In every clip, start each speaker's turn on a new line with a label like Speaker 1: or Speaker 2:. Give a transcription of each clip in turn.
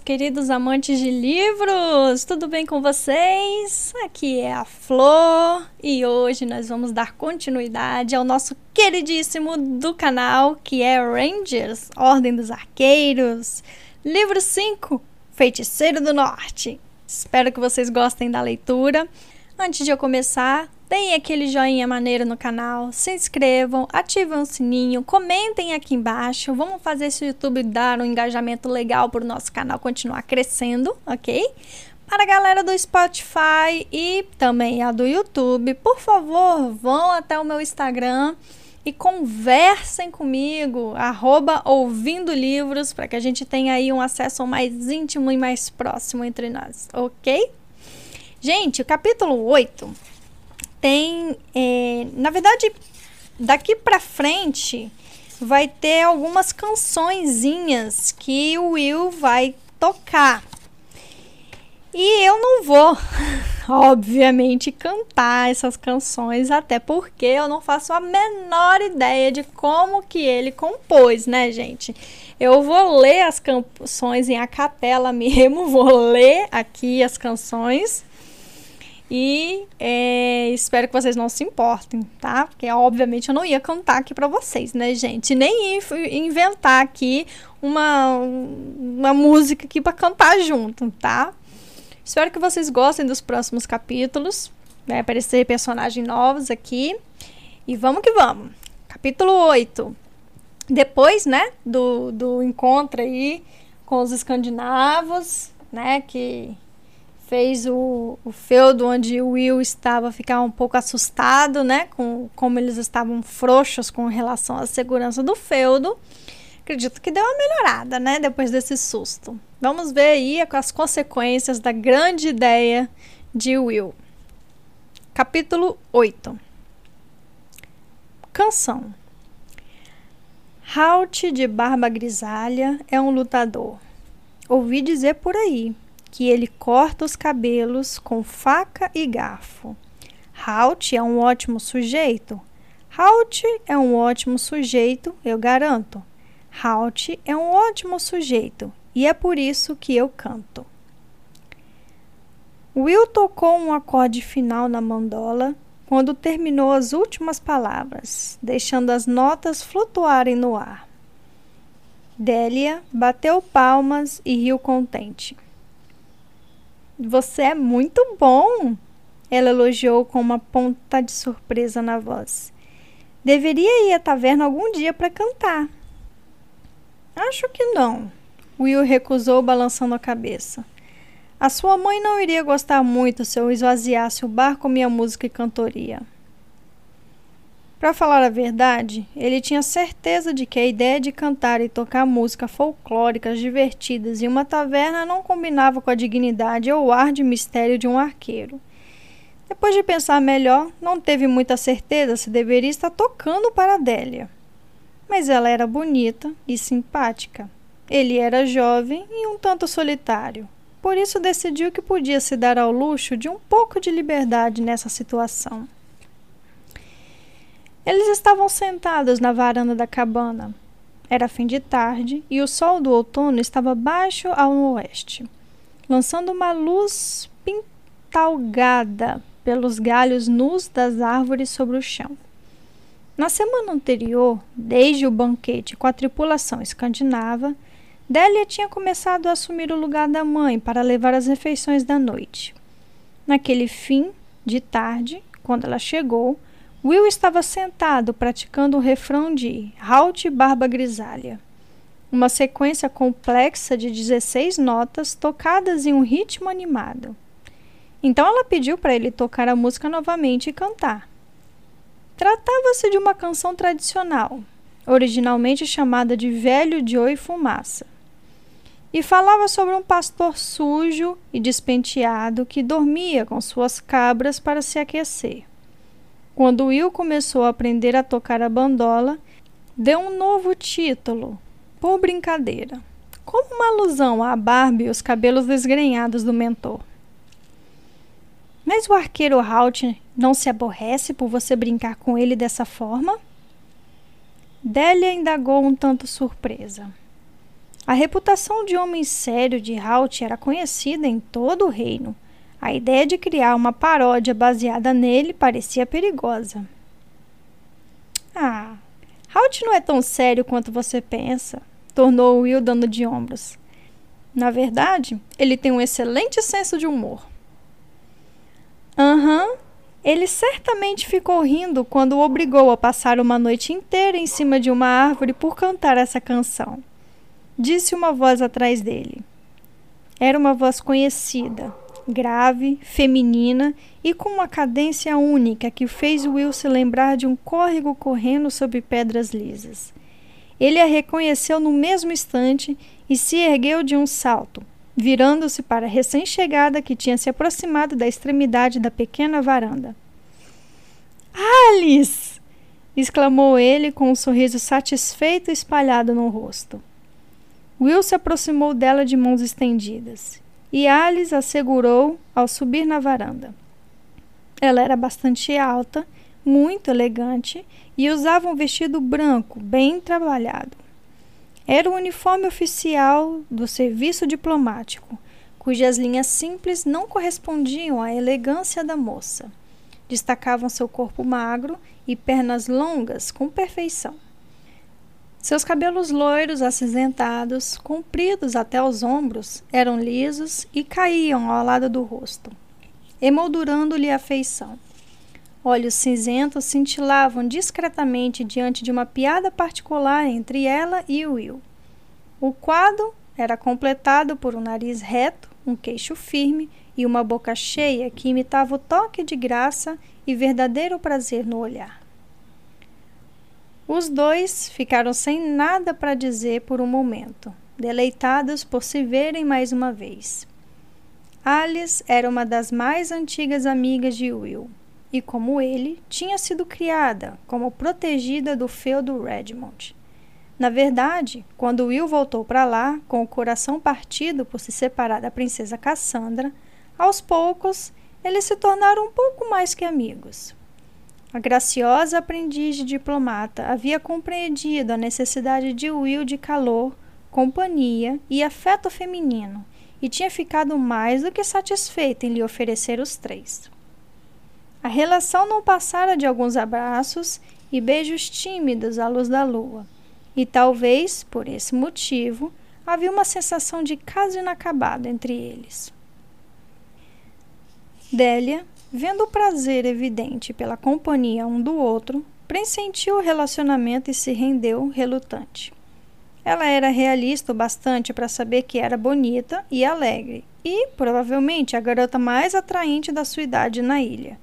Speaker 1: queridos amantes de livros! Tudo bem com vocês? Aqui é a Flor e hoje nós vamos dar continuidade ao nosso queridíssimo do canal, que é Rangers, Ordem dos Arqueiros, livro 5, Feiticeiro do Norte. Espero que vocês gostem da leitura. Antes de eu começar, deem aquele joinha maneiro no canal, se inscrevam, ativem o sininho, comentem aqui embaixo. Vamos fazer esse YouTube dar um engajamento legal para o nosso canal continuar crescendo, ok? Para a galera do Spotify e também a do YouTube, por favor, vão até o meu Instagram e conversem comigo, arroba ouvindo livros, para que a gente tenha aí um acesso mais íntimo e mais próximo entre nós, ok? Gente, o capítulo 8 tem, é, na verdade, daqui para frente vai ter algumas cançõezinhas que o Will vai tocar. E eu não vou, obviamente, cantar essas canções, até porque eu não faço a menor ideia de como que ele compôs, né, gente? Eu vou ler as canções em a capela mesmo, vou ler aqui as canções e é, espero que vocês não se importem, tá? Porque obviamente eu não ia cantar aqui para vocês, né, gente? Nem inventar aqui uma, uma música aqui para cantar junto, tá? Espero que vocês gostem dos próximos capítulos. Vai aparecer personagens novos aqui. E vamos que vamos. Capítulo 8. Depois, né, do, do encontro aí com os escandinavos, né, que fez o, o feudo onde o Will estava ficar um pouco assustado, né, com como eles estavam frouxos com relação à segurança do feudo. Acredito que deu uma melhorada, né, depois desse susto. Vamos ver aí as consequências da grande ideia de Will. Capítulo 8. Canção. Halt de barba grisalha é um lutador. Ouvi dizer por aí que ele corta os cabelos com faca e garfo. Halt é um ótimo sujeito. Halt é um ótimo sujeito, eu garanto. Halt é um ótimo sujeito e é por isso que eu canto. Will tocou um acorde final na mandola quando terminou as últimas palavras, deixando as notas flutuarem no ar. Délia bateu palmas e riu contente. Você é muito bom! Ela elogiou com uma ponta de surpresa na voz. Deveria ir à taverna algum dia para cantar. Acho que não. Will recusou, balançando a cabeça. A sua mãe não iria gostar muito se eu esvaziasse o bar com minha música e cantoria. Para falar a verdade, ele tinha certeza de que a ideia de cantar e tocar música folclóricas divertidas em uma taverna não combinava com a dignidade ou o ar de mistério de um arqueiro. Depois de pensar melhor, não teve muita certeza se deveria estar tocando para Adélia. Mas ela era bonita e simpática. Ele era jovem e um tanto solitário. Por isso decidiu que podia se dar ao luxo de um pouco de liberdade nessa situação. Eles estavam sentados na varanda da cabana. Era fim de tarde e o sol do outono estava baixo ao oeste, lançando uma luz pintalgada pelos galhos nus das árvores sobre o chão. Na semana anterior, desde o banquete com a tripulação escandinava, Délia tinha começado a assumir o lugar da mãe para levar as refeições da noite. Naquele fim de tarde, quando ela chegou, Will estava sentado praticando o refrão de Halt Barba Grisalha, uma sequência complexa de 16 notas tocadas em um ritmo animado. Então ela pediu para ele tocar a música novamente e cantar. Tratava-se de uma canção tradicional, originalmente chamada de Velho de Oi Fumaça, e falava sobre um pastor sujo e despenteado que dormia com suas cabras para se aquecer. Quando Will começou a aprender a tocar a bandola, deu um novo título, por brincadeira, como uma alusão à barba e os cabelos desgrenhados do mentor. Mas o arqueiro Halt não se aborrece por você brincar com ele dessa forma? Délia indagou um tanto surpresa. A reputação de homem sério de Halt era conhecida em todo o reino. A ideia de criar uma paródia baseada nele parecia perigosa. Ah, Halt não é tão sério quanto você pensa, tornou Will dando de ombros. Na verdade, ele tem um excelente senso de humor. Aham, uhum. ele certamente ficou rindo quando o obrigou a passar uma noite inteira em cima de uma árvore por cantar essa canção. Disse uma voz atrás dele. Era uma voz conhecida, grave, feminina e com uma cadência única que fez Will se lembrar de um córrego correndo sobre pedras lisas. Ele a reconheceu no mesmo instante e se ergueu de um salto, virando-se para a recém-chegada que tinha se aproximado da extremidade da pequena varanda. Alice! exclamou ele com um sorriso satisfeito espalhado no rosto. Will se aproximou dela de mãos estendidas e Alice a segurou ao subir na varanda. Ela era bastante alta, muito elegante e usava um vestido branco, bem trabalhado. Era o uniforme oficial do serviço diplomático, cujas linhas simples não correspondiam à elegância da moça. Destacavam seu corpo magro e pernas longas com perfeição. Seus cabelos loiros acinzentados, compridos até os ombros, eram lisos e caíam ao lado do rosto, emoldurando-lhe a feição. Olhos cinzentos cintilavam discretamente diante de uma piada particular entre ela e Will. O quadro era completado por um nariz reto, um queixo firme e uma boca cheia que imitava o toque de graça e verdadeiro prazer no olhar. Os dois ficaram sem nada para dizer por um momento, deleitados por se verem mais uma vez. Alice era uma das mais antigas amigas de Will, e como ele, tinha sido criada como protegida do feudo Redmond. Na verdade, quando Will voltou para lá, com o coração partido por se separar da princesa Cassandra, aos poucos eles se tornaram um pouco mais que amigos. A graciosa aprendiz de diplomata havia compreendido a necessidade de Will de calor, companhia e afeto feminino e tinha ficado mais do que satisfeita em lhe oferecer os três. A relação não passara de alguns abraços e beijos tímidos à luz da lua, e talvez, por esse motivo, havia uma sensação de caso inacabado entre eles. Délia Vendo o prazer evidente pela companhia um do outro, pressentiu o relacionamento e se rendeu relutante. Ela era realista o bastante para saber que era bonita e alegre, e provavelmente a garota mais atraente da sua idade na ilha.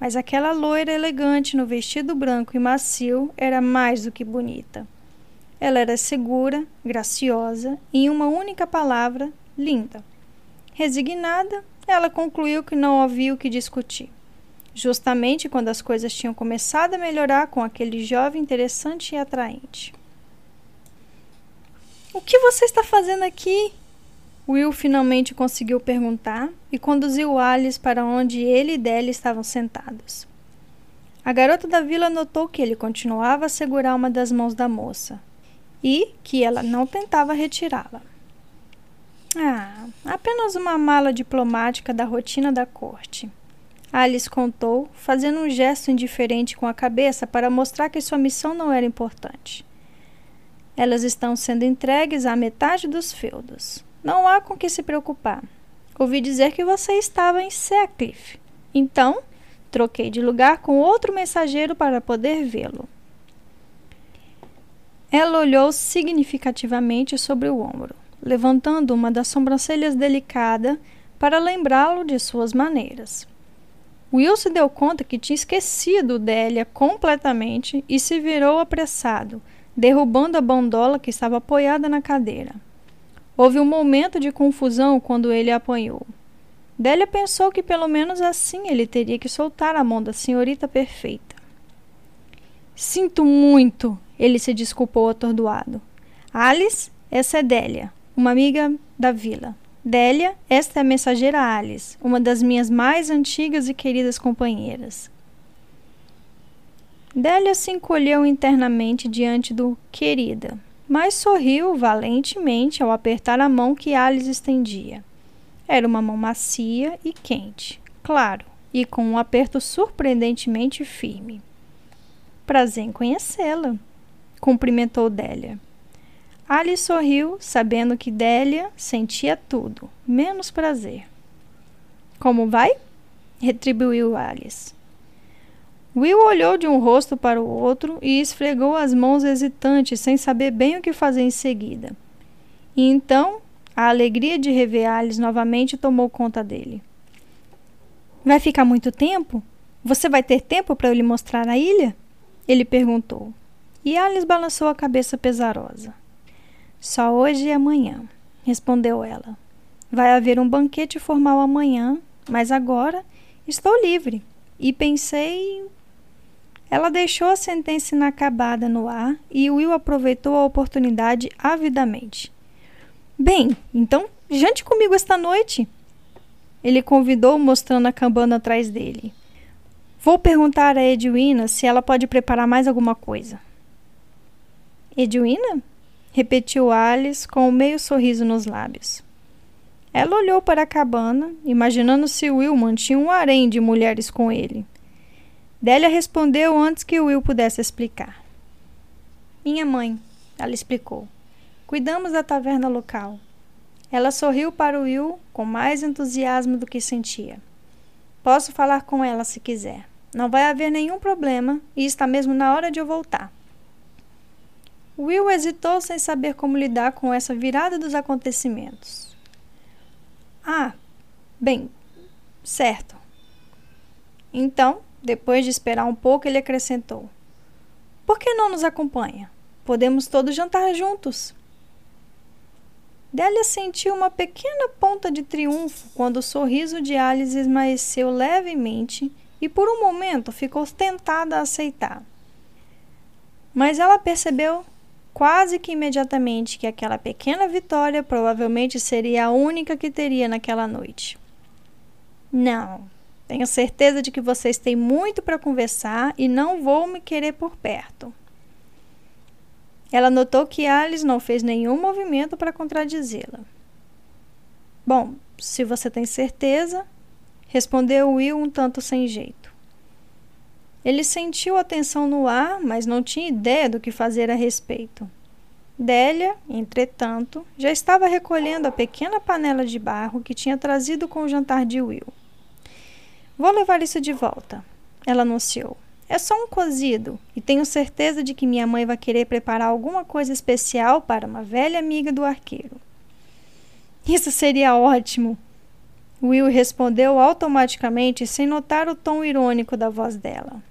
Speaker 1: Mas aquela loira elegante no vestido branco e macio era mais do que bonita. Ela era segura, graciosa e, em uma única palavra, linda. Resignada, ela concluiu que não havia o que discutir. Justamente quando as coisas tinham começado a melhorar com aquele jovem interessante e atraente. O que você está fazendo aqui? Will finalmente conseguiu perguntar e conduziu Alice para onde ele e Della estavam sentados. A garota da vila notou que ele continuava a segurar uma das mãos da moça e que ela não tentava retirá-la. Ah, apenas uma mala diplomática da rotina da corte. Alice contou, fazendo um gesto indiferente com a cabeça para mostrar que sua missão não era importante. Elas estão sendo entregues à metade dos feudos. Não há com que se preocupar. Ouvi dizer que você estava em Seacliff. Então, troquei de lugar com outro mensageiro para poder vê-lo. Ela olhou significativamente sobre o ombro levantando uma das sobrancelhas delicada para lembrá-lo de suas maneiras. Will se deu conta que tinha esquecido Délia completamente e se virou apressado, derrubando a bandola que estava apoiada na cadeira. Houve um momento de confusão quando ele a apanhou. Délia pensou que pelo menos assim ele teria que soltar a mão da senhorita perfeita. Sinto muito, ele se desculpou atordoado. Alice, essa é Délia uma amiga da vila. Délia, esta é a mensageira Alice, uma das minhas mais antigas e queridas companheiras. Délia se encolheu internamente diante do querida, mas sorriu valentemente ao apertar a mão que Alice estendia. Era uma mão macia e quente, claro, e com um aperto surpreendentemente firme. Prazer em conhecê-la, cumprimentou Délia. Alice sorriu, sabendo que Délia sentia tudo, menos prazer. Como vai? retribuiu Alice. Will olhou de um rosto para o outro e esfregou as mãos hesitante, sem saber bem o que fazer em seguida. E então, a alegria de rever Alice novamente tomou conta dele. Vai ficar muito tempo? Você vai ter tempo para eu lhe mostrar a ilha? Ele perguntou. E Alice balançou a cabeça pesarosa. Só hoje e amanhã, respondeu ela. Vai haver um banquete formal amanhã, mas agora estou livre. E pensei ela deixou a sentença inacabada no ar e Will aproveitou a oportunidade avidamente. Bem, então jante comigo esta noite. Ele convidou, mostrando a cabana atrás dele. Vou perguntar a Edwina se ela pode preparar mais alguma coisa. Edwina? Repetiu Alice com um meio sorriso nos lábios. Ela olhou para a cabana, imaginando se Will mantinha um harém de mulheres com ele. Délia respondeu antes que Will pudesse explicar. Minha mãe, ela explicou. Cuidamos da taverna local. Ela sorriu para Will com mais entusiasmo do que sentia. Posso falar com ela se quiser. Não vai haver nenhum problema e está mesmo na hora de eu voltar. Will hesitou sem saber como lidar com essa virada dos acontecimentos. Ah, bem, certo. Então, depois de esperar um pouco, ele acrescentou: Por que não nos acompanha? Podemos todos jantar juntos. Délia sentiu uma pequena ponta de triunfo quando o sorriso de Alice esmaeceu levemente e por um momento ficou tentada a aceitar. Mas ela percebeu quase que imediatamente que aquela pequena vitória provavelmente seria a única que teria naquela noite. Não, tenho certeza de que vocês têm muito para conversar e não vou me querer por perto. Ela notou que Alice não fez nenhum movimento para contradizê-la. Bom, se você tem certeza, respondeu Will um tanto sem jeito. Ele sentiu a tensão no ar, mas não tinha ideia do que fazer a respeito. Délia, entretanto, já estava recolhendo a pequena panela de barro que tinha trazido com o jantar de Will. Vou levar isso de volta, ela anunciou. É só um cozido e tenho certeza de que minha mãe vai querer preparar alguma coisa especial para uma velha amiga do arqueiro. Isso seria ótimo. Will respondeu automaticamente sem notar o tom irônico da voz dela.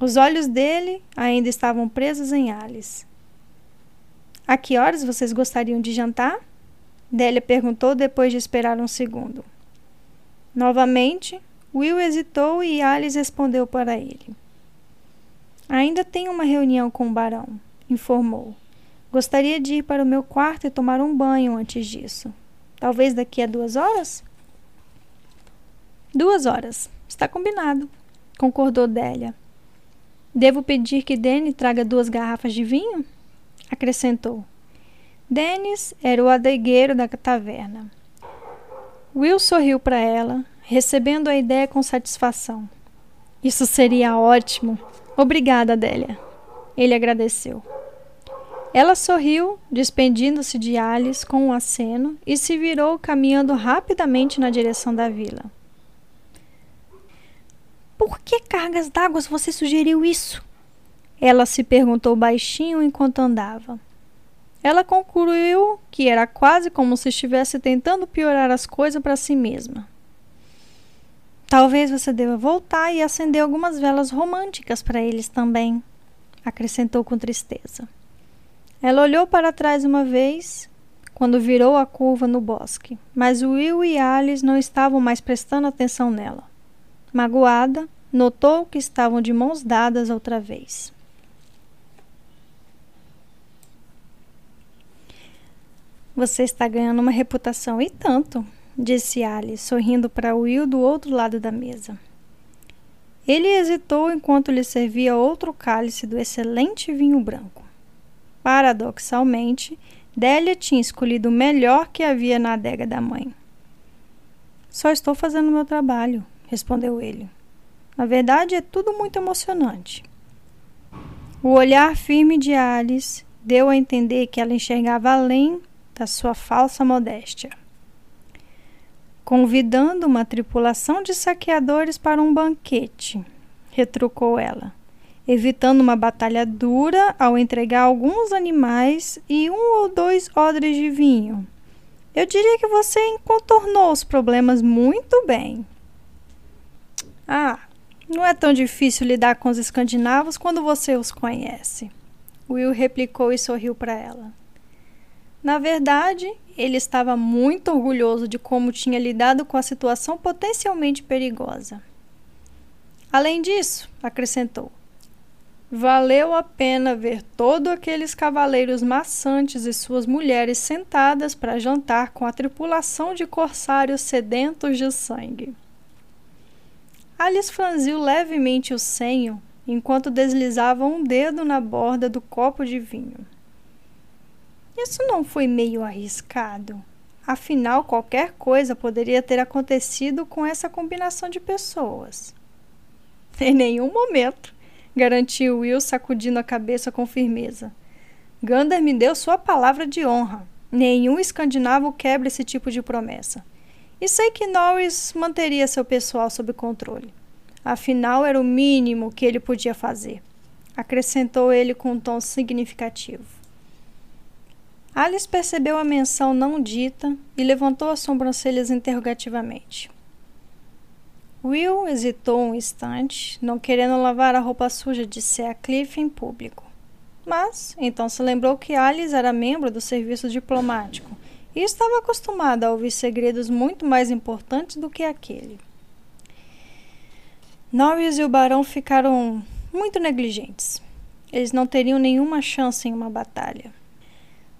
Speaker 1: Os olhos dele ainda estavam presos em Alice. A que horas vocês gostariam de jantar? Délia perguntou depois de esperar um segundo. Novamente, Will hesitou e Alice respondeu para ele. Ainda tenho uma reunião com o barão, informou. Gostaria de ir para o meu quarto e tomar um banho antes disso. Talvez daqui a duas horas? Duas horas. Está combinado, concordou Délia. Devo pedir que Danny traga duas garrafas de vinho? Acrescentou. Dennis era o adegueiro da taverna. Will sorriu para ela, recebendo a ideia com satisfação. Isso seria ótimo. Obrigada, Adélia. Ele agradeceu. Ela sorriu, despedindo-se de Alice com um aceno e se virou caminhando rapidamente na direção da vila. Por que cargas d'água você sugeriu isso? Ela se perguntou baixinho enquanto andava. Ela concluiu que era quase como se estivesse tentando piorar as coisas para si mesma. Talvez você deva voltar e acender algumas velas românticas para eles também, acrescentou com tristeza. Ela olhou para trás uma vez, quando virou a curva no bosque, mas Will e Alice não estavam mais prestando atenção nela. Magoada, notou que estavam de mãos dadas outra vez. Você está ganhando uma reputação e tanto, disse Alice, sorrindo para Will do outro lado da mesa. Ele hesitou enquanto lhe servia outro cálice do excelente vinho branco. Paradoxalmente, Délia tinha escolhido o melhor que havia na adega da mãe. Só estou fazendo meu trabalho, respondeu ele. Na verdade, é tudo muito emocionante. O olhar firme de Alice deu a entender que ela enxergava além da sua falsa modéstia. Convidando uma tripulação de saqueadores para um banquete, retrucou ela, evitando uma batalha dura ao entregar alguns animais e um ou dois odres de vinho. Eu diria que você contornou os problemas muito bem. Ah, não é tão difícil lidar com os escandinavos quando você os conhece. Will replicou e sorriu para ela. Na verdade, ele estava muito orgulhoso de como tinha lidado com a situação potencialmente perigosa. Além disso, acrescentou, valeu a pena ver todos aqueles cavaleiros maçantes e suas mulheres sentadas para jantar com a tripulação de corsários sedentos de sangue. Alice franziu levemente o senho enquanto deslizava um dedo na borda do copo de vinho. Isso não foi meio arriscado. Afinal, qualquer coisa poderia ter acontecido com essa combinação de pessoas. Em nenhum momento, garantiu Will, sacudindo a cabeça com firmeza. Gander me deu sua palavra de honra. Nenhum escandinavo quebra esse tipo de promessa. E sei que Norris manteria seu pessoal sob controle. Afinal, era o mínimo que ele podia fazer. Acrescentou ele com um tom significativo. Alice percebeu a menção não dita e levantou as sobrancelhas interrogativamente. Will hesitou um instante, não querendo lavar a roupa suja de Cliff em público. Mas então se lembrou que Alice era membro do serviço diplomático e estava acostumada a ouvir segredos muito mais importantes do que aquele. Norris e o barão ficaram muito negligentes. Eles não teriam nenhuma chance em uma batalha.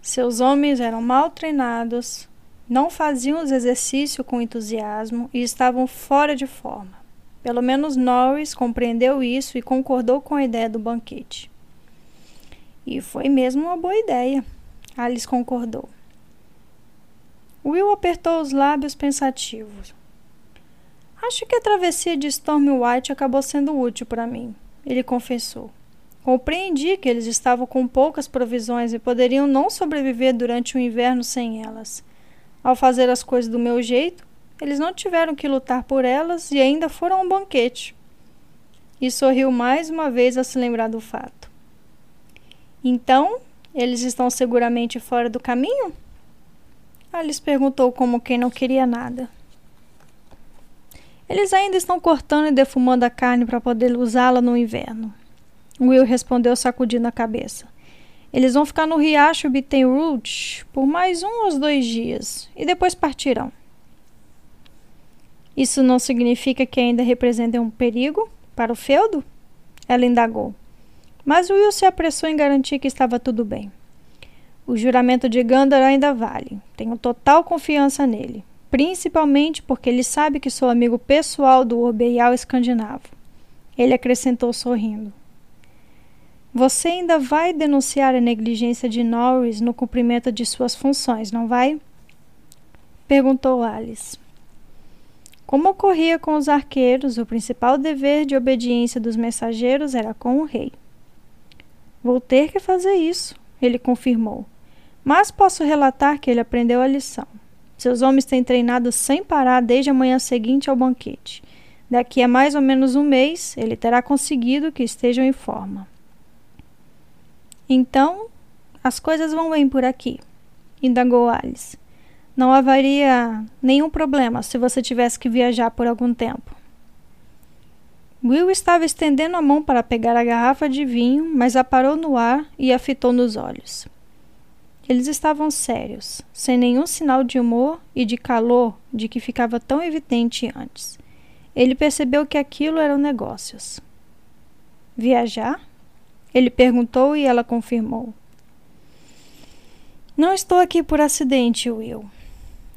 Speaker 1: Seus homens eram mal treinados, não faziam os exercícios com entusiasmo e estavam fora de forma. Pelo menos Norris compreendeu isso e concordou com a ideia do banquete. E foi mesmo uma boa ideia. Alice concordou. Will apertou os lábios pensativos. Acho que a travessia de Storm White acabou sendo útil para mim, ele confessou. Compreendi que eles estavam com poucas provisões e poderiam não sobreviver durante o inverno sem elas. Ao fazer as coisas do meu jeito, eles não tiveram que lutar por elas e ainda foram a um banquete. E sorriu mais uma vez ao se lembrar do fato. Então, eles estão seguramente fora do caminho? Alice perguntou como quem não queria nada. Eles ainda estão cortando e defumando a carne para poder usá-la no inverno. Will respondeu sacudindo a cabeça. Eles vão ficar no riacho Bitten Rouge por mais um ou dois dias e depois partirão. Isso não significa que ainda representem um perigo para o feudo? Ela indagou. Mas Will se apressou em garantir que estava tudo bem. O juramento de Gandalf ainda vale. Tenho total confiança nele, principalmente porque ele sabe que sou amigo pessoal do Urbeial escandinavo. Ele acrescentou sorrindo. Você ainda vai denunciar a negligência de Norris no cumprimento de suas funções, não vai? Perguntou Alice. Como ocorria com os arqueiros, o principal dever de obediência dos mensageiros era com o rei. Vou ter que fazer isso, ele confirmou. Mas posso relatar que ele aprendeu a lição. Seus homens têm treinado sem parar desde a manhã seguinte ao banquete. Daqui a mais ou menos um mês, ele terá conseguido que estejam em forma. Então, as coisas vão bem por aqui, indagou Alice. Não haveria nenhum problema se você tivesse que viajar por algum tempo. Will estava estendendo a mão para pegar a garrafa de vinho, mas a parou no ar e a fitou nos olhos. Eles estavam sérios, sem nenhum sinal de humor e de calor de que ficava tão evidente antes. Ele percebeu que aquilo eram negócios. Viajar? Ele perguntou e ela confirmou. Não estou aqui por acidente, Will.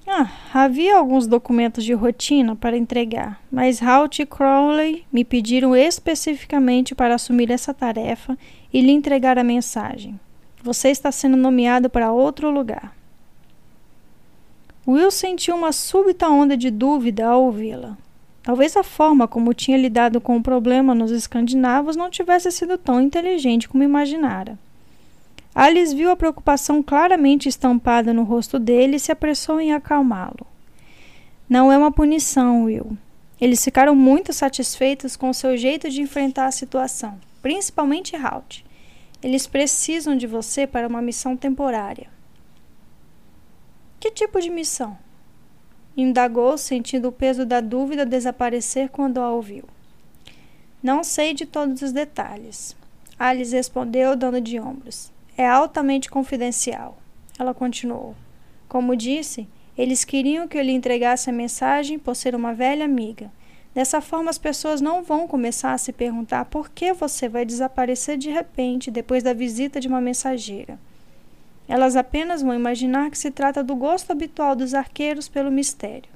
Speaker 1: Ah, havia alguns documentos de rotina para entregar, mas Halt e Crowley me pediram especificamente para assumir essa tarefa e lhe entregar a mensagem. Você está sendo nomeado para outro lugar. Will sentiu uma súbita onda de dúvida ao ouvi-la. Talvez a forma como tinha lidado com o problema nos escandinavos não tivesse sido tão inteligente como imaginara. Alice viu a preocupação claramente estampada no rosto dele e se apressou em acalmá-lo. Não é uma punição, Will. Eles ficaram muito satisfeitos com seu jeito de enfrentar a situação, principalmente Halt. Eles precisam de você para uma missão temporária. Que tipo de missão? Indagou, sentindo o peso da dúvida desaparecer quando a ouviu. Não sei de todos os detalhes. Alice respondeu, dando de ombros. É altamente confidencial. Ela continuou. Como disse, eles queriam que eu lhe entregasse a mensagem por ser uma velha amiga. Dessa forma, as pessoas não vão começar a se perguntar por que você vai desaparecer de repente depois da visita de uma mensageira. Elas apenas vão imaginar que se trata do gosto habitual dos arqueiros pelo mistério.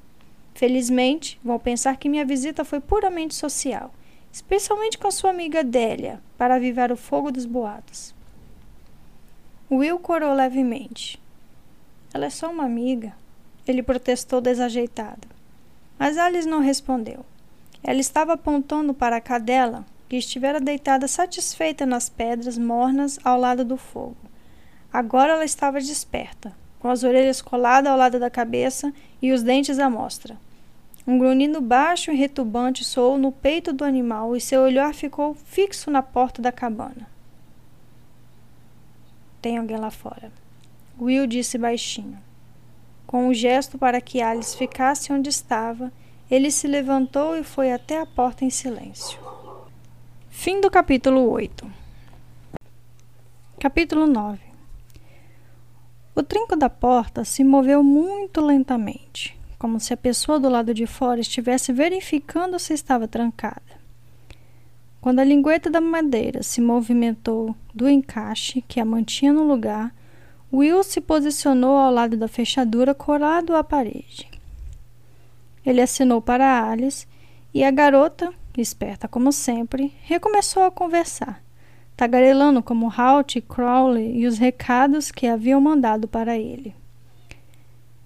Speaker 1: Felizmente, vão pensar que minha visita foi puramente social, especialmente com sua amiga Délia, para avivar o fogo dos boatos. Will corou levemente. Ela é só uma amiga. Ele protestou desajeitado. Mas Alice não respondeu. Ela estava apontando para a cadela, que estivera deitada satisfeita nas pedras mornas ao lado do fogo. Agora ela estava desperta, com as orelhas coladas ao lado da cabeça e os dentes à mostra. Um grunhido baixo e retumbante soou no peito do animal e seu olhar ficou fixo na porta da cabana. Tem alguém lá fora. Will disse baixinho. Com um gesto para que Alice ficasse onde estava, ele se levantou e foi até a porta em silêncio. Fim do capítulo 8. Capítulo 9 o trinco da porta se moveu muito lentamente, como se a pessoa do lado de fora estivesse verificando se estava trancada. Quando a lingueta da madeira se movimentou do encaixe que a mantinha no lugar, Will se posicionou ao lado da fechadura colado à parede. Ele assinou para Alice e a garota, esperta como sempre, recomeçou a conversar tagarelando como Halt e Crowley e os recados que haviam mandado para ele.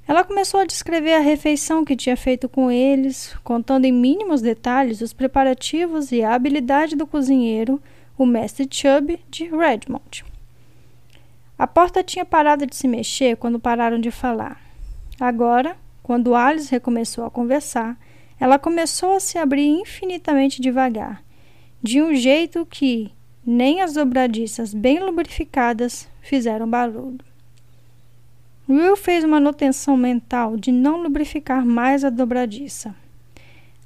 Speaker 1: Ela começou a descrever a refeição que tinha feito com eles, contando em mínimos detalhes os preparativos e a habilidade do cozinheiro, o mestre Chubb de Redmond. A porta tinha parado de se mexer quando pararam de falar. Agora, quando Alice recomeçou a conversar, ela começou a se abrir infinitamente devagar, de um jeito que, nem as dobradiças bem lubrificadas fizeram barulho. Will fez uma manutenção mental de não lubrificar mais a dobradiça.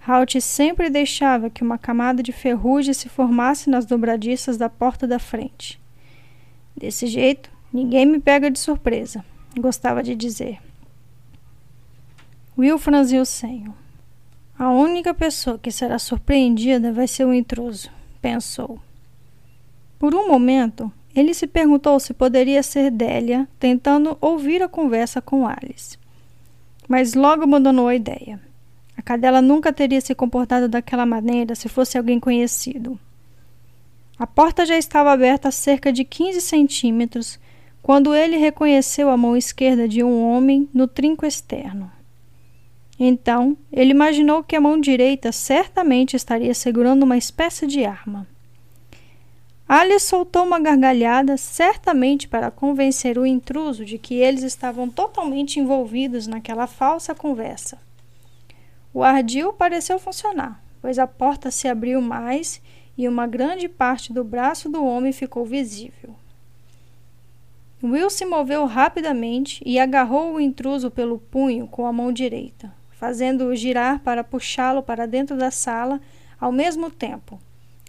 Speaker 1: Halt sempre deixava que uma camada de ferrugem se formasse nas dobradiças da porta da frente. Desse jeito, ninguém me pega de surpresa, gostava de dizer. Will franziu o senho. A única pessoa que será surpreendida vai ser o intruso, pensou. Por um momento, ele se perguntou se poderia ser Délia tentando ouvir a conversa com Alice. Mas logo abandonou a ideia. A cadela nunca teria se comportado daquela maneira se fosse alguém conhecido. A porta já estava aberta a cerca de 15 centímetros quando ele reconheceu a mão esquerda de um homem no trinco externo. Então, ele imaginou que a mão direita certamente estaria segurando uma espécie de arma. Alice soltou uma gargalhada, certamente para convencer o intruso de que eles estavam totalmente envolvidos naquela falsa conversa. O ardil pareceu funcionar, pois a porta se abriu mais e uma grande parte do braço do homem ficou visível. Will se moveu rapidamente e agarrou o intruso pelo punho com a mão direita, fazendo-o girar para puxá-lo para dentro da sala ao mesmo tempo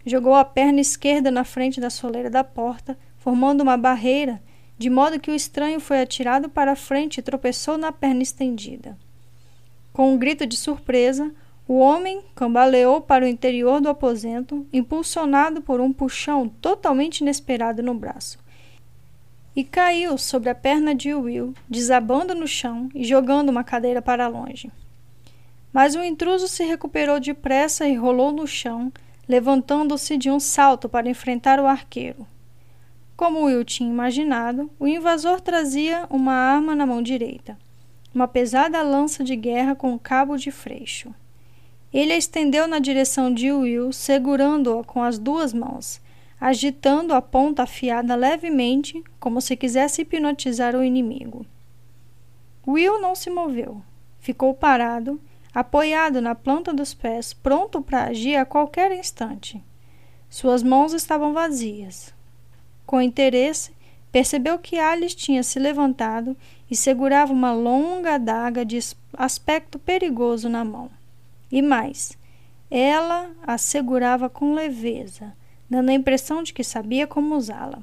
Speaker 1: jogou a perna esquerda na frente da soleira da porta, formando uma barreira, de modo que o estranho foi atirado para frente e tropeçou na perna estendida. Com um grito de surpresa, o homem cambaleou para o interior do aposento, impulsionado por um puxão totalmente inesperado no braço, e caiu sobre a perna de Will, desabando no chão e jogando uma cadeira para longe. Mas o intruso se recuperou depressa e rolou no chão, levantando-se de um salto para enfrentar o arqueiro. Como Will tinha imaginado, o invasor trazia uma arma na mão direita, uma pesada lança de guerra com cabo de freixo. Ele a estendeu na direção de Will, segurando-a com as duas mãos, agitando a ponta afiada levemente, como se quisesse hipnotizar o inimigo. Will não se moveu. Ficou parado, apoiado na planta dos pés, pronto para agir a qualquer instante. Suas mãos estavam vazias. Com interesse, percebeu que Alice tinha se levantado e segurava uma longa adaga de aspecto perigoso na mão. E mais, ela a segurava com leveza, dando a impressão de que sabia como usá-la.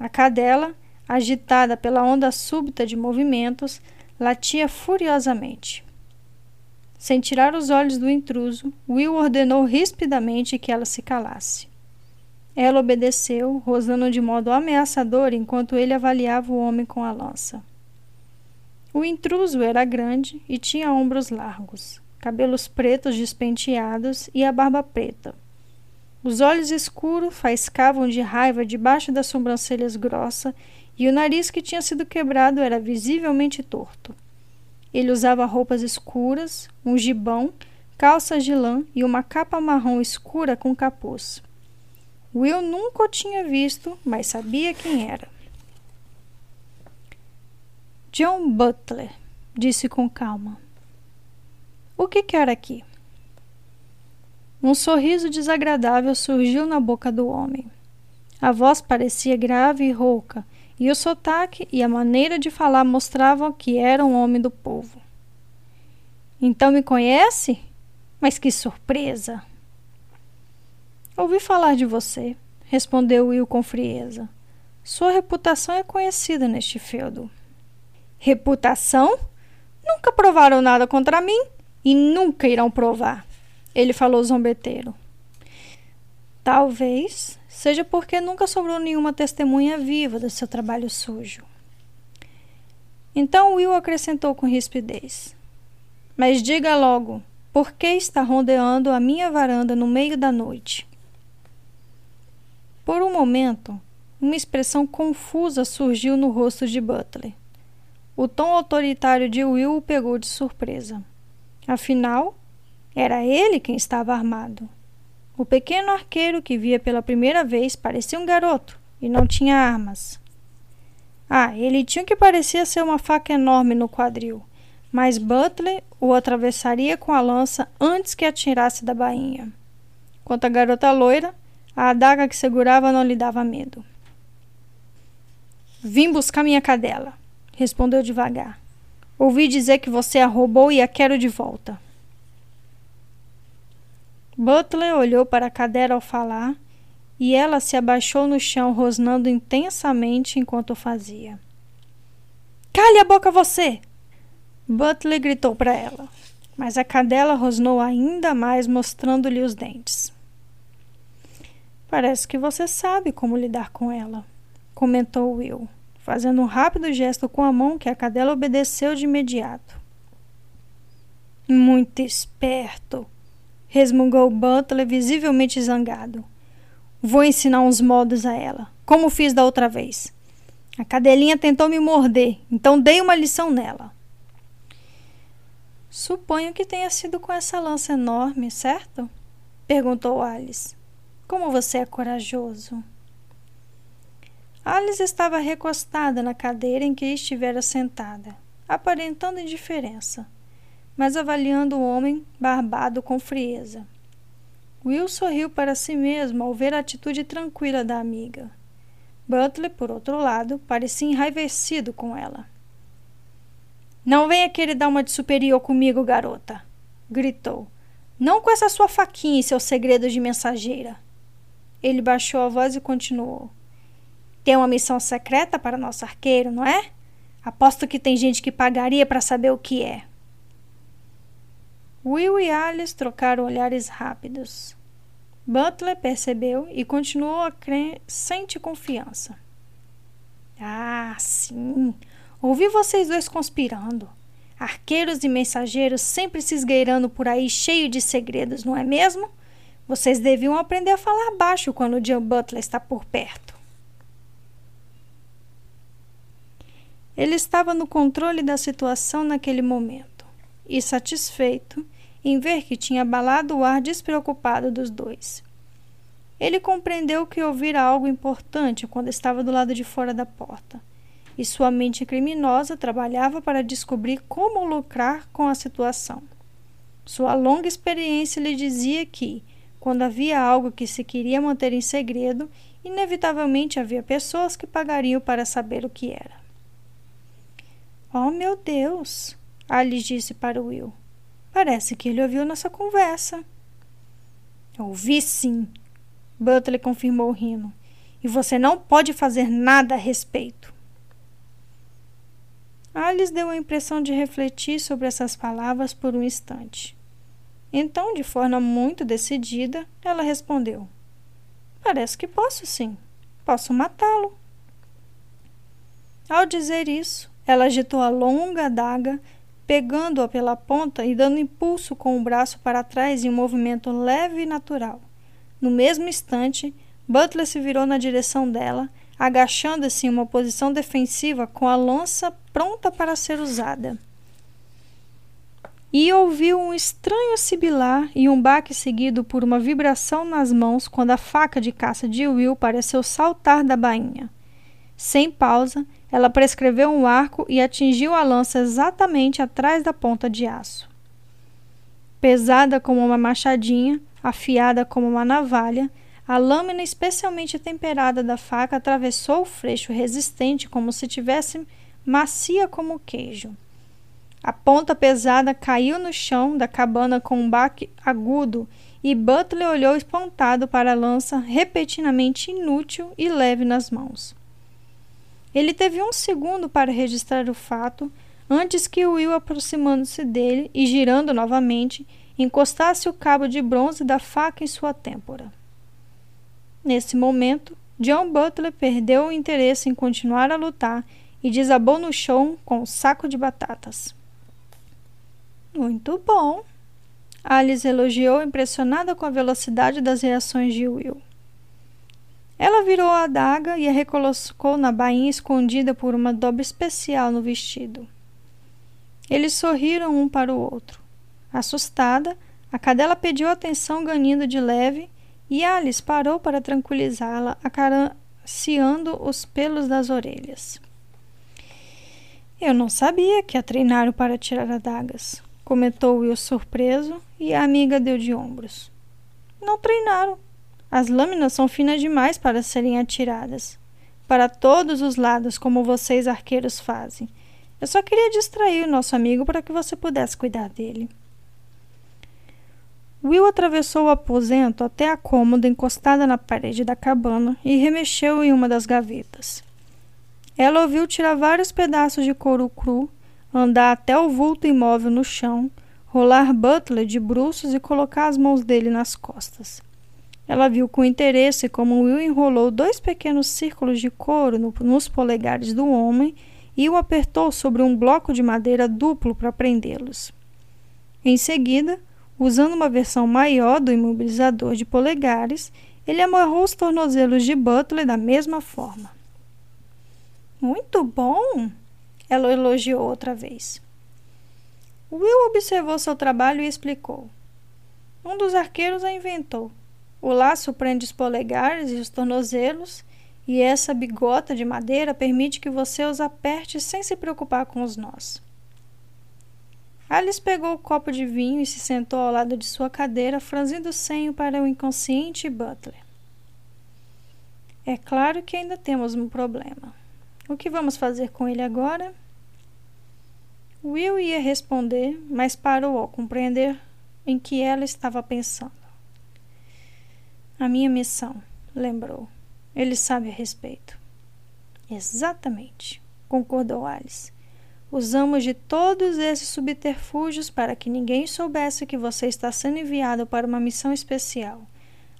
Speaker 1: A cadela, agitada pela onda súbita de movimentos, latia furiosamente. Sem tirar os olhos do intruso, Will ordenou rispidamente que ela se calasse. Ela obedeceu, rosnando de modo ameaçador enquanto ele avaliava o homem com a lança. O intruso era grande e tinha ombros largos, cabelos pretos despenteados e a barba preta. Os olhos escuros faiscavam de raiva debaixo das sobrancelhas grossas e o nariz que tinha sido quebrado era visivelmente torto. Ele usava roupas escuras, um gibão, calças de lã e uma capa marrom escura com capuz. Will nunca o tinha visto, mas sabia quem era. John Butler, disse com calma. O que quer aqui? Um sorriso desagradável surgiu na boca do homem. A voz parecia grave e rouca, e o sotaque e a maneira de falar mostravam que era um homem do povo. Então me conhece? Mas que surpresa! Ouvi falar de você, respondeu Will com frieza. Sua reputação é conhecida neste feudo. Reputação? Nunca provaram nada contra mim e nunca irão provar, ele falou zombeteiro. Talvez seja porque nunca sobrou nenhuma testemunha viva do seu trabalho sujo. Então Will acrescentou com rispidez: Mas diga logo, por que está rondeando a minha varanda no meio da noite? Por um momento, uma expressão confusa surgiu no rosto de Butler. O tom autoritário de Will o pegou de surpresa. Afinal, era ele quem estava armado. O pequeno arqueiro que via pela primeira vez parecia um garoto e não tinha armas. Ah, ele tinha que parecia ser uma faca enorme no quadril, mas Butler o atravessaria com a lança antes que atirasse da bainha. Quanto à garota loira, a adaga que segurava não lhe dava medo. Vim buscar minha cadela, respondeu devagar. Ouvi dizer que você a roubou e a quero de volta. Butler olhou para a cadela ao falar e ela se abaixou no chão, rosnando intensamente enquanto fazia. Cale a boca, você! Butler gritou para ela, mas a cadela rosnou ainda mais, mostrando-lhe os dentes. Parece que você sabe como lidar com ela, comentou Will, fazendo um rápido gesto com a mão que a cadela obedeceu de imediato. Muito esperto, resmungou Butler, visivelmente zangado. Vou ensinar uns modos a ela, como fiz da outra vez. A cadelinha tentou me morder, então dei uma lição nela. Suponho que tenha sido com essa lança enorme, certo? perguntou Alice. Como você é corajoso. Alice estava recostada na cadeira em que estivera sentada, aparentando indiferença, mas avaliando o homem barbado com frieza. Will sorriu para si mesmo ao ver a atitude tranquila da amiga. Butler, por outro lado, parecia enraivecido com ela. Não venha querer dar uma de superior comigo, garota! gritou. Não com essa sua faquinha e seus segredos de mensageira. Ele baixou a voz e continuou. Tem uma missão secreta para nosso arqueiro, não é? Aposto que tem gente que pagaria para saber o que é. Will e Alice trocaram olhares rápidos. Butler percebeu e continuou a crescente confiança. Ah, sim! Ouvi vocês dois conspirando. Arqueiros e mensageiros sempre se esgueirando por aí cheio de segredos, não é mesmo? Vocês deviam aprender a falar baixo quando o John Butler está por perto. Ele estava no controle da situação naquele momento e, satisfeito, em ver que tinha abalado o ar despreocupado dos dois. Ele compreendeu que ouvira algo importante quando estava do lado de fora da porta, e sua mente criminosa trabalhava para descobrir como lucrar com a situação. Sua longa experiência lhe dizia que, quando havia algo que se queria manter em segredo, inevitavelmente havia pessoas que pagariam para saber o que era. Oh, meu Deus! Alice disse para Will. Parece que ele ouviu nossa conversa. Ouvi sim, Butler confirmou rindo. E você não pode fazer nada a respeito. Alice deu a impressão de refletir sobre essas palavras por um instante. Então, de forma muito decidida, ela respondeu: Parece que posso sim. Posso matá-lo. Ao dizer isso, ela agitou a longa adaga, pegando-a pela ponta e dando impulso com o braço para trás em um movimento leve e natural. No mesmo instante, Butler se virou na direção dela, agachando-se em uma posição defensiva com a lança pronta para ser usada. E ouviu um estranho sibilar e um baque seguido por uma vibração nas mãos quando a faca de caça de Will pareceu saltar da bainha. Sem pausa, ela prescreveu um arco e atingiu a lança exatamente atrás da ponta de aço. Pesada como uma machadinha, afiada como uma navalha, a lâmina especialmente temperada da faca atravessou o freixo resistente como se tivesse macia como queijo. A ponta pesada caiu no chão da cabana com um baque agudo e Butler olhou espantado para a lança repentinamente inútil e leve nas mãos. Ele teve um segundo para registrar o fato antes que Will, aproximando-se dele e girando novamente, encostasse o cabo de bronze da faca em sua têmpora. Nesse momento, John Butler perdeu o interesse em continuar a lutar e desabou no chão com um saco de batatas. Muito bom. Alice elogiou, impressionada com a velocidade das reações de Will. Ela virou a adaga e a recolocou na bainha escondida por uma dobra especial no vestido. Eles sorriram um para o outro. Assustada, a cadela pediu atenção ganindo de leve e Alice parou para tranquilizá-la, acariciando os pelos das orelhas. Eu não sabia que a treinaram para tirar adagas, comentou Will surpreso e a amiga deu de ombros. Não treinaram. As lâminas são finas demais para serem atiradas. Para todos os lados, como vocês arqueiros fazem. Eu só queria distrair o nosso amigo para que você pudesse cuidar dele. Will atravessou o aposento até a cômoda encostada na parede da cabana e remexeu em uma das gavetas. Ela ouviu tirar vários pedaços de couro cru, andar até o vulto imóvel no chão, rolar Butler de bruços e colocar as mãos dele nas costas. Ela viu com interesse como Will enrolou dois pequenos círculos de couro no, nos polegares do homem e o apertou sobre um bloco de madeira duplo para prendê-los. Em seguida, Usando uma versão maior do imobilizador de polegares, ele amarrou os tornozelos de Butler da mesma forma. Muito bom! Ela elogiou outra vez. Will observou seu trabalho e explicou. Um dos arqueiros a inventou. O laço prende os polegares e os tornozelos, e essa bigota de madeira permite que você os aperte sem se preocupar com os nós. Alice pegou o copo de vinho e se sentou ao lado de sua cadeira, franzindo o senho para o inconsciente Butler. É claro que ainda temos um problema. O que vamos fazer com ele agora? Will ia responder, mas parou ao compreender em que ela estava pensando. A minha missão, lembrou. Ele sabe a respeito. Exatamente, concordou Alice. Usamos de todos esses subterfúgios para que ninguém soubesse que você está sendo enviado para uma missão especial.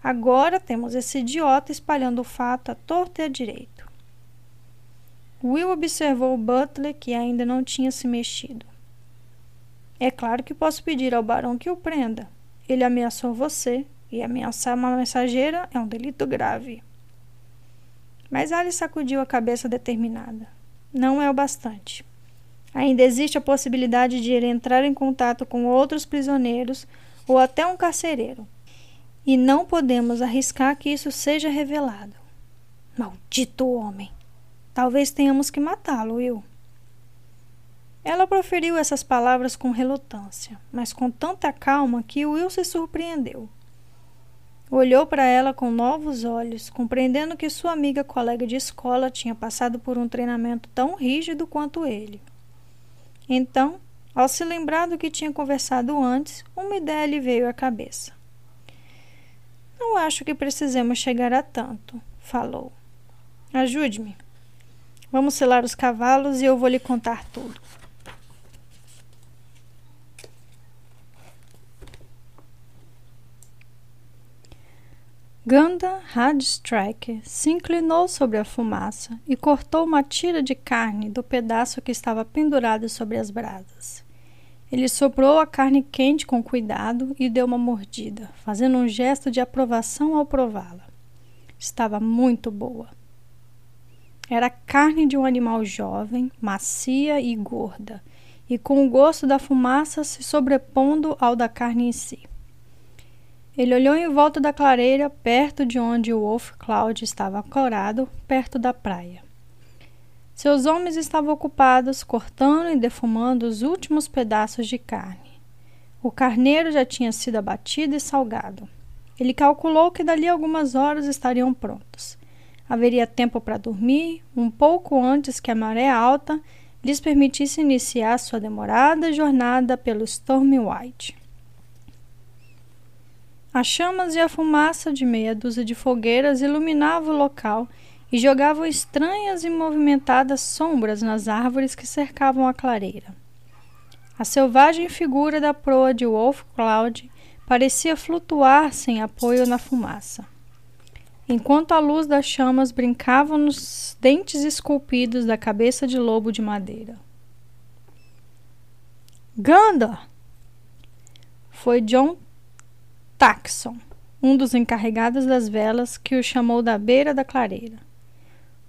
Speaker 1: Agora temos esse idiota espalhando o fato à torta e à direito. Will observou o Butler, que ainda não tinha se mexido. É claro que posso pedir ao barão que o prenda. Ele ameaçou você, e ameaçar uma mensageira é um delito grave. Mas Alice sacudiu a cabeça determinada. não é o bastante. Ainda existe a possibilidade de ele entrar em contato com outros prisioneiros ou até um carcereiro. E não podemos arriscar que isso seja revelado. Maldito homem! Talvez tenhamos que matá-lo, Will. Ela proferiu essas palavras com relutância, mas com tanta calma que Will se surpreendeu. Olhou para ela com novos olhos, compreendendo que sua amiga colega de escola tinha passado por um treinamento tão rígido quanto ele. Então, ao se lembrar do que tinha conversado antes, uma ideia lhe veio à cabeça. Não acho que precisemos chegar a tanto, falou. Ajude-me. Vamos selar os cavalos e eu vou lhe contar tudo. Ganda Hadstrike se inclinou sobre a fumaça e cortou uma tira de carne do pedaço que estava pendurado sobre as brasas. Ele soprou a carne quente com cuidado e deu uma mordida, fazendo um gesto de aprovação ao prová-la. Estava muito boa. Era carne de um animal jovem, macia e gorda, e com o gosto da fumaça se sobrepondo ao da carne em si. Ele olhou em volta da clareira, perto de onde o Wolf Cloud estava ancorado, perto da praia. Seus homens estavam ocupados cortando e defumando os últimos pedaços de carne. O carneiro já tinha sido abatido e salgado. Ele calculou que dali algumas horas estariam prontos. Haveria tempo para dormir, um pouco antes que a maré alta lhes permitisse iniciar sua demorada jornada pelo Storm White. As chamas e a fumaça de meia dúzia de fogueiras iluminavam o local e jogavam estranhas e movimentadas sombras nas árvores que cercavam a clareira. A selvagem figura da proa de Wolf Cloud parecia flutuar sem apoio na fumaça. Enquanto a luz das chamas brincava nos dentes esculpidos da cabeça de lobo de madeira. Ganda! Foi John Taxon, um dos encarregados das velas, que o chamou da beira da clareira.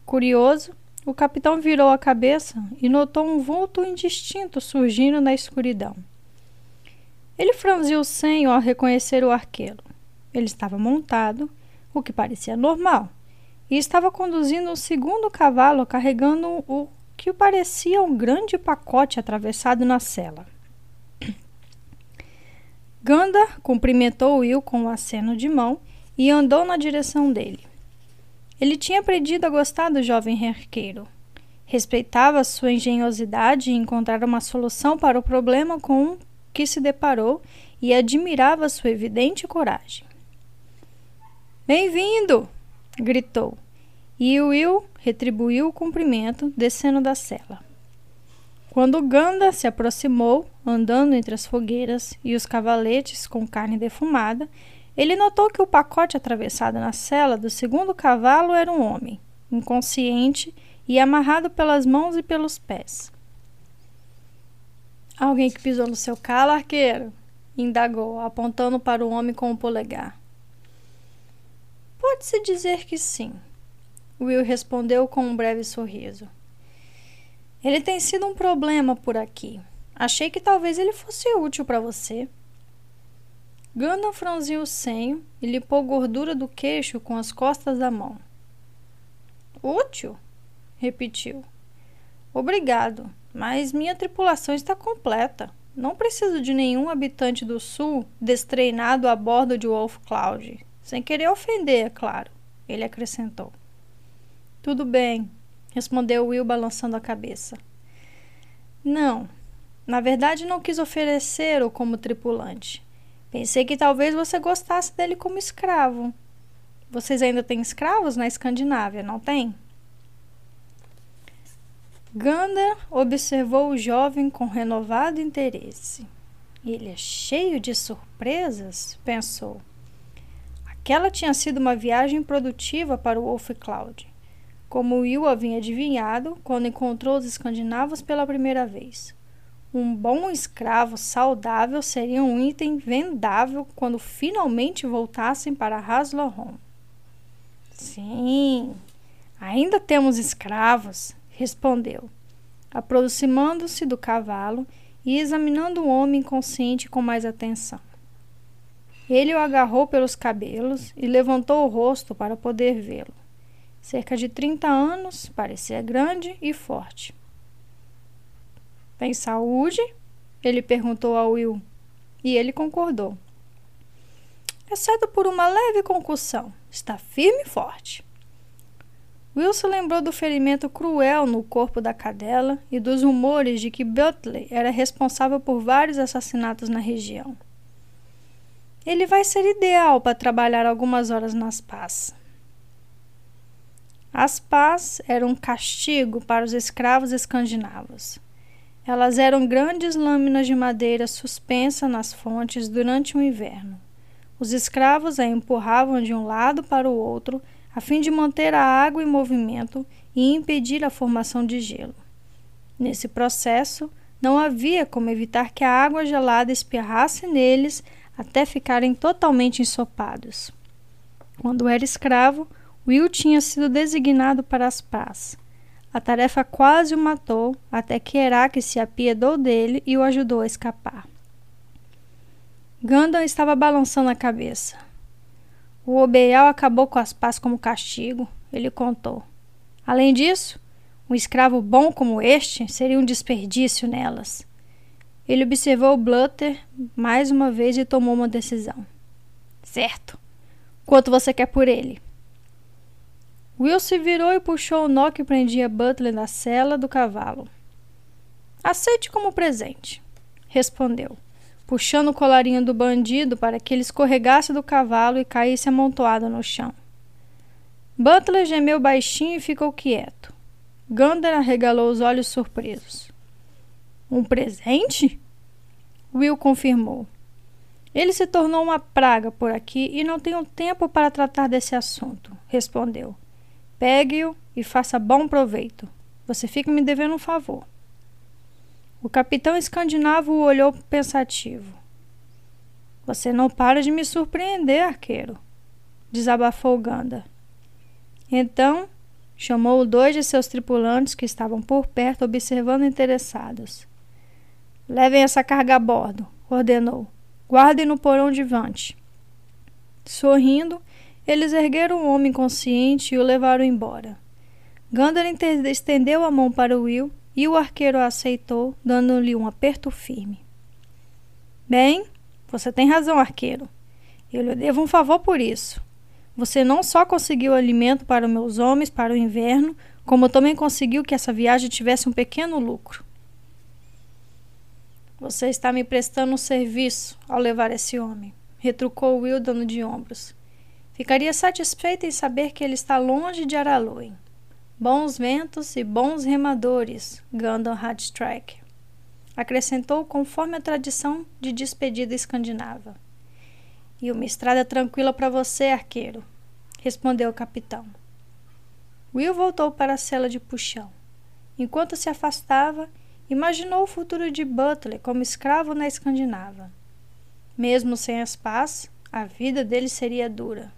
Speaker 1: Curioso, o capitão virou a cabeça e notou um vulto indistinto surgindo na escuridão. Ele franziu o senho ao reconhecer o arqueiro. Ele estava montado, o que parecia normal, e estava conduzindo um segundo cavalo carregando o que parecia um grande pacote atravessado na sela. Ganda cumprimentou Will com um aceno de mão e andou na direção dele. Ele tinha aprendido a gostar do jovem arqueiro. Respeitava sua engenhosidade em encontrar uma solução para o problema com que se deparou e admirava sua evidente coragem. Bem-vindo! gritou, e Will retribuiu o cumprimento, descendo da cela. Quando Ganda se aproximou, andando entre as fogueiras e os cavaletes com carne defumada, ele notou que o pacote atravessado na cela do segundo cavalo era um homem, inconsciente e amarrado pelas mãos e pelos pés. Alguém que pisou no seu calo, arqueiro? indagou, apontando para o homem com o polegar. Pode-se dizer que sim, Will respondeu com um breve sorriso. Ele tem sido um problema por aqui. Achei que talvez ele fosse útil para você. Gandalf franziu o senho e limpou gordura do queixo com as costas da mão. Útil? repetiu. Obrigado, mas minha tripulação está completa. Não preciso de nenhum habitante do sul destreinado a bordo de Wolf Cloud. Sem querer ofender, é claro, ele acrescentou. Tudo bem, respondeu Will balançando a cabeça. Não, na verdade não quis oferecer-o como tripulante. Pensei que talvez você gostasse dele como escravo. Vocês ainda têm escravos na Escandinávia, não tem? Gander observou o jovem com renovado interesse. Ele é cheio de surpresas, pensou. Aquela tinha sido uma viagem produtiva para o Wolf Cloud como Will havia adivinhado quando encontrou os escandinavos pela primeira vez. Um bom escravo saudável seria um item vendável quando finalmente voltassem para Haslohon. Sim, ainda temos escravos, respondeu, aproximando-se do cavalo e examinando o homem inconsciente com mais atenção. Ele o agarrou pelos cabelos e levantou o rosto para poder vê-lo. Cerca de 30 anos, parecia grande e forte. Tem saúde? Ele perguntou a Will, e ele concordou. Exceto por uma leve concussão, está firme e forte. Wilson lembrou do ferimento cruel no corpo da cadela e dos rumores de que Butler era responsável por vários assassinatos na região. Ele vai ser ideal para trabalhar algumas horas nas pás. As pás eram um castigo para os escravos escandinavos. Elas eram grandes lâminas de madeira suspensas nas fontes durante o inverno. Os escravos a empurravam de um lado para o outro a fim de manter a água em movimento e impedir a formação de gelo. Nesse processo, não havia como evitar que a água gelada espirrasse neles até ficarem totalmente ensopados. Quando era escravo, Will tinha sido designado para as pás. A tarefa quase o matou, até que Herak se apiedou dele e o ajudou a escapar. Gandalf estava balançando a cabeça. O Obeial acabou com as pás como castigo, ele contou. Além disso, um escravo bom como este seria um desperdício nelas. Ele observou Blutter mais uma vez e tomou uma decisão. Certo. Quanto você quer por ele? Will se virou e puxou o nó que prendia Butler na sela do cavalo. Aceite como presente, respondeu puxando o colarinho do bandido para que ele escorregasse do cavalo e caísse amontoado no chão. Butler gemeu baixinho e ficou quieto. Gander arregalou os olhos surpresos. Um presente? Will confirmou. Ele se tornou uma praga por aqui e não tenho tempo para tratar desse assunto, respondeu. Pegue-o e faça bom proveito. Você fica me devendo um favor. O capitão escandinavo o olhou pensativo. Você não para de me surpreender, arqueiro, desabafou Ganda. Então, chamou dois de seus tripulantes que estavam por perto observando interessados. Levem essa carga a bordo, ordenou. Guardem no porão de vante. Sorrindo, eles ergueram o homem consciente e o levaram embora. Gandalf estendeu a mão para Will e o arqueiro a aceitou, dando-lhe um aperto firme. Bem, você tem razão, arqueiro. Eu lhe devo um favor por isso. Você não só conseguiu alimento para meus homens para o inverno, como também conseguiu que essa viagem tivesse um pequeno lucro. Você está me prestando um serviço ao levar esse homem, retrucou Will dando de ombros. Ficaria satisfeito em saber que ele está longe de Araloen. Bons ventos e bons remadores, Gandalf Hadstrike. Acrescentou conforme a tradição de despedida escandinava. E uma estrada tranquila para você, arqueiro, respondeu o capitão. Will voltou para a cela de puxão. Enquanto se afastava, imaginou o futuro de Butler como escravo na Escandinava. Mesmo sem as pás, a vida dele seria dura.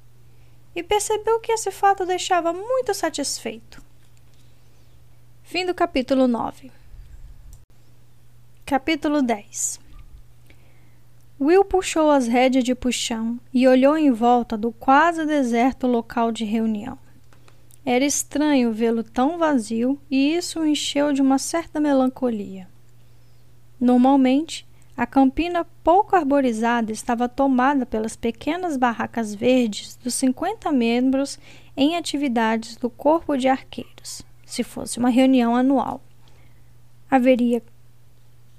Speaker 1: E percebeu que esse fato deixava muito satisfeito. Fim do capítulo 9. Capítulo 10 Will puxou as rédeas de puxão e olhou em volta do quase deserto local de reunião. Era estranho vê-lo tão vazio e isso o encheu de uma certa melancolia. Normalmente, a campina pouco arborizada estava tomada pelas pequenas barracas verdes dos 50 membros em atividades do Corpo de Arqueiros se fosse uma reunião anual. Haveria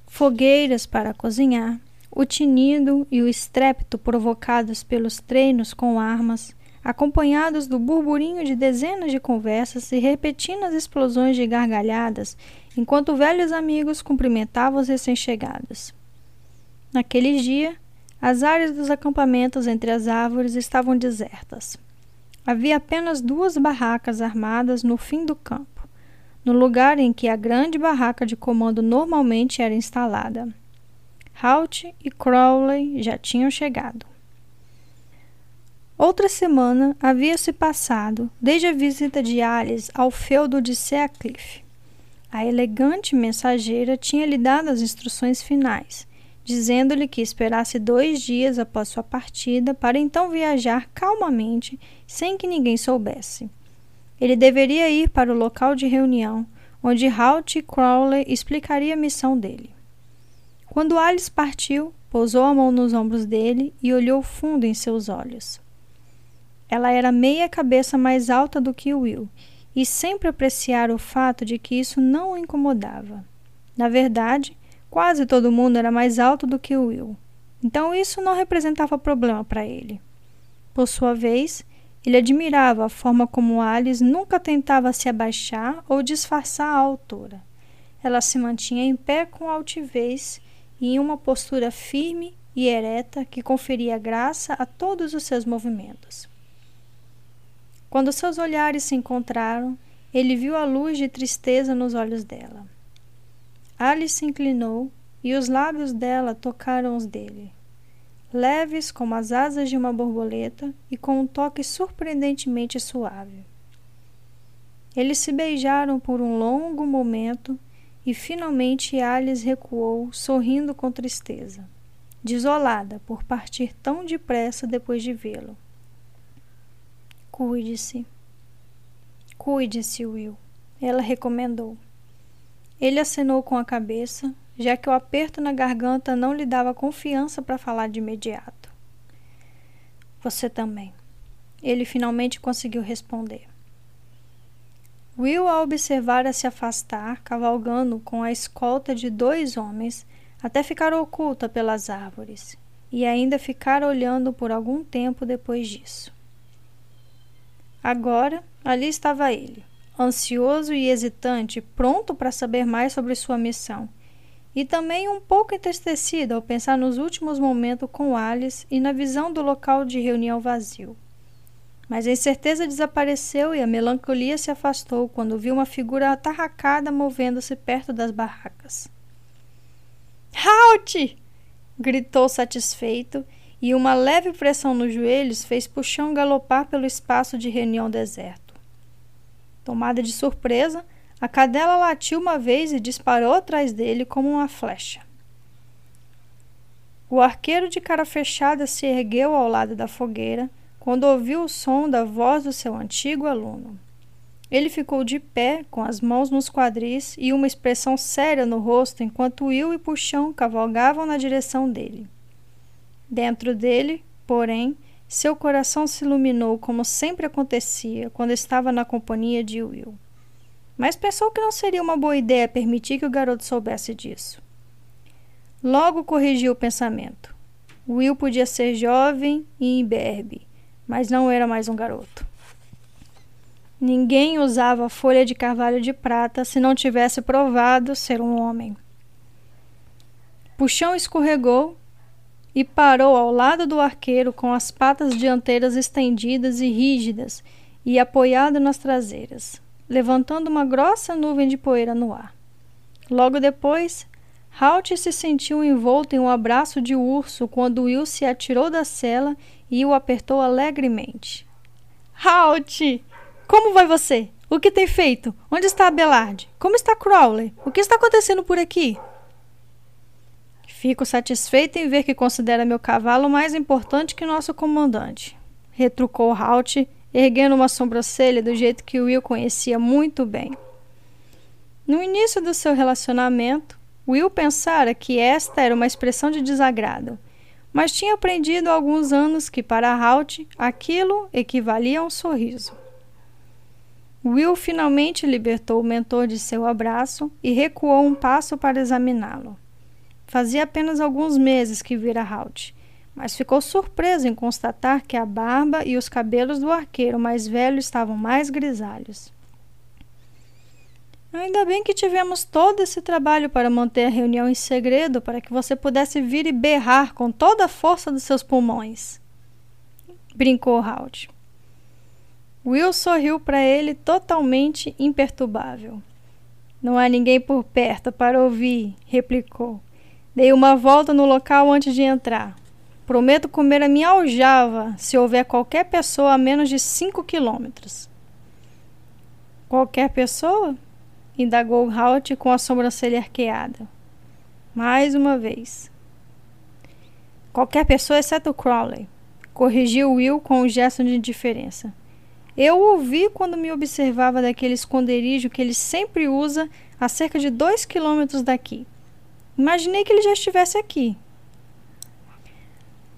Speaker 1: fogueiras para cozinhar, o tinido e o estrépito provocados pelos treinos com armas, acompanhados do burburinho de dezenas de conversas e repetindo explosões de gargalhadas, enquanto velhos amigos cumprimentavam os recém-chegados. Naquele dia, as áreas dos acampamentos entre as árvores estavam desertas. Havia apenas duas barracas armadas no fim do campo no lugar em que a grande barraca de comando normalmente era instalada. Halt e Crowley já tinham chegado. Outra semana havia se passado desde a visita de Alice ao feudo de Seacliff. A elegante mensageira tinha lhe dado as instruções finais, dizendo-lhe que esperasse dois dias após sua partida para então viajar calmamente, sem que ninguém soubesse. Ele deveria ir para o local de reunião, onde Halt Crowley explicaria a missão dele. Quando Alice partiu, pousou a mão nos ombros dele e olhou fundo em seus olhos. Ela era meia cabeça mais alta do que Will e sempre apreciara o fato de que isso não o incomodava. Na verdade, quase todo mundo era mais alto do que Will, então isso não representava problema para ele. Por sua vez, ele admirava a forma como Alice nunca tentava se abaixar ou disfarçar a altura. Ela se mantinha em pé com altivez e em uma postura firme e ereta que conferia graça a todos os seus movimentos. Quando seus olhares se encontraram, ele viu a luz de tristeza nos olhos dela. Alice se inclinou e os lábios dela tocaram os dele, leves como as asas de uma borboleta e com um toque surpreendentemente suave. Eles se beijaram por um longo momento e finalmente Alice recuou, sorrindo com tristeza, desolada por partir tão depressa depois de vê-lo. Cuide-se. Cuide-se, Will. Ela recomendou. Ele acenou com a cabeça, já que o aperto na garganta não lhe dava confiança para falar de imediato. Você também. Ele finalmente conseguiu responder. Will a observara se afastar, cavalgando com a escolta de dois homens, até ficar oculta pelas árvores, e ainda ficar olhando por algum tempo depois disso. Agora, ali estava ele, ansioso e hesitante, pronto para saber mais sobre sua missão, e também um pouco entristecido ao pensar nos últimos momentos com Alice e na visão do local de reunião vazio. Mas a incerteza desapareceu e a melancolia se afastou quando viu uma figura atarracada movendo-se perto das barracas. Halt! gritou satisfeito e uma leve pressão nos joelhos fez Puxão galopar pelo espaço de reunião deserto. Tomada de surpresa, a cadela latiu uma vez e disparou atrás dele como uma flecha. O arqueiro de cara fechada se ergueu ao lado da fogueira quando ouviu o som da voz do seu antigo aluno. Ele ficou de pé, com as mãos nos quadris e uma expressão séria no rosto enquanto Will e Puxão cavalgavam na direção dele. Dentro dele, porém, seu coração se iluminou como sempre acontecia quando estava na companhia de Will. Mas pensou que não seria uma boa ideia permitir que o garoto soubesse disso. Logo corrigiu o pensamento. Will podia ser jovem e imberbe, mas não era mais um garoto. Ninguém usava folha de carvalho de prata se não tivesse provado ser um homem. Puxão escorregou e parou ao lado do arqueiro com as patas dianteiras estendidas e rígidas e apoiado nas traseiras, levantando uma grossa nuvem de poeira no ar. Logo depois, Halt se sentiu envolto em um abraço de urso quando Will se atirou da cela e o apertou alegremente. Halt! Como vai você? O que tem feito? Onde está Abelard? Como está Crowley? O que está acontecendo por aqui? Fico satisfeito em ver que considera meu cavalo mais importante que nosso comandante, retrucou Halt, erguendo uma sobrancelha do jeito que Will conhecia muito bem. No início do seu relacionamento, Will pensara que esta era uma expressão de desagrado, mas tinha aprendido há alguns anos que para Halt aquilo equivalia a um sorriso. Will finalmente libertou o mentor de seu abraço e recuou um passo para examiná-lo. Fazia apenas alguns meses que vira Halt, mas ficou surpreso em constatar que a barba e os cabelos do arqueiro mais velho estavam mais grisalhos. Ainda bem que tivemos todo esse trabalho para manter a reunião em segredo para que você pudesse vir e berrar com toda a força dos seus pulmões. Brincou Halt. Will sorriu para ele totalmente imperturbável. Não há ninguém por perto para ouvir, replicou. Dei uma volta no local antes de entrar. Prometo comer a minha aljava se houver qualquer pessoa a menos de cinco quilômetros. Qualquer pessoa? indagou Halt com a sobrancelha arqueada. Mais uma vez. Qualquer pessoa exceto Crowley, corrigiu Will com um gesto de indiferença. Eu ouvi quando me observava daquele esconderijo que ele sempre usa a cerca de dois quilômetros daqui. Imaginei que ele já estivesse aqui.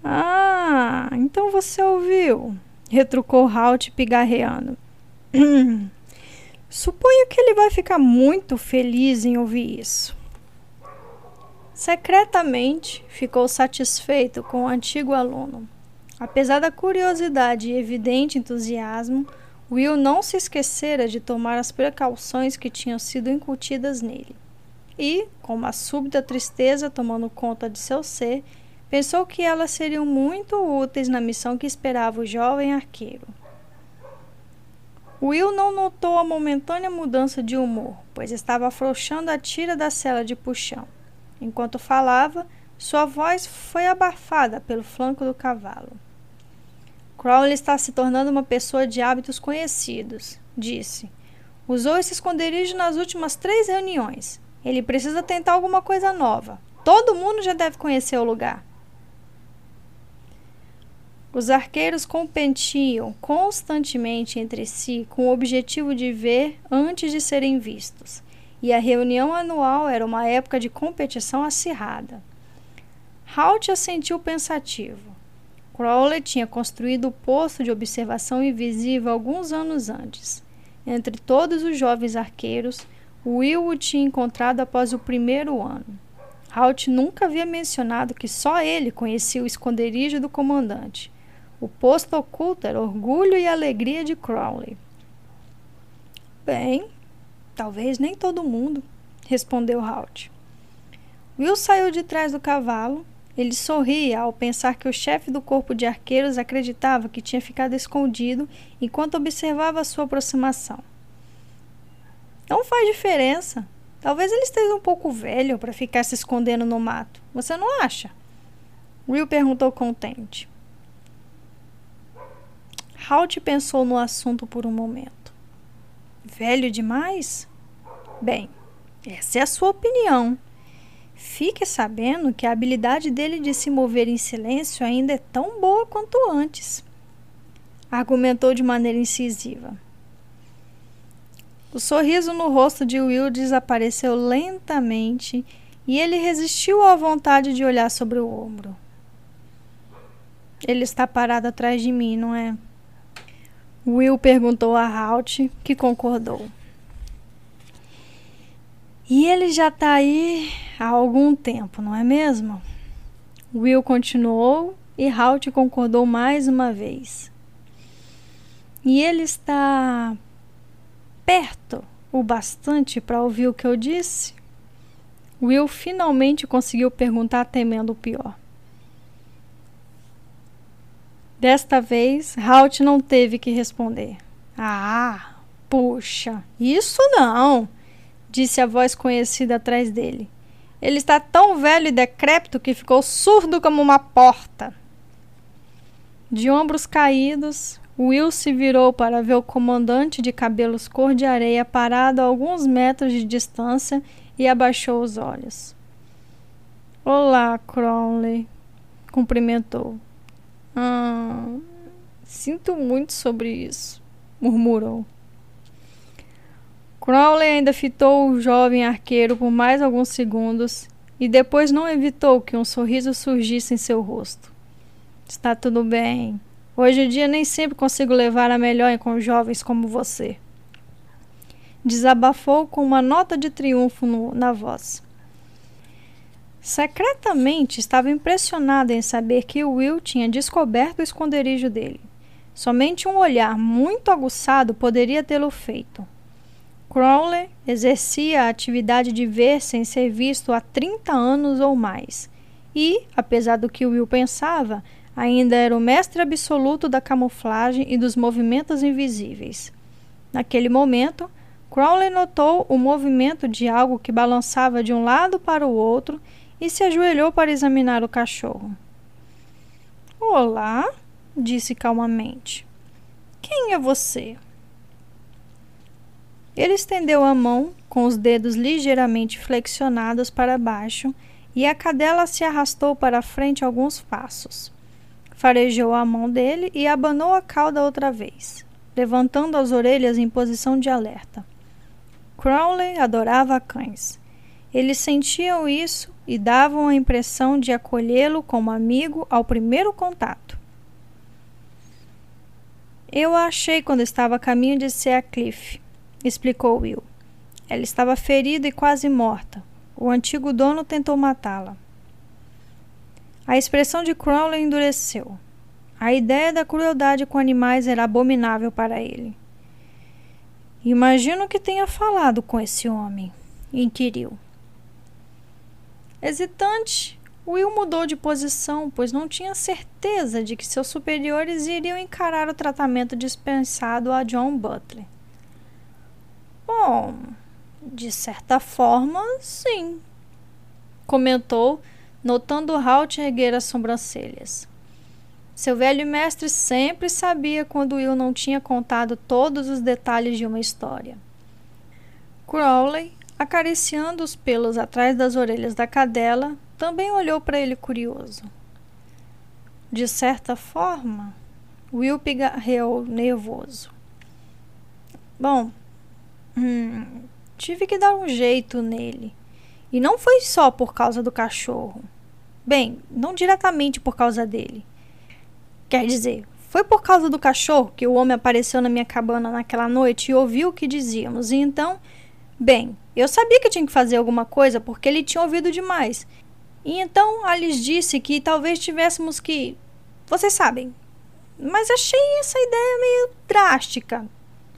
Speaker 1: Ah, então você ouviu, retrucou Halt pigarreando. Suponho que ele vai ficar muito feliz em ouvir isso. Secretamente ficou satisfeito com o antigo aluno. Apesar da curiosidade e evidente entusiasmo, Will não se esquecera de tomar as precauções que tinham sido incutidas nele. E, com uma súbita tristeza tomando conta de seu ser, pensou que elas seriam muito úteis na missão que esperava o jovem arqueiro. Will não notou a momentânea mudança de humor, pois estava afrouxando a tira da cela de puxão. Enquanto falava, sua voz foi abafada pelo flanco do cavalo. Crowley está se tornando uma pessoa de hábitos conhecidos, disse. Usou esse esconderijo nas últimas três reuniões. Ele precisa tentar alguma coisa nova. Todo mundo já deve conhecer o lugar. Os arqueiros competiam constantemente entre si com o objetivo de ver antes de serem vistos, e a reunião anual era uma época de competição acirrada. Halt assentiu pensativo. Crowley tinha construído o posto de observação invisível alguns anos antes. Entre todos os jovens arqueiros, Will o tinha encontrado após o primeiro ano. Halt nunca havia mencionado que só ele conhecia o esconderijo do comandante o posto oculto era orgulho e alegria de Crowley. Bem, talvez nem todo mundo, respondeu Halt. Will saiu de trás do cavalo. Ele sorria ao pensar que o chefe do corpo de arqueiros acreditava que tinha ficado escondido enquanto observava sua aproximação. Não faz diferença. Talvez ele esteja um pouco velho para ficar se escondendo no mato. Você não acha? Will perguntou contente. Halt pensou no assunto por um momento. Velho demais? Bem, essa é a sua opinião. Fique sabendo que a habilidade dele de se mover em silêncio ainda é tão boa quanto antes. Argumentou de maneira incisiva. O sorriso no rosto de Will desapareceu lentamente e ele resistiu à vontade de olhar sobre o ombro. Ele está parado atrás de mim, não é? Will perguntou a Halt, que concordou. E ele já está aí há algum tempo, não é mesmo? Will continuou e Halt concordou mais uma vez. E ele está perto o bastante para ouvir o que eu disse? Will finalmente conseguiu perguntar, temendo o pior. Desta vez, Halt não teve que responder. Ah, puxa, isso não, disse a voz conhecida atrás dele. Ele está tão velho e decrépito que ficou surdo como uma porta. De ombros caídos, Will se virou para ver o comandante de cabelos cor de areia parado a alguns metros de distância e abaixou os olhos. Olá, Crowley, cumprimentou. Ah, sinto muito sobre isso, murmurou. Crowley ainda fitou o jovem arqueiro por mais alguns segundos e depois não evitou que um sorriso surgisse em seu rosto. Está tudo bem. Hoje em dia nem sempre consigo levar a melhor com jovens como você. Desabafou com uma nota de triunfo no, na voz. Secretamente estava impressionada em saber que Will tinha descoberto o esconderijo dele. Somente um olhar muito aguçado poderia tê-lo feito. Crowley exercia a atividade de ver sem ser visto há 30 anos ou mais. E, apesar do que Will pensava, ainda era o mestre absoluto da camuflagem e dos movimentos invisíveis. Naquele momento, Crowley notou o movimento de algo que balançava de um lado para o outro e se ajoelhou para examinar o cachorro. Olá, disse calmamente. Quem é você? Ele estendeu a mão, com os dedos ligeiramente flexionados para baixo, e a cadela se arrastou para frente alguns passos. Farejou a mão dele e abanou a cauda outra vez, levantando as orelhas em posição de alerta. Crowley adorava cães. Eles sentiam isso e davam a impressão de acolhê-lo como amigo ao primeiro contato. Eu a achei quando estava a caminho de Cliff, explicou Will. Ela estava ferida e quase morta. O antigo dono tentou matá-la. A expressão de Crowley endureceu. A ideia da crueldade com animais era abominável para ele. Imagino que tenha falado com esse homem, inquiriu. Hesitante, Will mudou de posição, pois não tinha certeza de que seus superiores iriam encarar o tratamento dispensado a John Butler. Bom, de certa forma, sim, comentou, notando Halt erguer as sobrancelhas. Seu velho mestre sempre sabia quando Will não tinha contado todos os detalhes de uma história. Crowley acariciando os pelos atrás das orelhas da cadela, também olhou para ele curioso. De certa forma, Will pigarreou nervoso. Bom, hum, tive que dar um jeito nele. E não foi só por causa do cachorro. Bem, não diretamente por causa dele. Quer dizer, foi por causa do cachorro que o homem apareceu na minha cabana naquela noite e ouviu o que dizíamos. E então, bem, eu sabia que tinha que fazer alguma coisa porque ele tinha ouvido demais. E então Alice disse que talvez tivéssemos que. Vocês sabem. Mas achei essa ideia meio drástica.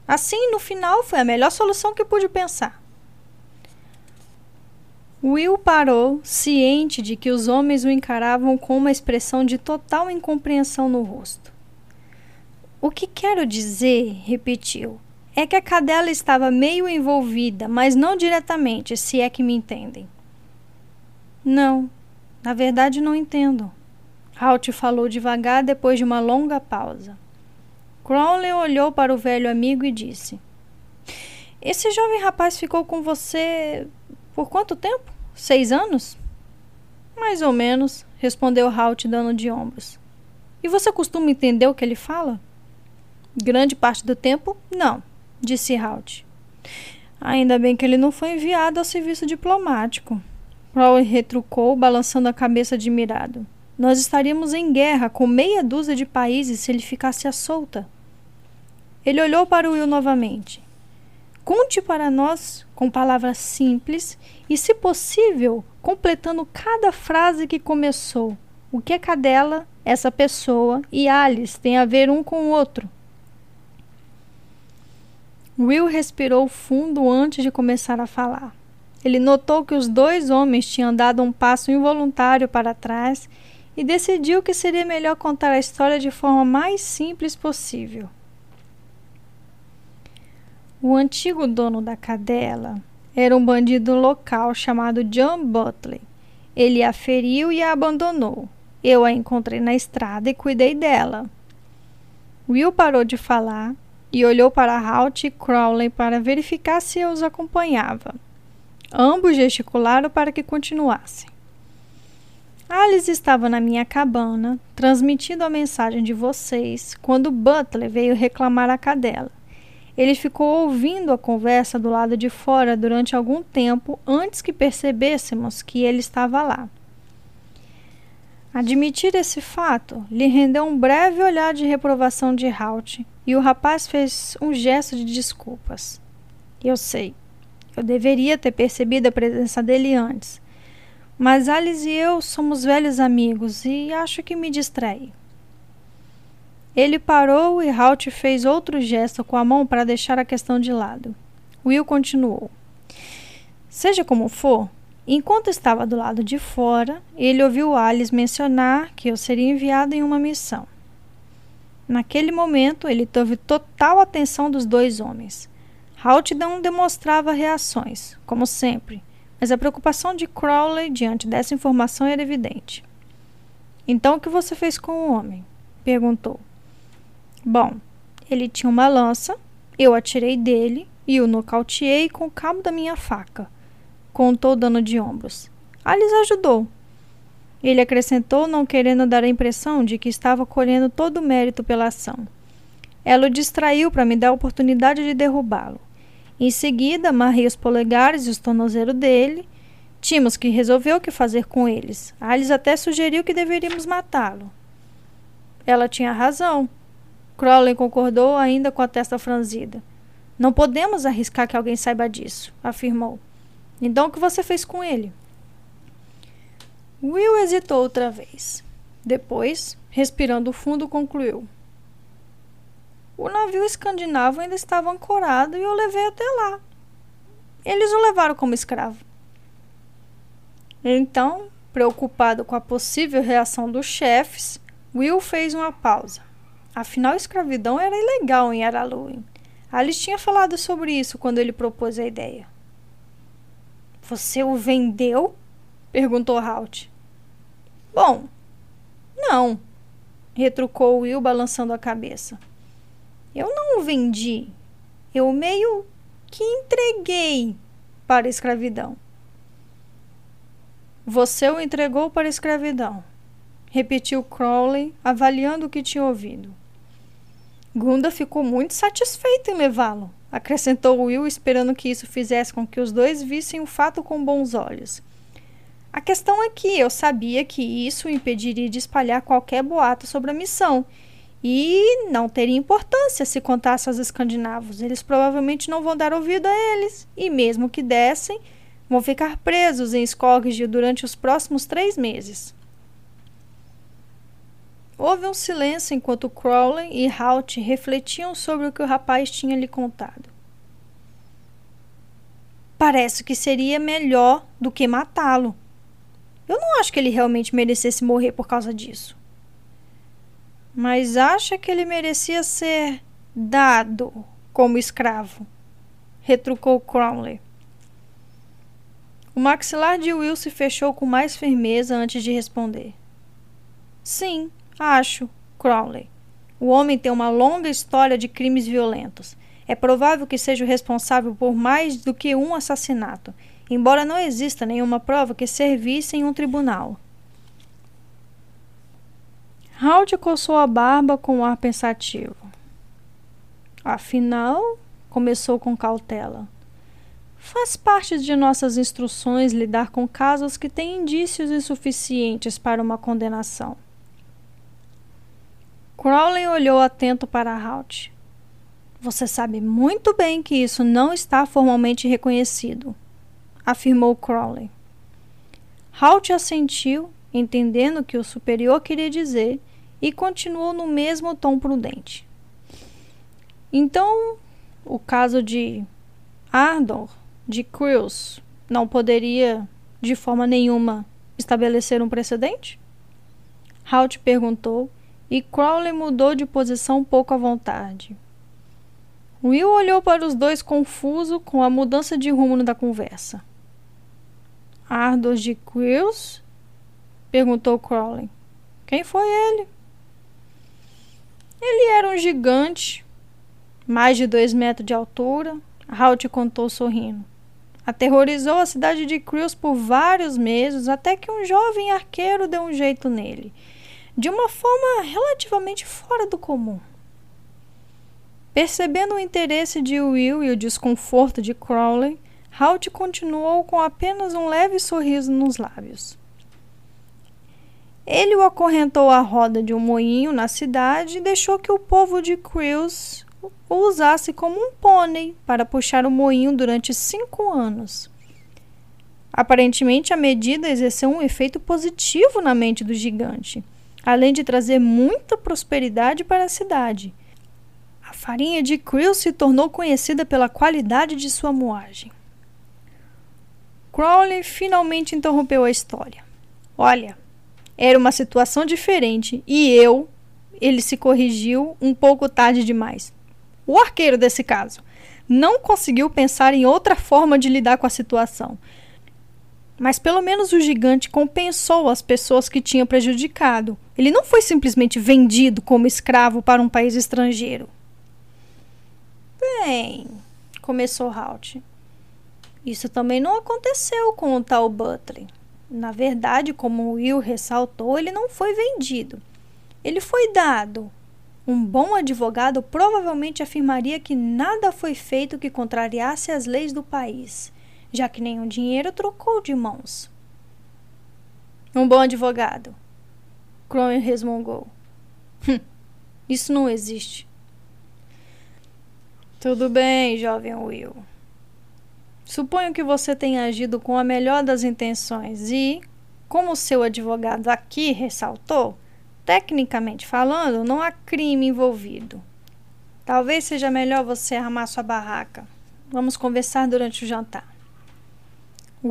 Speaker 1: Assim, no final, foi a melhor solução que pude pensar. Will parou, ciente de que os homens o encaravam com uma expressão de total incompreensão no rosto. O que quero dizer, repetiu, é que a cadela estava meio envolvida, mas não diretamente, se é que me entendem. Não, na verdade não entendo. Halt falou devagar depois de uma longa pausa. Crowley olhou para o velho amigo e disse: Esse jovem rapaz ficou com você por quanto tempo? Seis anos? Mais ou menos, respondeu Halt dando de ombros. E você costuma entender o que ele fala? Grande parte do tempo, não disse Halt. Ainda bem que ele não foi enviado ao serviço diplomático. Crowley retrucou, balançando a cabeça admirado. Nós estaríamos em guerra com meia dúzia de países se ele ficasse à solta. Ele olhou para Will novamente. Conte para nós com palavras simples e, se possível, completando cada frase que começou. O que a cadela, essa pessoa e Alice têm a ver um com o outro? Will respirou fundo antes de começar a falar. Ele notou que os dois homens tinham dado um passo involuntário para trás e decidiu que seria melhor contar a história de forma mais simples possível. O antigo dono da cadela era um bandido local chamado John Butley. Ele a feriu e a abandonou. Eu a encontrei na estrada e cuidei dela. Will parou de falar e olhou para Halt e Crowley para verificar se eu os acompanhava. Ambos gesticularam para que continuassem. Alice estava na minha cabana, transmitindo a mensagem de vocês, quando Butler veio reclamar a cadela. Ele ficou ouvindo a conversa do lado de fora durante algum tempo antes que percebêssemos que ele estava lá. Admitir esse fato lhe rendeu um breve olhar de reprovação de Halt, e o rapaz fez um gesto de desculpas. Eu sei, eu deveria ter percebido a presença dele antes, mas Alice e eu somos velhos amigos e acho que me distraí. Ele parou e Halt fez outro gesto com a mão para deixar a questão de lado. Will continuou. Seja como for, Enquanto estava do lado de fora, ele ouviu Alice mencionar que eu seria enviado em uma missão. Naquele momento, ele teve total atenção dos dois homens. Halt não demonstrava reações, como sempre, mas a preocupação de Crowley diante dessa informação era evidente. Então, o que você fez com o homem? perguntou. Bom, ele tinha uma lança, eu atirei dele e o nocauteei com o cabo da minha faca, contou dando de ombros. Alice ajudou. Ele acrescentou, não querendo dar a impressão de que estava colhendo todo o mérito pela ação. Ela o distraiu para me dar a oportunidade de derrubá-lo. Em seguida, amarrei os polegares e os tornozelos dele. Tínhamos que resolver o que fazer com eles. Alice até sugeriu que deveríamos matá-lo. Ela tinha razão. Crowley concordou, ainda com a testa franzida. Não podemos arriscar que alguém saiba disso, afirmou. Então o que você fez com ele? Will hesitou outra vez. Depois, respirando fundo, concluiu. O navio escandinavo ainda estava ancorado e eu levei até lá. Eles o levaram como escravo. Então, preocupado com a possível reação dos chefes, Will fez uma pausa. Afinal, a escravidão era ilegal em Araluin. Alice tinha falado sobre isso quando ele propôs a ideia. Você o vendeu? perguntou Halt. Bom, não, retrucou Will balançando a cabeça. Eu não o vendi. Eu meio que entreguei para a escravidão. Você o entregou para a escravidão, repetiu Crowley, avaliando o que tinha ouvido. Gunda ficou muito satisfeita em levá-lo, acrescentou Will, esperando que isso fizesse com que os dois vissem o fato com bons olhos. A questão é que eu sabia que isso impediria de espalhar qualquer boato sobre a missão e não teria importância se contasse aos escandinavos. Eles provavelmente não vão dar ouvido a eles. E mesmo que dessem, vão ficar presos em Skogje durante os próximos três meses. Houve um silêncio enquanto Crowley e Halt refletiam sobre o que o rapaz tinha lhe contado. Parece que seria melhor do que matá-lo. Eu não acho que ele realmente merecesse morrer por causa disso mas acha que ele merecia ser dado como escravo, retrucou Cromley. O maxilar de Will se fechou com mais firmeza antes de responder. Sim, acho, Cromley. O homem tem uma longa história de crimes violentos. É provável que seja o responsável por mais do que um assassinato, embora não exista nenhuma prova que servisse em um tribunal. Halt coçou a barba com um ar pensativo. Afinal, começou com cautela. Faz parte de nossas instruções lidar com casos que têm indícios insuficientes para uma condenação. Crowley olhou atento para Halt. Você sabe muito bem que isso não está formalmente reconhecido, afirmou Crowley. Halt assentiu entendendo o que o superior queria dizer, e continuou no mesmo tom prudente. Então, o caso de Ardor, de Cruz, não poderia, de forma nenhuma, estabelecer um precedente? Halt perguntou, e Crowley mudou de posição pouco à vontade. Will olhou para os dois confuso com a mudança de rumo da conversa. Ardor de Cruz Perguntou Crowley. Quem foi ele? Ele era um gigante, mais de dois metros de altura. Halt contou sorrindo. Aterrorizou a cidade de Crews por vários meses, até que um jovem arqueiro deu um jeito nele, de uma forma relativamente fora do comum. Percebendo o interesse de Will e o desconforto de Crowley, Halt continuou com apenas um leve sorriso nos lábios. Ele o acorrentou à roda de um moinho na cidade e deixou que o povo de Crews o usasse como um pônei para puxar o moinho durante cinco anos. Aparentemente, a medida exerceu um efeito positivo na mente do gigante, além de trazer muita prosperidade para a cidade. A farinha de Krill se tornou conhecida pela qualidade de sua moagem. Crowley finalmente interrompeu a história. Olha, era uma situação diferente e eu, ele se corrigiu um pouco tarde demais. O arqueiro desse caso não conseguiu pensar em outra forma de lidar com a situação. Mas pelo menos o gigante compensou as pessoas que tinha prejudicado. Ele não foi simplesmente vendido como escravo para um país estrangeiro. Bem, começou Halt. Isso também não aconteceu com o tal Butler. Na verdade, como Will ressaltou, ele não foi vendido. Ele foi dado. Um bom advogado provavelmente afirmaria que nada foi feito que contrariasse as leis do país, já que nenhum dinheiro trocou de mãos. Um bom advogado. Cromwell resmungou. Hum, isso não existe. Tudo bem, jovem Will. Suponho que você tenha agido com a melhor das intenções e, como seu advogado aqui ressaltou, tecnicamente falando, não há crime envolvido. Talvez seja melhor você armar sua barraca. Vamos conversar durante o jantar.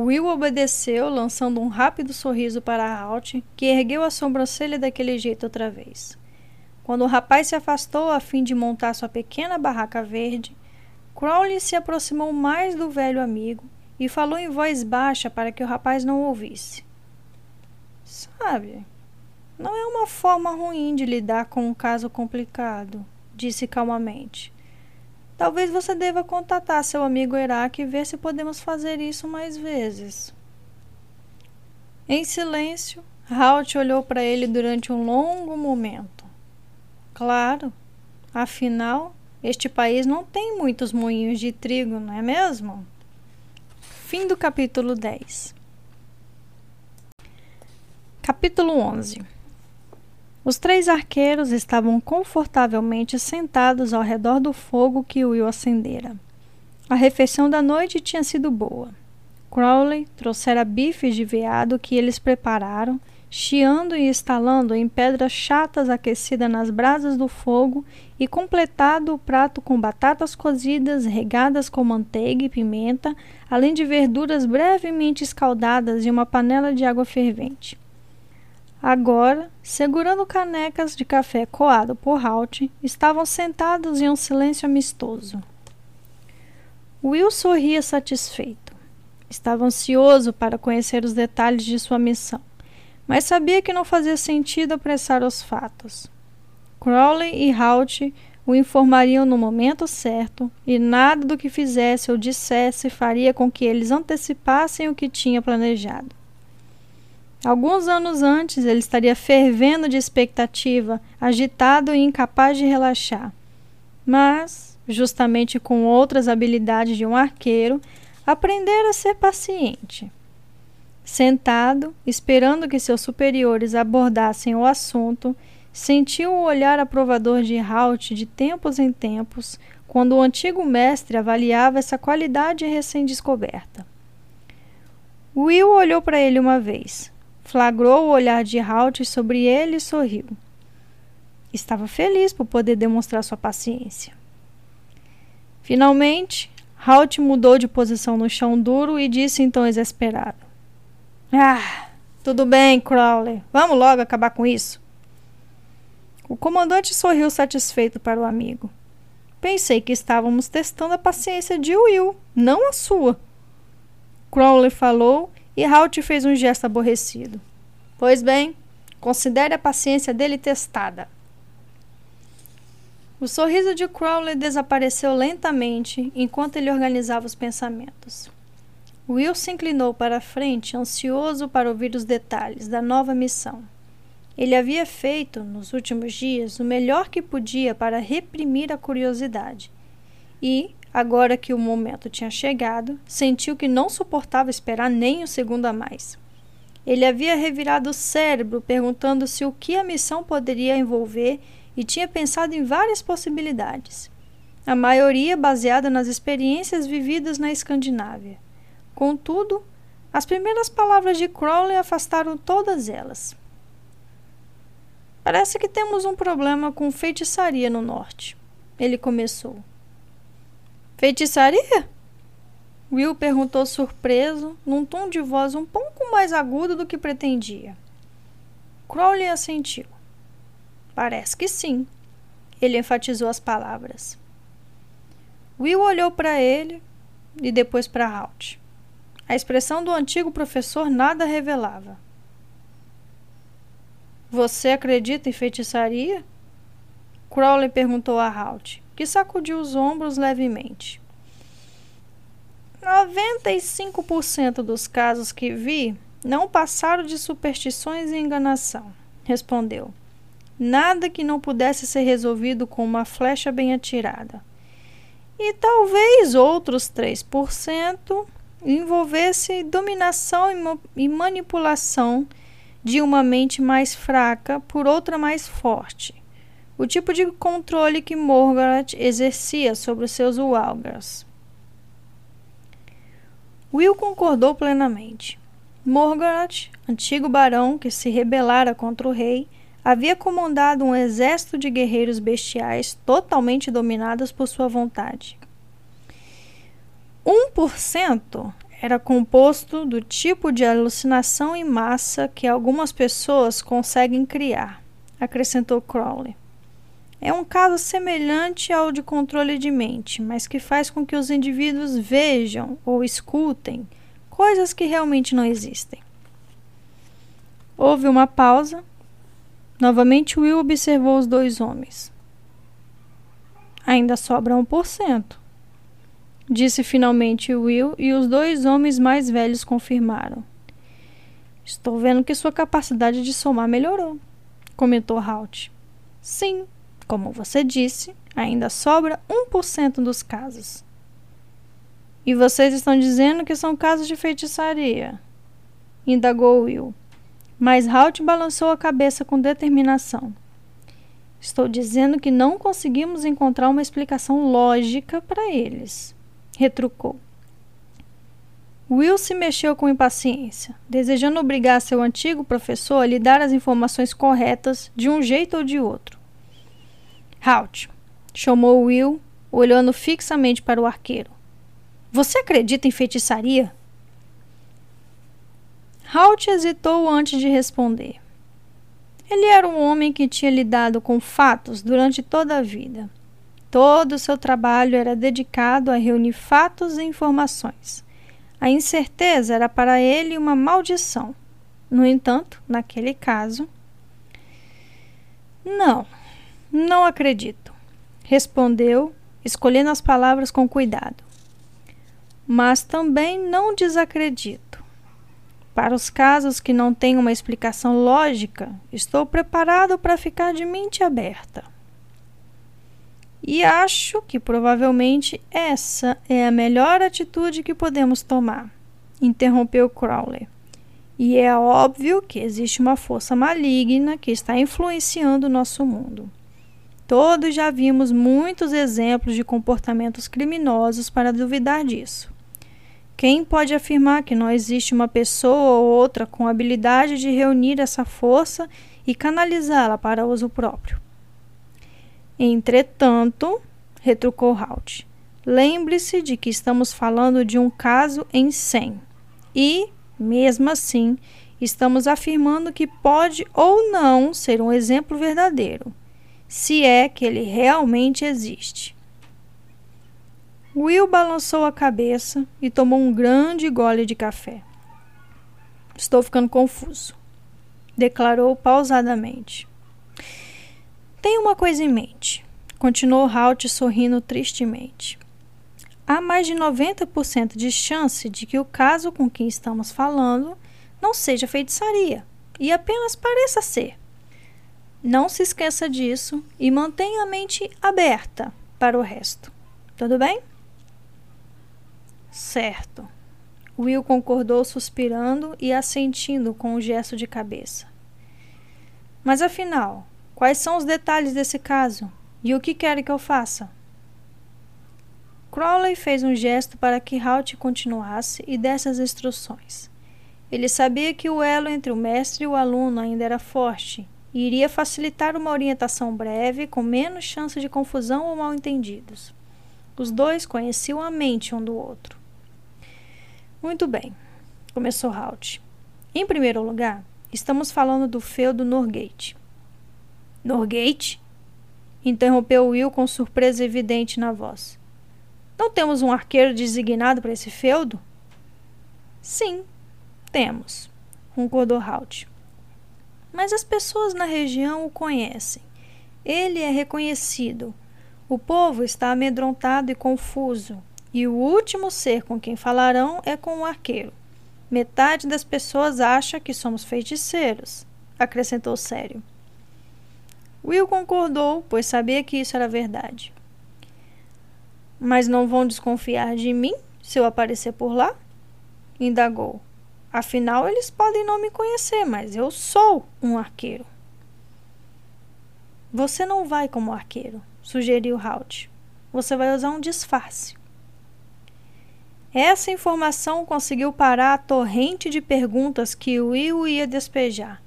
Speaker 1: Will obedeceu, lançando um rápido sorriso para Halt, que ergueu a sobrancelha daquele jeito outra vez. Quando o rapaz se afastou a fim de montar sua pequena barraca verde, Crowley se aproximou mais do velho amigo e falou em voz baixa para que o rapaz não ouvisse. Sabe, não é uma forma ruim de lidar com um caso complicado, disse calmamente. Talvez você deva contatar seu amigo Iraque e ver se podemos fazer isso mais vezes. Em silêncio, Halt olhou para ele durante um longo momento. Claro, afinal, este país não tem muitos moinhos de trigo, não é mesmo? Fim do capítulo 10. Capítulo 11 Os três arqueiros estavam confortavelmente sentados ao redor do fogo que Will acendera. A refeição da noite tinha sido boa. Crowley trouxera bifes de veado que eles prepararam chiando e estalando em pedras chatas aquecidas nas brasas do fogo e completado o prato com batatas cozidas regadas com manteiga e pimenta, além de verduras brevemente escaldadas em uma panela de água fervente. Agora, segurando canecas de café coado por Halt, estavam sentados em um silêncio amistoso. Will sorria satisfeito. Estava ansioso para conhecer os detalhes de sua missão mas sabia que não fazia sentido apressar os fatos. Crowley e Halt o informariam no momento certo, e nada do que fizesse ou dissesse faria com que eles antecipassem o que tinha planejado. Alguns anos antes, ele estaria fervendo de expectativa, agitado e incapaz de relaxar. Mas, justamente com outras habilidades de um arqueiro, aprendera a ser paciente. Sentado, esperando que seus superiores abordassem o assunto, sentiu o olhar aprovador de Halt de tempos em tempos, quando o antigo mestre avaliava essa qualidade recém-descoberta. Will olhou para ele uma vez, flagrou o olhar de Halt sobre ele e sorriu. Estava feliz por poder demonstrar sua paciência. Finalmente, Halt mudou de posição no chão duro e disse em tom exasperado: ah, tudo bem, Crowley. Vamos logo acabar com isso. O comandante sorriu satisfeito para o amigo. Pensei que estávamos testando a paciência de Will, não a sua. Crowley falou e Halt fez um gesto aborrecido. Pois bem, considere a paciência dele testada. O sorriso de Crowley desapareceu lentamente enquanto ele organizava os pensamentos. Will se inclinou para a frente, ansioso para ouvir os detalhes da nova missão. Ele havia feito, nos últimos dias, o melhor que podia para reprimir a curiosidade. E, agora que o momento tinha chegado, sentiu que não suportava esperar nem um segundo a mais. Ele havia revirado o cérebro perguntando-se o que a missão poderia envolver e tinha pensado em várias possibilidades, a maioria baseada nas experiências vividas na Escandinávia. Contudo, as primeiras palavras de Crowley afastaram todas elas. Parece que temos um problema com feitiçaria no norte. Ele começou. Feitiçaria? Will perguntou surpreso, num tom de voz um pouco mais agudo do que pretendia. Crowley assentiu. Parece que sim. Ele enfatizou as palavras. Will olhou para ele e depois para Halt. A expressão do antigo professor nada revelava. Você acredita em feitiçaria? Crowley perguntou a Halt, que sacudiu os ombros levemente. 95% dos casos que vi não passaram de superstições e enganação, respondeu. Nada que não pudesse ser resolvido com uma flecha bem atirada. E talvez outros 3% envolvesse dominação e manipulação de uma mente mais fraca por outra mais forte. O tipo de controle que Morgoth exercia sobre os seus Walgers. Will concordou plenamente. Morgoth, antigo barão que se rebelara contra o rei, havia comandado um exército de guerreiros bestiais totalmente dominados por sua vontade. 1% era composto do tipo de alucinação em massa que algumas pessoas conseguem criar, acrescentou Crowley. É um caso semelhante ao de controle de mente, mas que faz com que os indivíduos vejam ou escutem coisas que realmente não existem. Houve uma pausa. Novamente, Will observou os dois homens. Ainda sobra 1%. Disse finalmente Will, e os dois homens mais velhos confirmaram. Estou vendo que sua capacidade de somar melhorou, comentou Halt. Sim, como você disse, ainda sobra 1% dos casos. E vocês estão dizendo que são casos de feitiçaria? indagou Will. Mas Halt balançou a cabeça com determinação. Estou dizendo que não conseguimos encontrar uma explicação lógica para eles, retrucou. Will se mexeu com impaciência, desejando obrigar seu antigo professor a lhe dar as informações corretas de um jeito ou de outro. Halt, chamou Will, olhando fixamente para o arqueiro. Você acredita em feitiçaria? Halt hesitou antes de responder. Ele era um homem que tinha lidado com fatos durante toda a vida. Todo o seu trabalho era dedicado a reunir fatos e informações. A incerteza era para ele uma maldição. No entanto, naquele caso. Não, não acredito, respondeu, escolhendo as palavras com cuidado. Mas também não desacredito. Para os casos que não têm uma explicação lógica, estou preparado para ficar de mente aberta. E acho que provavelmente essa é a melhor atitude que podemos tomar, interrompeu Crowley. E é óbvio que existe uma força maligna que está influenciando o nosso mundo. Todos já vimos muitos exemplos de comportamentos criminosos para duvidar disso. Quem pode afirmar que não existe uma pessoa ou outra com habilidade de reunir essa força e canalizá-la para uso próprio? Entretanto, retrucou Halt, lembre-se de que estamos falando de um caso em 100 e, mesmo assim, estamos afirmando que pode ou não ser um exemplo verdadeiro, se é que ele realmente existe. Will balançou a cabeça e tomou um grande gole de café. Estou ficando confuso, declarou pausadamente. Tenho uma coisa em mente, continuou Halt sorrindo tristemente. Há mais de 90% de chance de que o caso com quem estamos falando não seja feitiçaria e apenas pareça ser. Não se esqueça disso e mantenha a mente aberta para o resto. Tudo bem? Certo. Will concordou suspirando e assentindo com um gesto de cabeça. Mas afinal, quais são os detalhes desse caso? E o que quer que eu faça? Crowley fez um gesto para que Halt continuasse e desse as instruções. Ele sabia que o elo entre o mestre e o aluno ainda era forte iria facilitar uma orientação breve com menos chance de confusão ou mal-entendidos. Os dois conheciam a mente um do outro. Muito bem, começou Halt. Em primeiro lugar, estamos falando do feudo Norgate. Norgate? Interrompeu Will com surpresa evidente na voz. Não temos um arqueiro designado para esse feudo? Sim, temos, concordou Halt. Mas as pessoas na região o conhecem. Ele é reconhecido. O povo está amedrontado e confuso E o último ser com quem falarão é com o arqueiro. Metade das pessoas acha que somos feiticeiros, acrescentou sério. Will concordou, pois sabia que isso era verdade. Mas não vão desconfiar de mim se eu aparecer por lá? indagou. Afinal, eles podem não me conhecer, mas eu sou um arqueiro. Você não vai como arqueiro, sugeriu Halt. Você vai usar um disfarce. Essa informação conseguiu parar a torrente de perguntas que Will ia despejar.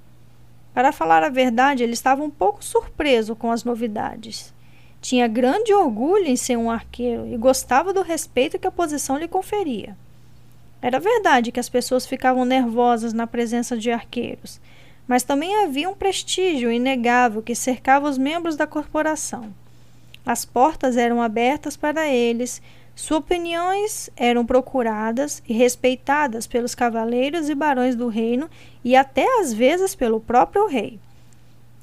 Speaker 1: Para falar a verdade, ele estava um pouco surpreso com as novidades. Tinha grande orgulho em ser um arqueiro e gostava do respeito que a posição lhe conferia. Era verdade que as pessoas ficavam nervosas na presença de arqueiros, mas também havia um prestígio inegável que cercava os membros da corporação. As portas eram abertas para eles suas opiniões eram procuradas e respeitadas pelos cavaleiros e barões do reino e até às vezes pelo próprio rei.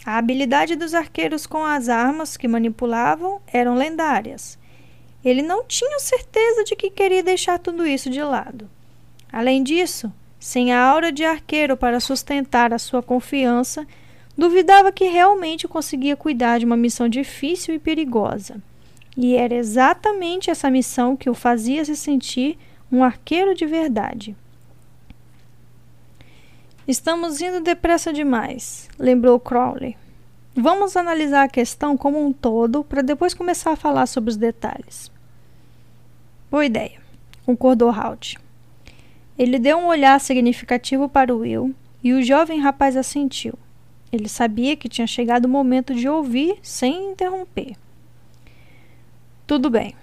Speaker 1: A habilidade dos arqueiros com as armas que manipulavam eram lendárias. Ele não tinha certeza de que queria deixar tudo isso de lado. Além disso, sem a aura de arqueiro para sustentar a sua confiança, duvidava que realmente conseguia cuidar de uma missão difícil e perigosa. E era exatamente essa missão que o fazia se sentir um arqueiro de verdade. Estamos indo depressa demais, lembrou Crowley. Vamos analisar a questão como um todo para depois começar a falar sobre os detalhes. Boa ideia, concordou Halt. Ele deu um olhar significativo para Will e o jovem rapaz assentiu. Ele sabia que tinha chegado o momento de ouvir sem interromper. Tudo bem.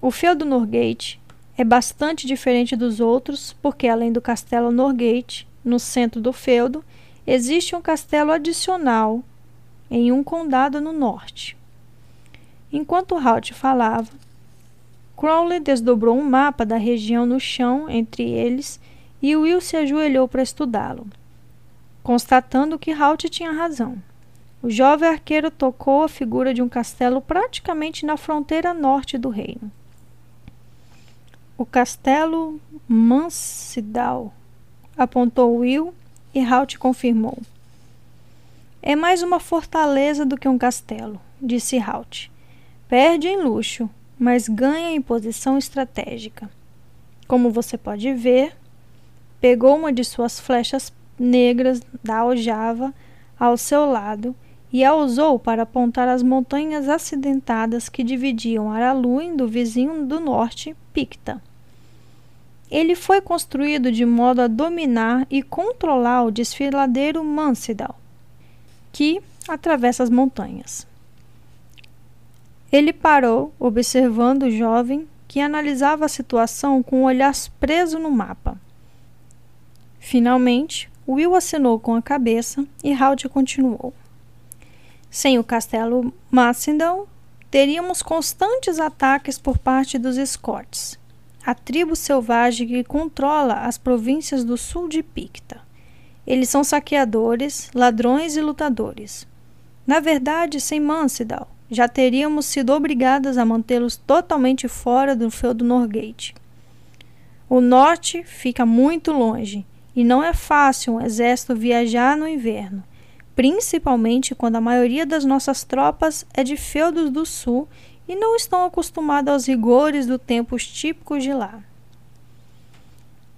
Speaker 1: O feudo Norgate é bastante diferente dos outros, porque além do castelo Norgate, no centro do feudo, existe um castelo adicional em um condado no norte. Enquanto Halt falava, Crowley desdobrou um mapa da região no chão entre eles e Will se ajoelhou para estudá-lo, constatando que Halt tinha razão. O jovem arqueiro tocou a figura de um castelo praticamente na fronteira norte do reino. O castelo Mansidal, apontou Will e Halt confirmou. É mais uma fortaleza do que um castelo, disse Halt. Perde em luxo, mas ganha em posição estratégica. Como você pode ver, pegou uma de suas flechas negras da aljava ao seu lado e a usou para apontar as montanhas acidentadas que dividiam Araluin do vizinho do norte, Picta. Ele foi construído de modo a dominar e controlar o desfiladeiro Mansidal, que atravessa as montanhas. Ele parou, observando o jovem, que analisava a situação com o olhar preso no mapa. Finalmente, Will assinou com a cabeça e Howard continuou. Sem o castelo Macindon, teríamos constantes ataques por parte dos Scots, a tribo selvagem que controla as províncias do sul de Picta. Eles são saqueadores, ladrões e lutadores. Na verdade, sem Mansidal, já teríamos sido obrigadas a mantê-los totalmente fora do feudo Norgate. O norte fica muito longe e não é fácil um exército viajar no inverno principalmente quando a maioria das nossas tropas é de feudos do sul e não estão acostumados aos rigores do tempo típicos de lá.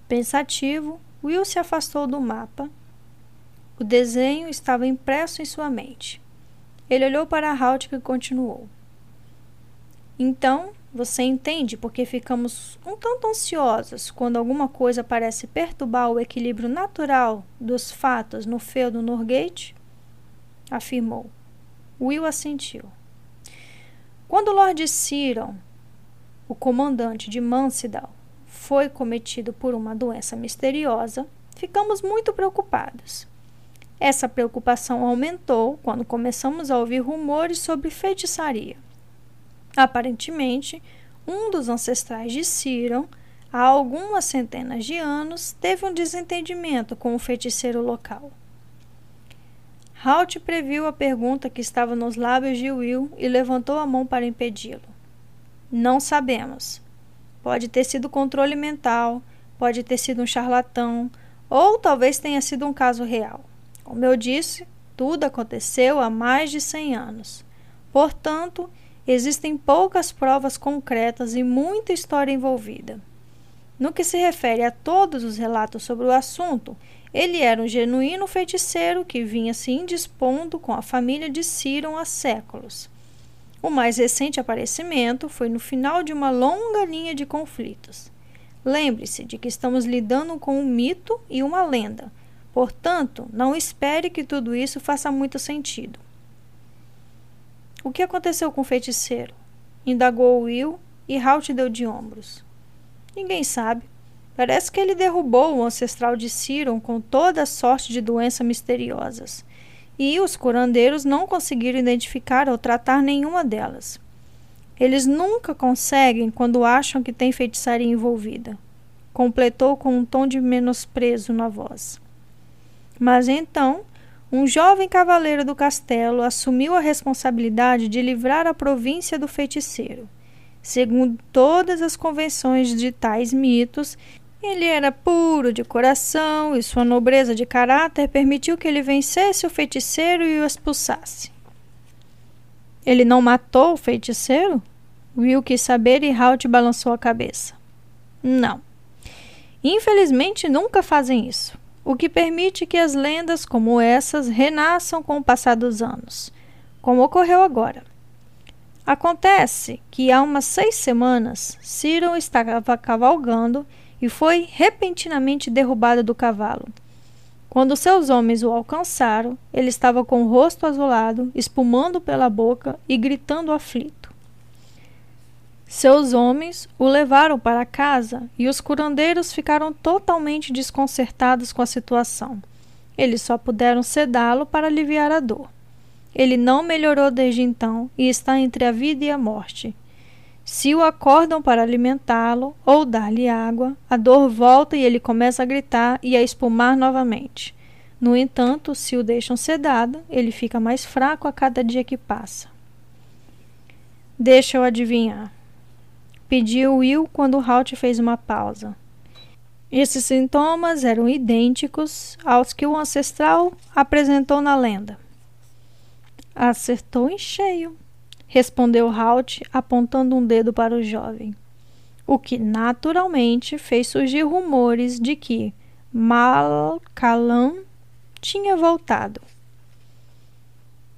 Speaker 1: Pensativo, Will se afastou do mapa. O desenho estava impresso em sua mente. Ele olhou para Halt e continuou. Então, você entende por que ficamos um tanto ansiosos quando alguma coisa parece perturbar o equilíbrio natural dos fatos no feudo Norgate? afirmou. Will assentiu. Quando Lord Ciron, o comandante de Mansidal, foi cometido por uma doença misteriosa, ficamos muito preocupados. Essa preocupação aumentou quando começamos a ouvir rumores sobre feitiçaria. Aparentemente, um dos ancestrais de Ciron, há algumas centenas de anos, teve um desentendimento com o feiticeiro local. Halt previu a pergunta que estava nos lábios de Will e levantou a mão para impedi-lo. Não sabemos. Pode ter sido controle mental, pode ter sido um charlatão, ou talvez tenha sido um caso real. Como eu disse, tudo aconteceu há mais de 100 anos. Portanto, existem poucas provas concretas e muita história envolvida. No que se refere a todos os relatos sobre o assunto, ele era um genuíno feiticeiro que vinha se indispondo com a família de Ciron há séculos. O mais recente aparecimento foi no final de uma longa linha de conflitos. Lembre-se de que estamos lidando com um mito e uma lenda, portanto, não espere que tudo isso faça muito sentido. O que aconteceu com o feiticeiro? Indagou Will e Halt deu de ombros. Ninguém sabe. Parece que ele derrubou o ancestral de Ciron com toda sorte de doenças misteriosas. E os curandeiros não conseguiram identificar ou tratar nenhuma delas. Eles nunca conseguem quando acham que tem feitiçaria envolvida. Completou com um tom de menosprezo na voz. Mas então, um jovem cavaleiro do castelo assumiu a responsabilidade de livrar a província do feiticeiro. Segundo todas as convenções de tais mitos, ele era puro de coração e sua nobreza de caráter permitiu que ele vencesse o feiticeiro e o expulsasse. Ele não matou o feiticeiro? Will quis saber e Halt balançou a cabeça. Não. Infelizmente nunca fazem isso, o que permite que as lendas como essas renasçam com o passar dos anos, como ocorreu agora. Acontece que há umas seis semanas, Cyril estava cavalgando e foi repentinamente derrubado do cavalo. Quando seus homens o alcançaram, ele estava com o rosto azulado, espumando pela boca e gritando aflito. Seus homens o levaram para casa e os curandeiros ficaram totalmente desconcertados com a situação. Eles só puderam sedá-lo para aliviar a dor. Ele não melhorou desde então e está entre a vida e a morte. Se o acordam para alimentá-lo ou dar-lhe água, a dor volta e ele começa a gritar e a espumar novamente. No entanto, se o deixam sedado, ele fica mais fraco a cada dia que passa. Deixa eu adivinhar. Pediu Will quando Halt fez uma pausa. Esses sintomas eram idênticos aos que o ancestral apresentou na lenda. Acertou em cheio, respondeu Halt, apontando um dedo para o jovem. O que naturalmente fez surgir rumores de que Malcalan tinha voltado.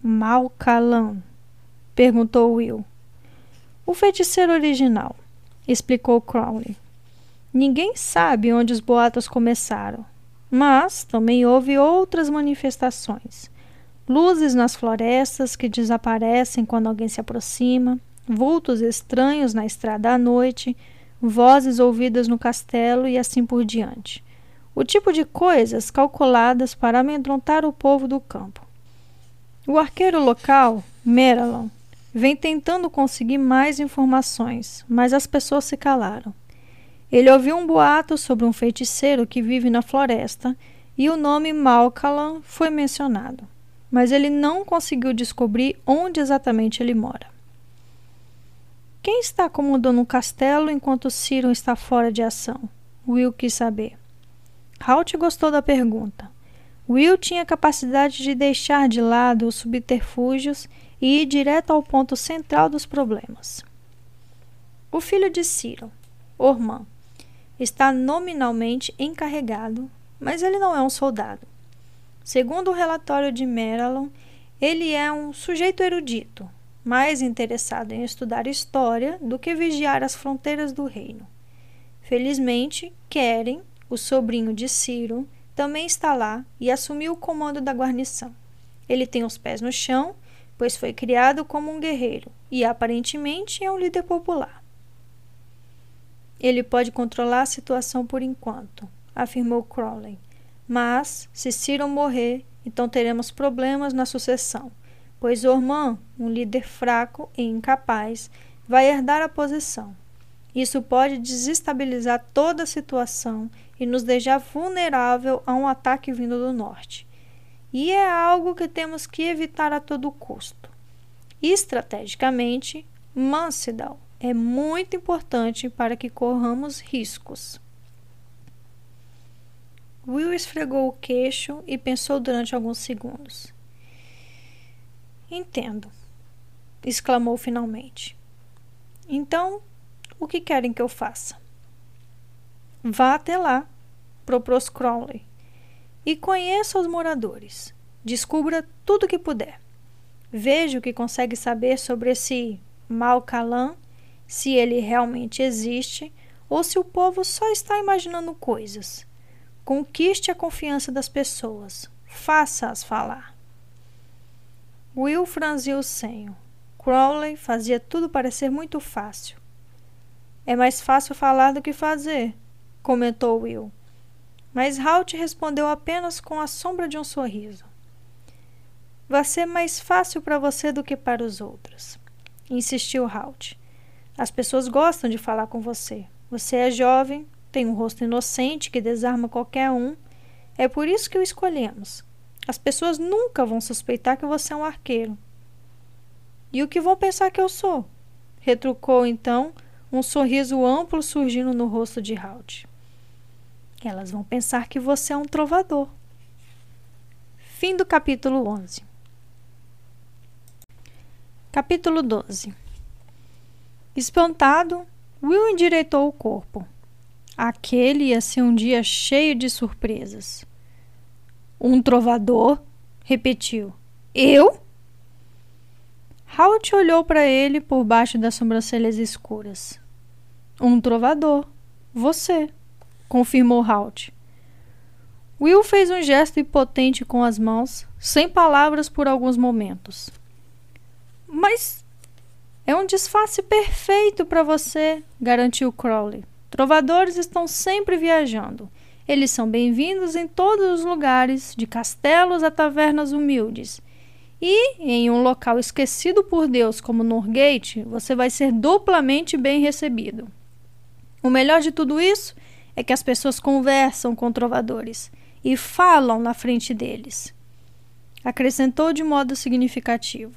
Speaker 1: Malcalan? perguntou Will. O feiticeiro original, explicou Crowley. Ninguém sabe onde os boatos começaram, mas também houve outras manifestações luzes nas florestas que desaparecem quando alguém se aproxima, vultos estranhos na estrada à noite, vozes ouvidas no castelo e assim por diante. O tipo de coisas calculadas para amedrontar o povo do campo. O arqueiro local, Meralon, vem tentando conseguir mais informações, mas as pessoas se calaram. Ele ouviu um boato sobre um feiticeiro que vive na floresta e o nome Malcalan foi mencionado mas ele não conseguiu descobrir onde exatamente ele mora. Quem está comandando o castelo enquanto Cyril está fora de ação? Will quis saber. Halt gostou da pergunta. Will tinha capacidade de deixar de lado os subterfúgios e ir direto ao ponto central dos problemas. O filho de Cyril, Orman, está nominalmente encarregado, mas ele não é um soldado. Segundo o relatório de Meralon, ele é um sujeito erudito, mais interessado em estudar história do que vigiar as fronteiras do reino. Felizmente, Keren, o sobrinho de Ciro, também está lá e assumiu o comando da guarnição. Ele tem os pés no chão, pois foi criado como um guerreiro e aparentemente é um líder popular. Ele pode controlar a situação por enquanto, afirmou Crowley. Mas, se Ciro morrer, então teremos problemas na sucessão, pois Ormã, um líder fraco e incapaz, vai herdar a posição. Isso pode desestabilizar toda a situação e nos deixar vulnerável a um ataque vindo do norte. E é algo que temos que evitar a todo custo. Estrategicamente, Mansidal, é muito importante para que corramos riscos. Will esfregou o queixo e pensou durante alguns segundos. Entendo, exclamou finalmente. Então, o que querem que eu faça? Vá até lá, propôs Crowley, e conheça os moradores. Descubra tudo o que puder. Veja o que consegue saber sobre esse Malcalan, se ele realmente existe ou se o povo só está imaginando coisas. Conquiste a confiança das pessoas. Faça-as falar. Will franziu o senho. Crowley fazia tudo parecer muito fácil. É mais fácil falar do que fazer, comentou Will. Mas Halt respondeu apenas com a sombra de um sorriso. Vai ser mais fácil para você do que para os outros, insistiu Halt. As pessoas gostam de falar com você. Você é jovem, tem um rosto inocente que desarma qualquer um. É por isso que o escolhemos. As pessoas nunca vão suspeitar que você é um arqueiro. E o que vão pensar que eu sou? Retrucou então, um sorriso amplo surgindo no rosto de Halt. Elas vão pensar que você é um trovador. Fim do capítulo 11. Capítulo 12. Espantado, Will endireitou o corpo. Aquele ia ser um dia cheio de surpresas. Um trovador? repetiu. Eu? Halt olhou para ele por baixo das sobrancelhas escuras. Um trovador. Você, confirmou Halt. Will fez um gesto impotente com as mãos, sem palavras por alguns momentos. Mas é um disfarce perfeito para você, garantiu Crowley. Trovadores estão sempre viajando. Eles são bem-vindos em todos os lugares, de castelos a tavernas humildes. E, em um local esquecido por Deus como Norgate, você vai ser duplamente bem recebido. O melhor de tudo isso que as pessoas conversam com trovadores e falam na frente deles. Acrescentou de modo significativo.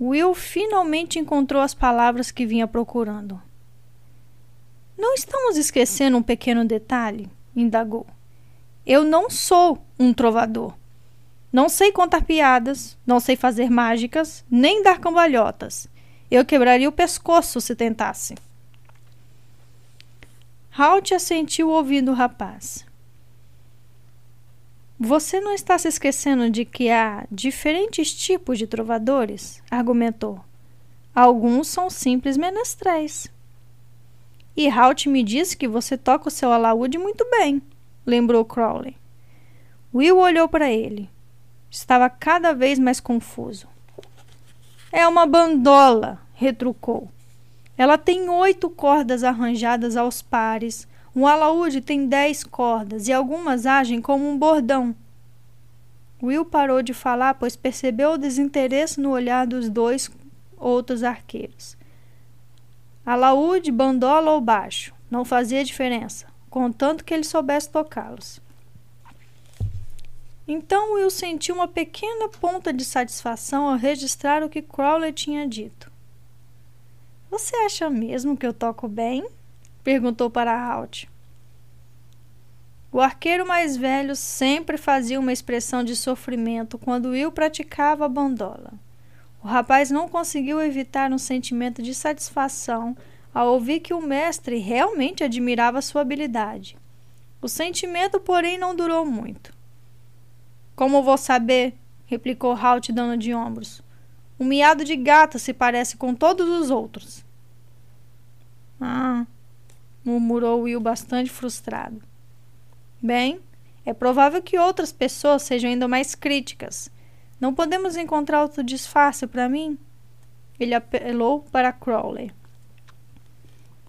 Speaker 1: Will finalmente encontrou as palavras que vinha procurando. Não estamos esquecendo um pequeno detalhe? indagou. Eu não sou um trovador. Não sei contar piadas, não sei fazer mágicas, nem dar cambalhotas. Eu quebraria o pescoço se tentasse. Halt assentiu ouvindo o rapaz. Você não está se esquecendo de que há diferentes tipos de trovadores? argumentou. Alguns são simples menestréis. E Halt me disse que você toca o seu alaúde muito bem, lembrou Crowley. Will olhou para ele. Estava cada vez mais confuso. É uma bandola, retrucou. Ela tem oito cordas arranjadas aos pares. Um alaúde tem dez cordas e algumas agem como um bordão. Will parou de falar, pois percebeu o desinteresse no olhar dos dois outros arqueiros. Alaúde, bandola ou baixo, não fazia diferença, contanto que ele soubesse tocá-los. Então Will sentiu uma pequena ponta de satisfação ao registrar o que Crowley tinha dito. Você acha mesmo que eu toco bem? perguntou para Halt. O arqueiro mais velho sempre fazia uma expressão de sofrimento quando Will praticava a bandola. O rapaz não conseguiu evitar um sentimento de satisfação ao ouvir que o mestre realmente admirava sua habilidade. O sentimento, porém, não durou muito. Como vou saber? replicou Halt, dando de ombros. Um miado de gato se parece com todos os outros. Ah, murmurou Will bastante frustrado. Bem, é provável que outras pessoas sejam ainda mais críticas não podemos encontrar outro disfarce para mim? Ele apelou para Crowley.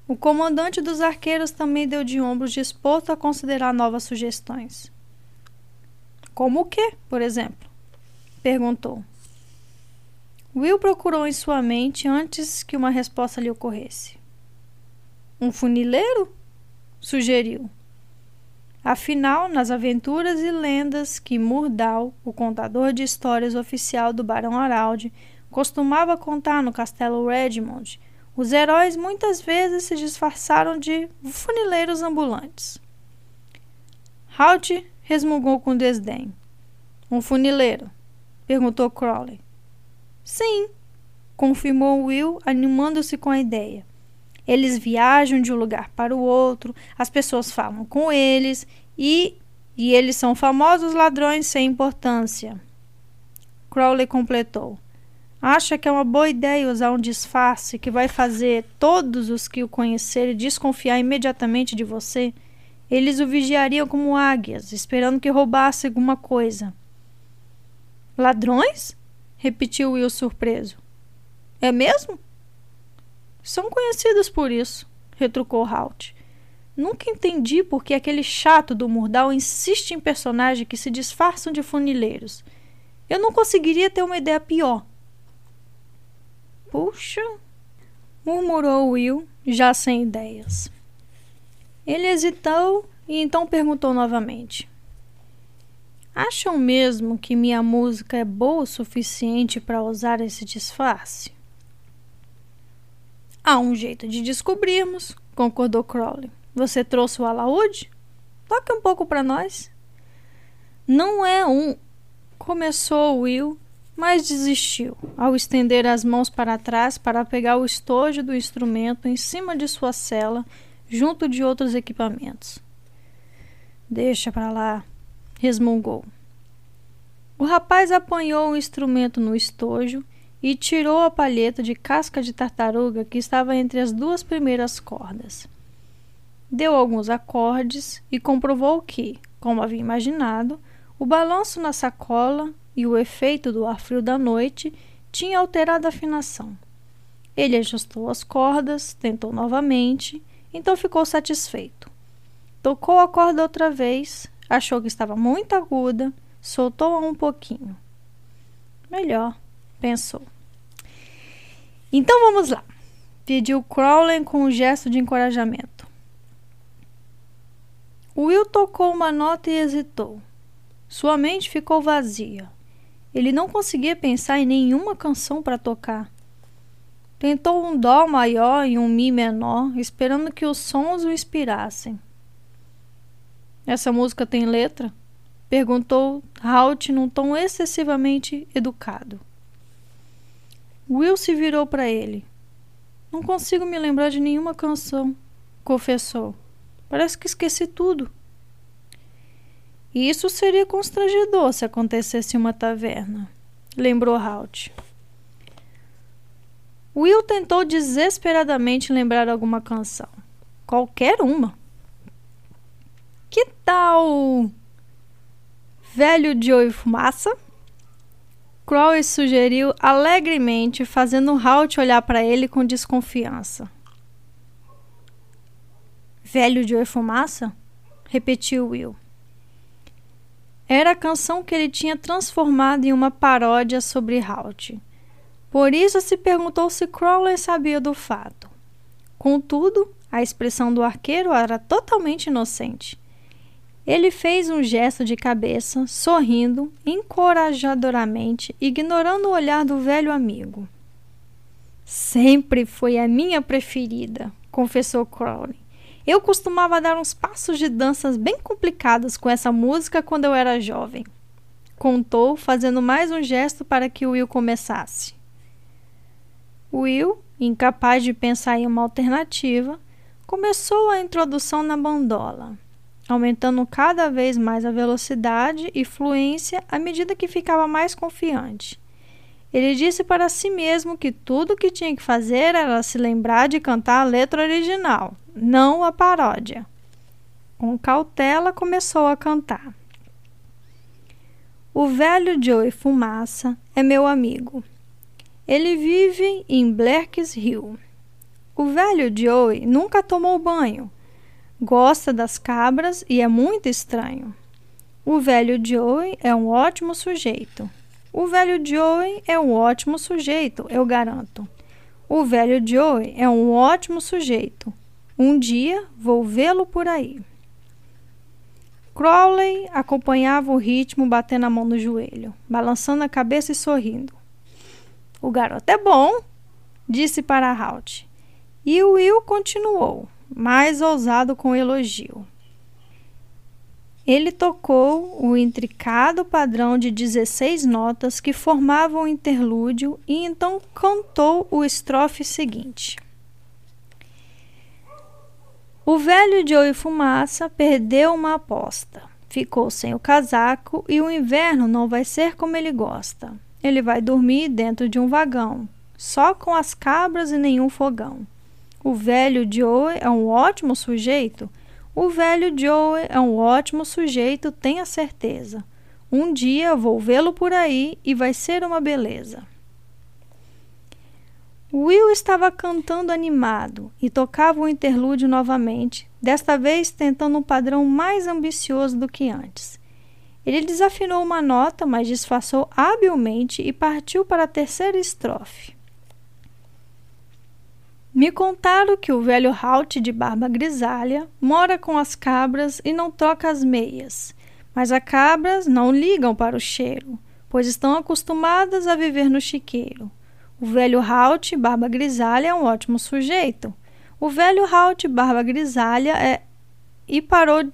Speaker 1: O comandante dos arqueiros também deu de ombros disposto a considerar novas sugestões. Como o que, por exemplo? perguntou. Will procurou em sua mente antes que uma resposta lhe ocorresse. Um funileiro? sugeriu. Afinal, nas aventuras e lendas que Murdal, o contador de histórias oficial do Barão Araldi, costumava contar no castelo Redmond, Os heróis muitas vezes se disfarçaram de funileiros ambulantes. Halt resmungou com desdém. Um funileiro? perguntou Crowley. Sim, confirmou Will, animando-se com a ideia. Eles viajam de um lugar para o outro, as pessoas falam com eles e e eles são famosos ladrões sem importância. Crowley completou. Acha que é uma boa ideia usar um disfarce que vai fazer todos os que o conhecerem desconfiar imediatamente de você? Eles o vigiariam como águias, esperando que roubasse alguma coisa. Ladrões? Repetiu Will surpreso. É mesmo? São conhecidos por isso, retrucou Halt. Nunca entendi por que aquele chato do Murdal insiste em personagens que se disfarçam de funileiros. Eu não conseguiria ter uma ideia pior. Puxa, murmurou Will, já sem ideias. Ele hesitou e então perguntou novamente: Acham mesmo que minha música é boa o suficiente para usar esse disfarce? Há um jeito de descobrirmos, concordou Crowley. Você trouxe o alaúde? Toque um pouco para nós. Não é um. Começou Will, mas desistiu ao estender as mãos para trás para pegar o estojo do instrumento em cima de sua cela, junto de outros equipamentos. Deixa para lá, resmungou. O rapaz apanhou o instrumento no estojo e tirou a palheta de casca de tartaruga que estava entre as duas primeiras cordas deu alguns acordes e comprovou que, como havia imaginado, o balanço na sacola e o efeito do ar frio da noite tinha alterado a afinação. Ele ajustou as cordas, tentou novamente, então ficou satisfeito. Tocou a corda outra vez, achou que estava muito aguda, soltou-a um pouquinho. Melhor, pensou. Então vamos lá, pediu Crowley com um gesto de encorajamento. Will tocou uma nota e hesitou. Sua mente ficou vazia. Ele não conseguia pensar em nenhuma canção para tocar. Tentou um Dó maior e um Mi menor, esperando que os sons o inspirassem. Essa música tem letra? Perguntou Halt num tom excessivamente educado. Will se virou para ele. Não consigo me lembrar de nenhuma canção, confessou. Parece que esqueci tudo. Isso seria constrangedor se acontecesse em uma taverna, lembrou Halt. Will tentou desesperadamente lembrar alguma canção. Qualquer uma. Que tal. Velho Joe Fumaça? Crowley sugeriu alegremente, fazendo Halt olhar para ele com desconfiança. Velho de fumaça? repetiu Will. Era a canção que ele tinha transformado em uma paródia sobre Halt. Por isso se perguntou se Crowley sabia do fato. Contudo, a expressão do arqueiro era totalmente inocente. Ele fez um gesto de cabeça, sorrindo encorajadoramente, ignorando o olhar do velho amigo. Sempre foi a minha preferida, confessou Crowley. Eu costumava dar uns passos de danças bem complicados com essa música quando eu era jovem. Contou, fazendo mais um gesto para que Will começasse. Will, incapaz de pensar em uma alternativa, começou a introdução na bandola, aumentando cada vez mais a velocidade e fluência à medida que ficava mais confiante. Ele disse para si mesmo que tudo o que tinha que fazer era se lembrar de cantar a letra original, não a paródia. Com cautela começou a cantar. O velho Joey Fumaça é meu amigo. Ele vive em Black's Hill. O velho Joey nunca tomou banho. Gosta das cabras e é muito estranho. O velho Joey é um ótimo sujeito. O velho Joey é um ótimo sujeito, eu garanto. O velho Joey é um ótimo sujeito. Um dia vou vê-lo por aí. Crowley acompanhava o ritmo batendo a mão no joelho, balançando a cabeça e sorrindo. O garoto é bom, disse para Halt. E o Will continuou, mais ousado com elogio. Ele tocou o intricado padrão de 16 notas que formavam o interlúdio e então cantou o estrofe seguinte. O velho Joey Fumaça perdeu uma aposta. Ficou sem o casaco e o inverno não vai ser como ele gosta. Ele vai dormir dentro de um vagão, só com as cabras e nenhum fogão. O velho Joey é um ótimo sujeito. O velho Joey é um ótimo sujeito, tenha certeza. Um dia vou vê-lo por aí e vai ser uma beleza. Will estava cantando animado e tocava o interlúdio novamente, desta vez tentando um padrão mais ambicioso do que antes. Ele desafinou uma nota, mas disfarçou habilmente e partiu para a terceira estrofe. Me contaram que o velho Halt de barba grisalha mora com as cabras e não troca as meias, mas as cabras não ligam para o cheiro, pois estão acostumadas a viver no chiqueiro. O velho Halt, barba grisalha, é um ótimo sujeito. O velho Halt, barba grisalha, é... e parou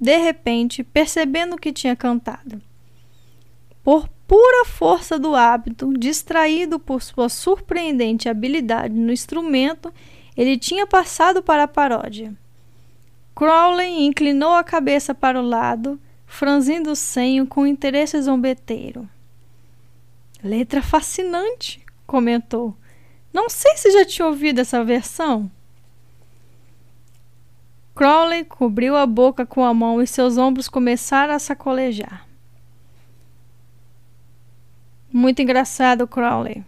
Speaker 1: de repente, percebendo que tinha cantado. Por pura força do hábito, distraído por sua surpreendente habilidade no instrumento, ele tinha passado para a paródia. Crowley inclinou a cabeça para o lado, franzindo o senho com interesse zombeteiro. Letra fascinante, comentou. Não sei se já tinha ouvido essa versão. Crowley cobriu a boca com a mão e seus ombros começaram a sacolejar. Muito engraçado, Crowley,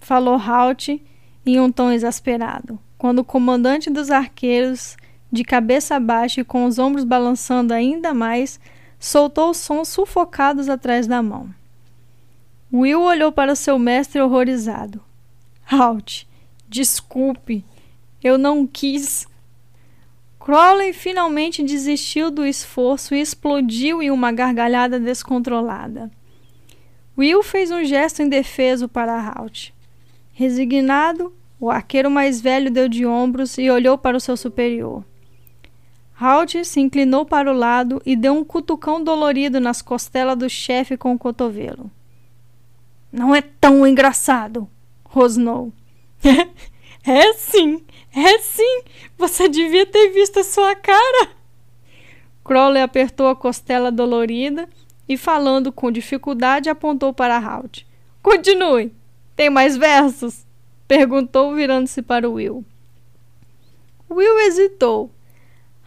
Speaker 1: falou Halt em um tom exasperado, quando o comandante dos arqueiros, de cabeça baixa e com os ombros balançando ainda mais, soltou sons sufocados atrás da mão. Will olhou para seu mestre horrorizado. Halt, desculpe, eu não quis. Crowley finalmente desistiu do esforço e explodiu em uma gargalhada descontrolada. Will fez um gesto indefeso para Halt. Resignado, o arqueiro mais velho deu de ombros e olhou para o seu superior. Halt se inclinou para o lado e deu um cutucão dolorido nas costelas do chefe com o cotovelo. Não é tão engraçado, rosnou. é sim, é sim. Você devia ter visto a sua cara. Crowley apertou a costela dolorida e, falando com dificuldade, apontou para Halt. Continue. Tem mais versos? Perguntou, virando-se para Will. Will hesitou.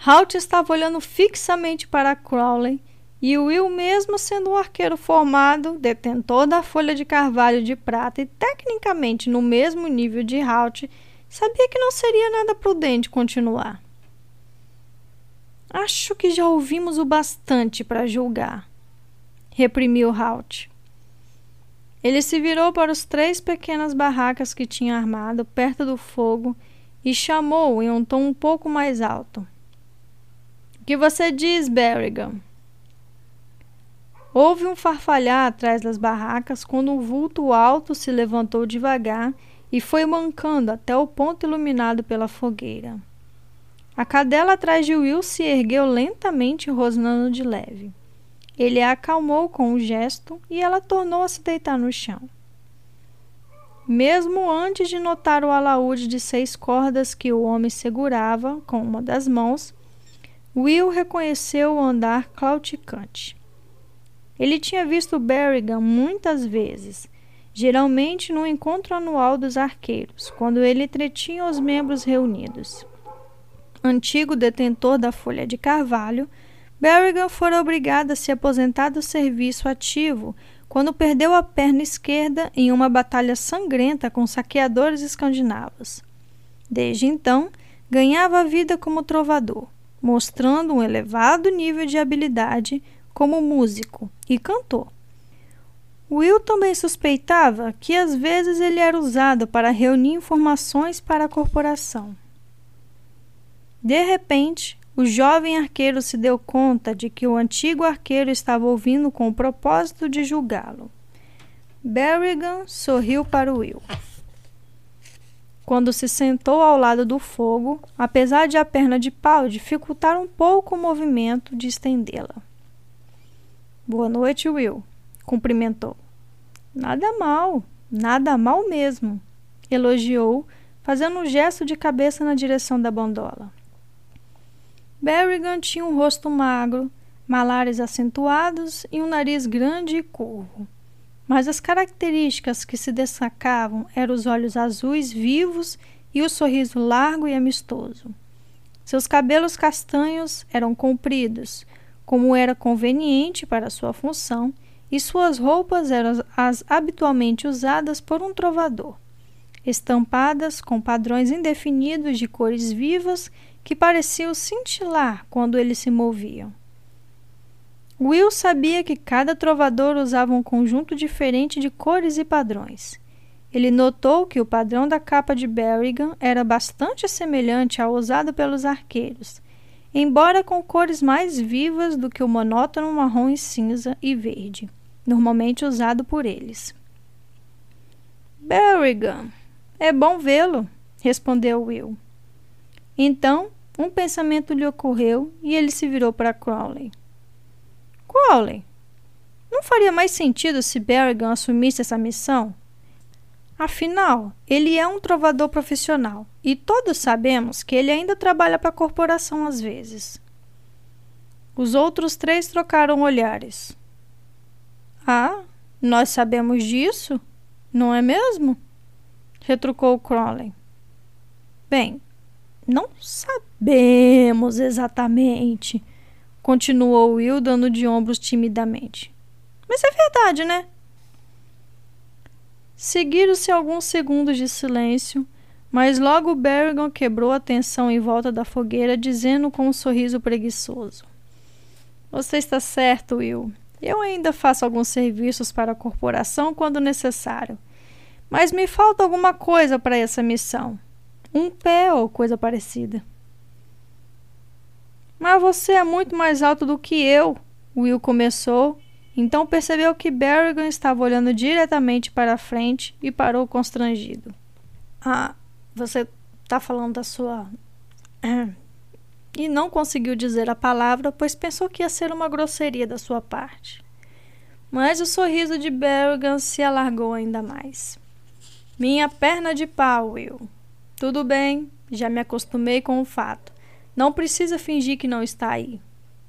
Speaker 1: Halt estava olhando fixamente para Crowley e Will, mesmo sendo um arqueiro formado, detentor da folha de carvalho de prata e tecnicamente no mesmo nível de Halt, sabia que não seria nada prudente continuar. Acho que já ouvimos o bastante para julgar, reprimiu Halt. Ele se virou para os três pequenas barracas que tinha armado perto do fogo e chamou em um tom um pouco mais alto. O que você diz, Berrigan? Houve um farfalhar atrás das barracas quando um vulto alto se levantou devagar e foi mancando até o ponto iluminado pela fogueira. A cadela atrás de Will se ergueu lentamente, rosnando de leve. Ele a acalmou com um gesto e ela tornou a se deitar no chão. Mesmo antes de notar o alaúde de seis cordas que o homem segurava com uma das mãos, Will reconheceu o andar clauticante. Ele tinha visto Berrigan muitas vezes, geralmente no encontro anual dos arqueiros, quando ele entretinha os membros reunidos. Antigo detentor da folha de carvalho, Berrigan fora obrigado a se aposentar do serviço ativo quando perdeu a perna esquerda em uma batalha sangrenta com saqueadores escandinavos. Desde então, ganhava a vida como trovador, mostrando um elevado nível de habilidade como músico e cantor. Will também suspeitava que às vezes ele era usado para reunir informações para a corporação. De repente, o jovem arqueiro se deu conta de que o antigo arqueiro estava ouvindo com o propósito de julgá-lo. Berrigan sorriu para Will. quando se sentou ao lado do fogo, apesar de a perna de pau dificultar um pouco o movimento de estendê-la. Boa noite, Will, cumprimentou. Nada mal, nada mal mesmo, elogiou, fazendo um gesto de cabeça na direção da bandola. Berrigan tinha um rosto magro, malares acentuados e um nariz grande e curvo. Mas as características que se destacavam eram os olhos azuis vivos e o sorriso largo e amistoso. Seus cabelos castanhos eram compridos, como era conveniente para sua função, e suas roupas eram as habitualmente usadas por um trovador, estampadas com padrões indefinidos de cores vivas que pareciam cintilar quando eles se moviam. Will sabia que cada trovador usava um conjunto diferente de cores e padrões. Ele notou que o padrão da capa de Berrigan era bastante semelhante ao usado pelos arqueiros, embora com cores mais vivas do que o monótono marrom e cinza e verde, normalmente usado por eles. Berrigan, é bom vê-lo, respondeu Will. Então, um pensamento lhe ocorreu e ele se virou para Crowley. Crowley, não faria mais sentido se Berrigan assumisse essa missão? Afinal, ele é um trovador profissional e todos sabemos que ele ainda trabalha para a corporação às vezes. Os outros três trocaram olhares. Ah, nós sabemos disso, não é mesmo? retrucou Crowley. Bem, não sabemos exatamente continuou Will, dando de ombros timidamente. Mas é verdade, né? Seguiram-se alguns segundos de silêncio, mas logo Berrigan quebrou a tensão em volta da fogueira, dizendo com um sorriso preguiçoso: Você está certo, Will. Eu ainda faço alguns serviços para a corporação quando necessário. Mas me falta alguma coisa para essa missão. Um pé ou coisa parecida. Mas você é muito mais alto do que eu, Will começou. Então percebeu que Berrigan estava olhando diretamente para a frente e parou constrangido. Ah, você está falando da sua. E não conseguiu dizer a palavra, pois pensou que ia ser uma grosseria da sua parte. Mas o sorriso de Berrigan se alargou ainda mais. Minha perna de pau, Will. Tudo bem, já me acostumei com o fato. Não precisa fingir que não está aí.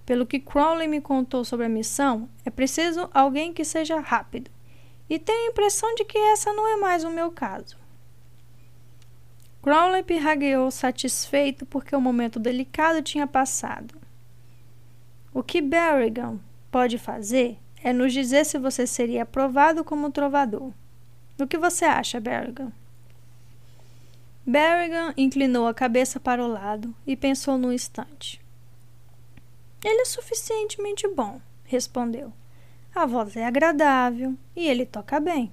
Speaker 1: Pelo que Crowley me contou sobre a missão, é preciso alguém que seja rápido. E tenho a impressão de que essa não é mais o meu caso. Crowley pirragueou satisfeito porque o momento delicado tinha passado. O que Berrigan pode fazer é nos dizer se você seria aprovado como trovador. O que você acha, Berrigan? Berrigan inclinou a cabeça para o lado e pensou num instante. Ele é suficientemente bom, respondeu. A voz é agradável e ele toca bem.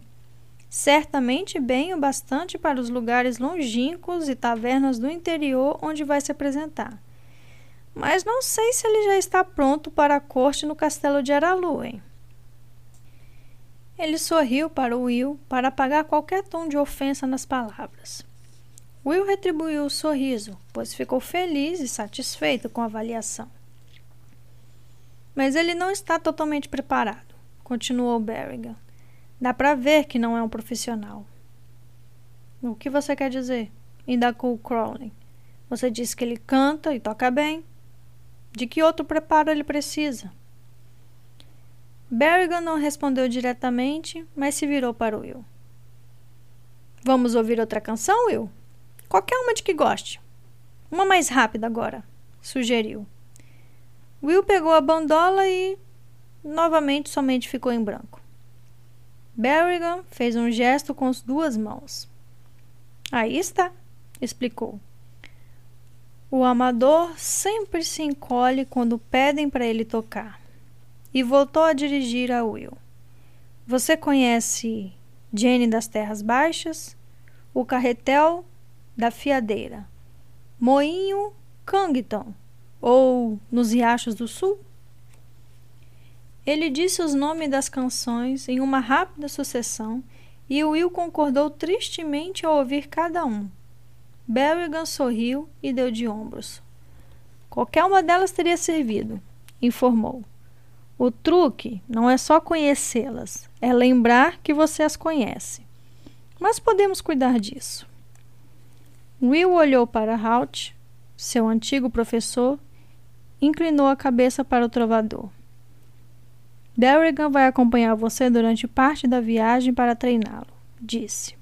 Speaker 1: Certamente bem o bastante para os lugares longínquos e tavernas do interior onde vai se apresentar. Mas não sei se ele já está pronto para a corte no castelo de Aralu, Ele sorriu para Will para apagar qualquer tom de ofensa nas palavras. Will retribuiu o sorriso, pois ficou feliz e satisfeito com a avaliação. Mas ele não está totalmente preparado, continuou Berrigan. Dá para ver que não é um profissional. O que você quer dizer? indagou Crowley. Você disse que ele canta e toca bem. De que outro preparo ele precisa? Berrigan não respondeu diretamente, mas se virou para Will. Vamos ouvir outra canção, Will? Qualquer uma de que goste. Uma mais rápida agora, sugeriu. Will pegou a bandola e novamente somente ficou em branco. Berrigan fez um gesto com as duas mãos. Aí está, explicou. O amador sempre se encolhe quando pedem para ele tocar. E voltou a dirigir a Will. Você conhece Jenny das Terras Baixas? O carretel da fiadeira, Moinho Cangton, ou Nos Riachos do Sul? Ele disse os nomes das canções em uma rápida sucessão e Will concordou tristemente ao ouvir cada um, Berrigan sorriu e deu de ombros. Qualquer uma delas teria servido, informou. O truque não é só conhecê-las, é lembrar que você as conhece. Mas podemos cuidar disso. Will olhou para Halt, seu antigo professor, inclinou a cabeça para o trovador. Berrigan vai acompanhar você durante parte da viagem para treiná-lo, disse.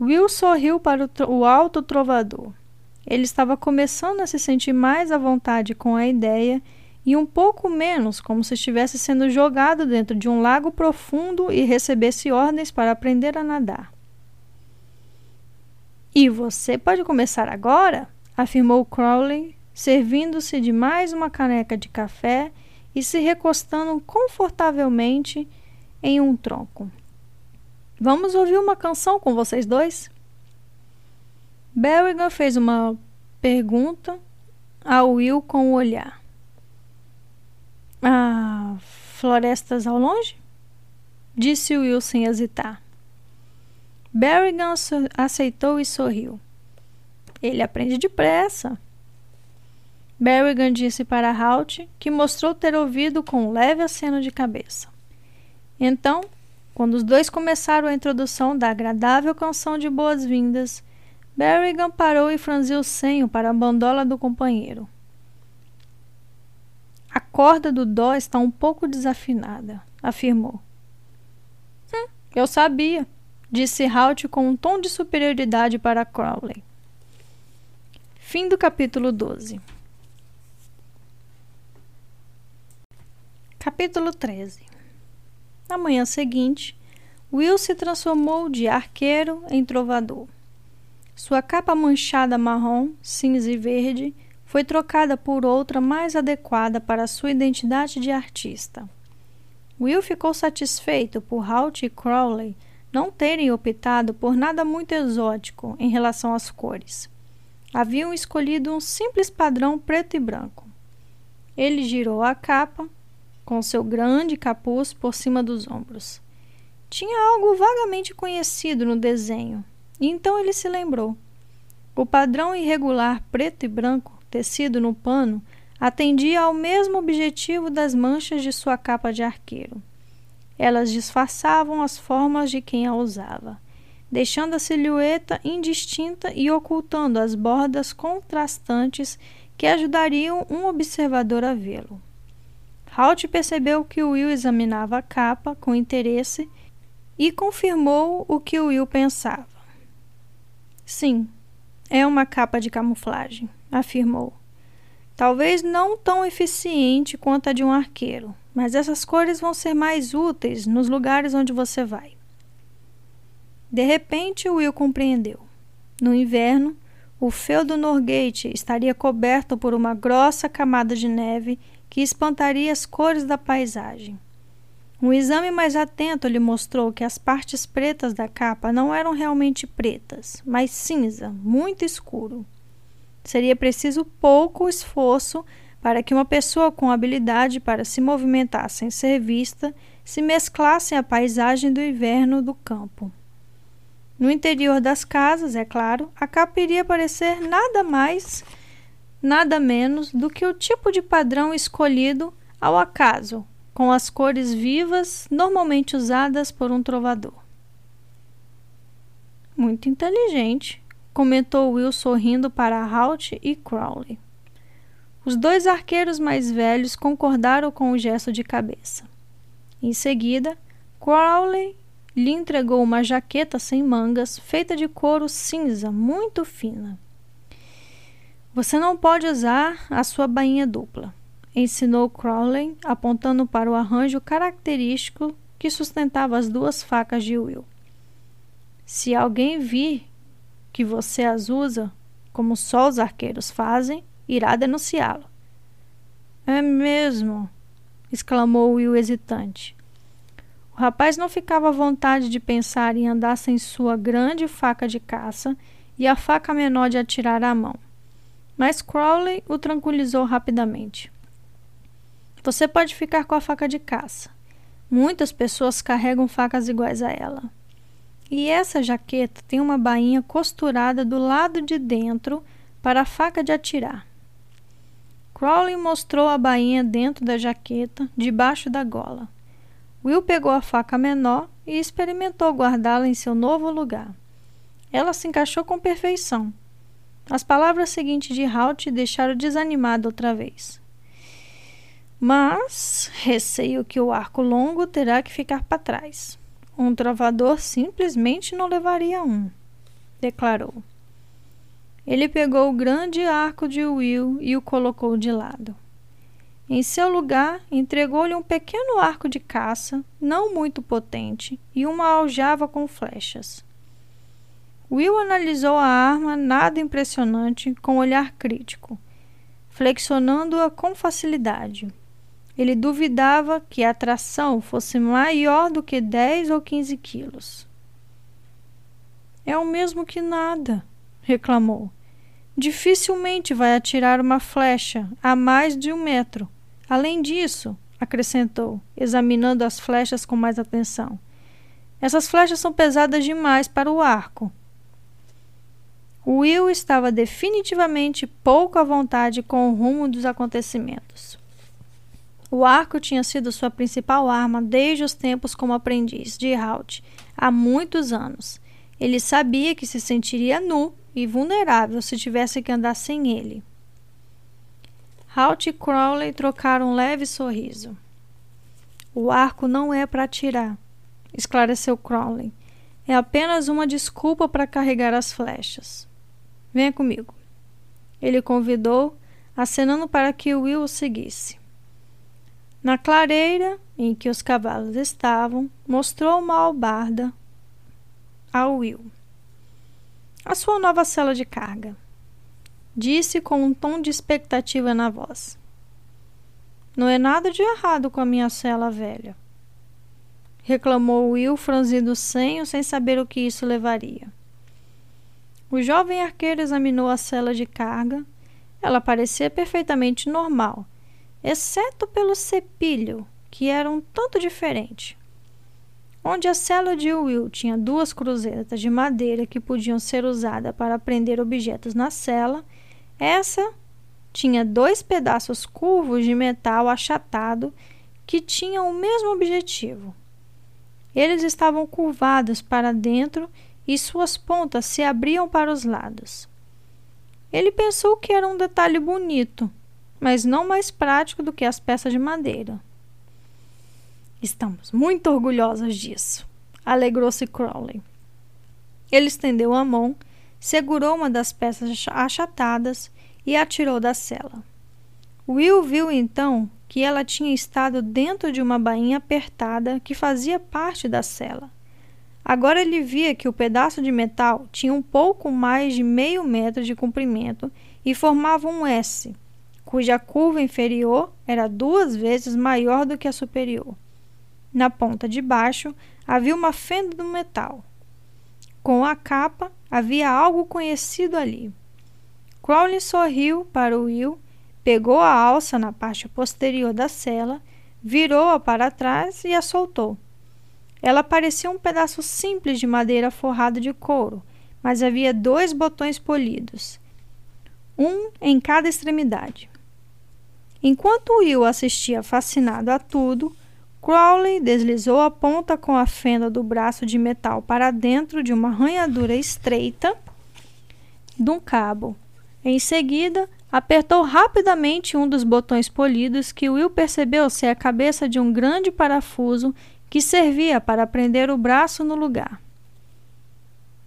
Speaker 1: Will sorriu para o, o alto trovador. Ele estava começando a se sentir mais à vontade com a ideia e um pouco menos como se estivesse sendo jogado dentro de um lago profundo e recebesse ordens para aprender a nadar. E você pode começar agora? afirmou Crowley, servindo-se de mais uma caneca de café e se recostando confortavelmente em um tronco. Vamos ouvir uma canção com vocês dois? Berrigan fez uma pergunta a Will com o olhar. Ah, florestas ao longe? Disse Will sem hesitar. Berrigan aceitou e sorriu. Ele aprende depressa. Berrigan disse para Halt, que mostrou ter ouvido com um leve aceno de cabeça. Então, quando os dois começaram a introdução da agradável canção de boas-vindas, Berrigan parou e franziu o senho para a bandola do companheiro. A corda do dó está um pouco desafinada, afirmou. Hum, eu sabia, disse Halt com um tom de superioridade para Crowley. Fim do capítulo 12. Capítulo 13 Na manhã seguinte, Will se transformou de arqueiro em trovador. Sua capa manchada marrom, cinza e verde foi trocada por outra mais adequada para sua identidade de artista. Will ficou satisfeito por Halt e Crowley não terem optado por nada muito exótico em relação às cores. Haviam escolhido um simples padrão preto e branco. Ele girou a capa, com seu grande capuz por cima dos ombros. Tinha algo vagamente conhecido no desenho, e então ele se lembrou. O padrão irregular preto e branco, tecido no pano, atendia ao mesmo objetivo das manchas de sua capa de arqueiro. Elas disfarçavam as formas de quem a usava, deixando a silhueta indistinta e ocultando as bordas contrastantes que ajudariam um observador a vê-lo. Halt percebeu que Will examinava a capa com interesse e confirmou o que Will pensava. Sim, é uma capa de camuflagem, afirmou. Talvez não tão eficiente quanto a de um arqueiro, mas essas cores vão ser mais úteis nos lugares onde você vai. De repente, Will compreendeu. No inverno, o feudo Norgate estaria coberto por uma grossa camada de neve que espantaria as cores da paisagem. Um exame mais atento lhe mostrou que as partes pretas da capa não eram realmente pretas, mas cinza, muito escuro. Seria preciso pouco esforço para que uma pessoa com habilidade para se movimentar sem ser vista se mesclasse à paisagem do inverno do campo. No interior das casas, é claro, a capa iria parecer nada mais nada menos do que o tipo de padrão escolhido ao acaso, com as cores vivas normalmente usadas por um trovador. Muito inteligente, comentou Will sorrindo para Halt e Crowley. Os dois arqueiros mais velhos concordaram com o gesto de cabeça. Em seguida, Crowley lhe entregou uma jaqueta sem mangas, feita de couro cinza muito fina. Você não pode usar a sua bainha dupla, ensinou Crowley, apontando para o arranjo característico que sustentava as duas facas de Will. Se alguém vir que você as usa, como só os arqueiros fazem, irá denunciá-lo. É mesmo, exclamou Will hesitante. O rapaz não ficava à vontade de pensar em andar sem sua grande faca de caça e a faca menor de atirar à mão. Mas Crowley o tranquilizou rapidamente. Você pode ficar com a faca de caça. Muitas pessoas carregam facas iguais a ela. E essa jaqueta tem uma bainha costurada do lado de dentro para a faca de atirar. Crowley mostrou a bainha dentro da jaqueta, debaixo da gola. Will pegou a faca menor e experimentou guardá-la em seu novo lugar. Ela se encaixou com perfeição. As palavras seguintes de Halt deixaram desanimado outra vez. Mas receio que o arco longo terá que ficar para trás. Um trovador simplesmente não levaria um, declarou. Ele pegou o grande arco de Will e o colocou de lado. Em seu lugar, entregou-lhe um pequeno arco de caça, não muito potente, e uma aljava com flechas. Will analisou a arma nada impressionante com olhar crítico, flexionando-a com facilidade. Ele duvidava que a tração fosse maior do que 10 ou 15 quilos. É o mesmo que nada, reclamou. Dificilmente vai atirar uma flecha a mais de um metro. Além disso, acrescentou, examinando as flechas com mais atenção, essas flechas são pesadas demais para o arco. Will estava definitivamente pouco à vontade com o rumo dos acontecimentos. O arco tinha sido sua principal arma desde os tempos como aprendiz de Halt, há muitos anos. Ele sabia que se sentiria nu e vulnerável se tivesse que andar sem ele. Halt e Crowley trocaram um leve sorriso. O arco não é para atirar, esclareceu Crowley. É apenas uma desculpa para carregar as flechas. Venha comigo. Ele convidou, acenando para que Will o seguisse. Na clareira em que os cavalos estavam, mostrou uma albarda ao Will. A sua nova cela de carga. Disse com um tom de expectativa na voz. Não é nada de errado com a minha cela velha. Reclamou Will, franzindo o senho, sem saber o que isso levaria. O jovem arqueiro examinou a cela de carga. Ela parecia perfeitamente normal exceto pelo cepilho, que era um tanto diferente. Onde a cela de Will tinha duas cruzetas de madeira que podiam ser usadas para prender objetos na cela, essa tinha dois pedaços curvos de metal achatado que tinham o mesmo objetivo. Eles estavam curvados para dentro e suas pontas se abriam para os lados. Ele pensou que era um detalhe bonito, mas não mais prático do que as peças de madeira. Estamos muito orgulhosos disso, alegrou-se Crowley. Ele estendeu a mão, segurou uma das peças achatadas e atirou da cela. Will viu então que ela tinha estado dentro de uma bainha apertada que fazia parte da cela. Agora ele via que o pedaço de metal tinha um pouco mais de meio metro de comprimento e formava um S, cuja curva inferior era duas vezes maior do que a superior. Na ponta de baixo havia uma fenda do metal. Com a capa havia algo conhecido ali. Crowley sorriu para Will, pegou a alça na parte posterior da cela, virou-a para trás e a soltou. Ela parecia um pedaço simples de madeira forrado de couro, mas havia dois botões polidos, um em cada extremidade. Enquanto Will assistia fascinado a tudo, Crowley deslizou a ponta com a fenda do braço de metal para dentro de uma ranhadura estreita de um cabo. Em seguida, apertou rapidamente um dos botões polidos que Will percebeu ser a cabeça de um grande parafuso que servia para prender o braço no lugar.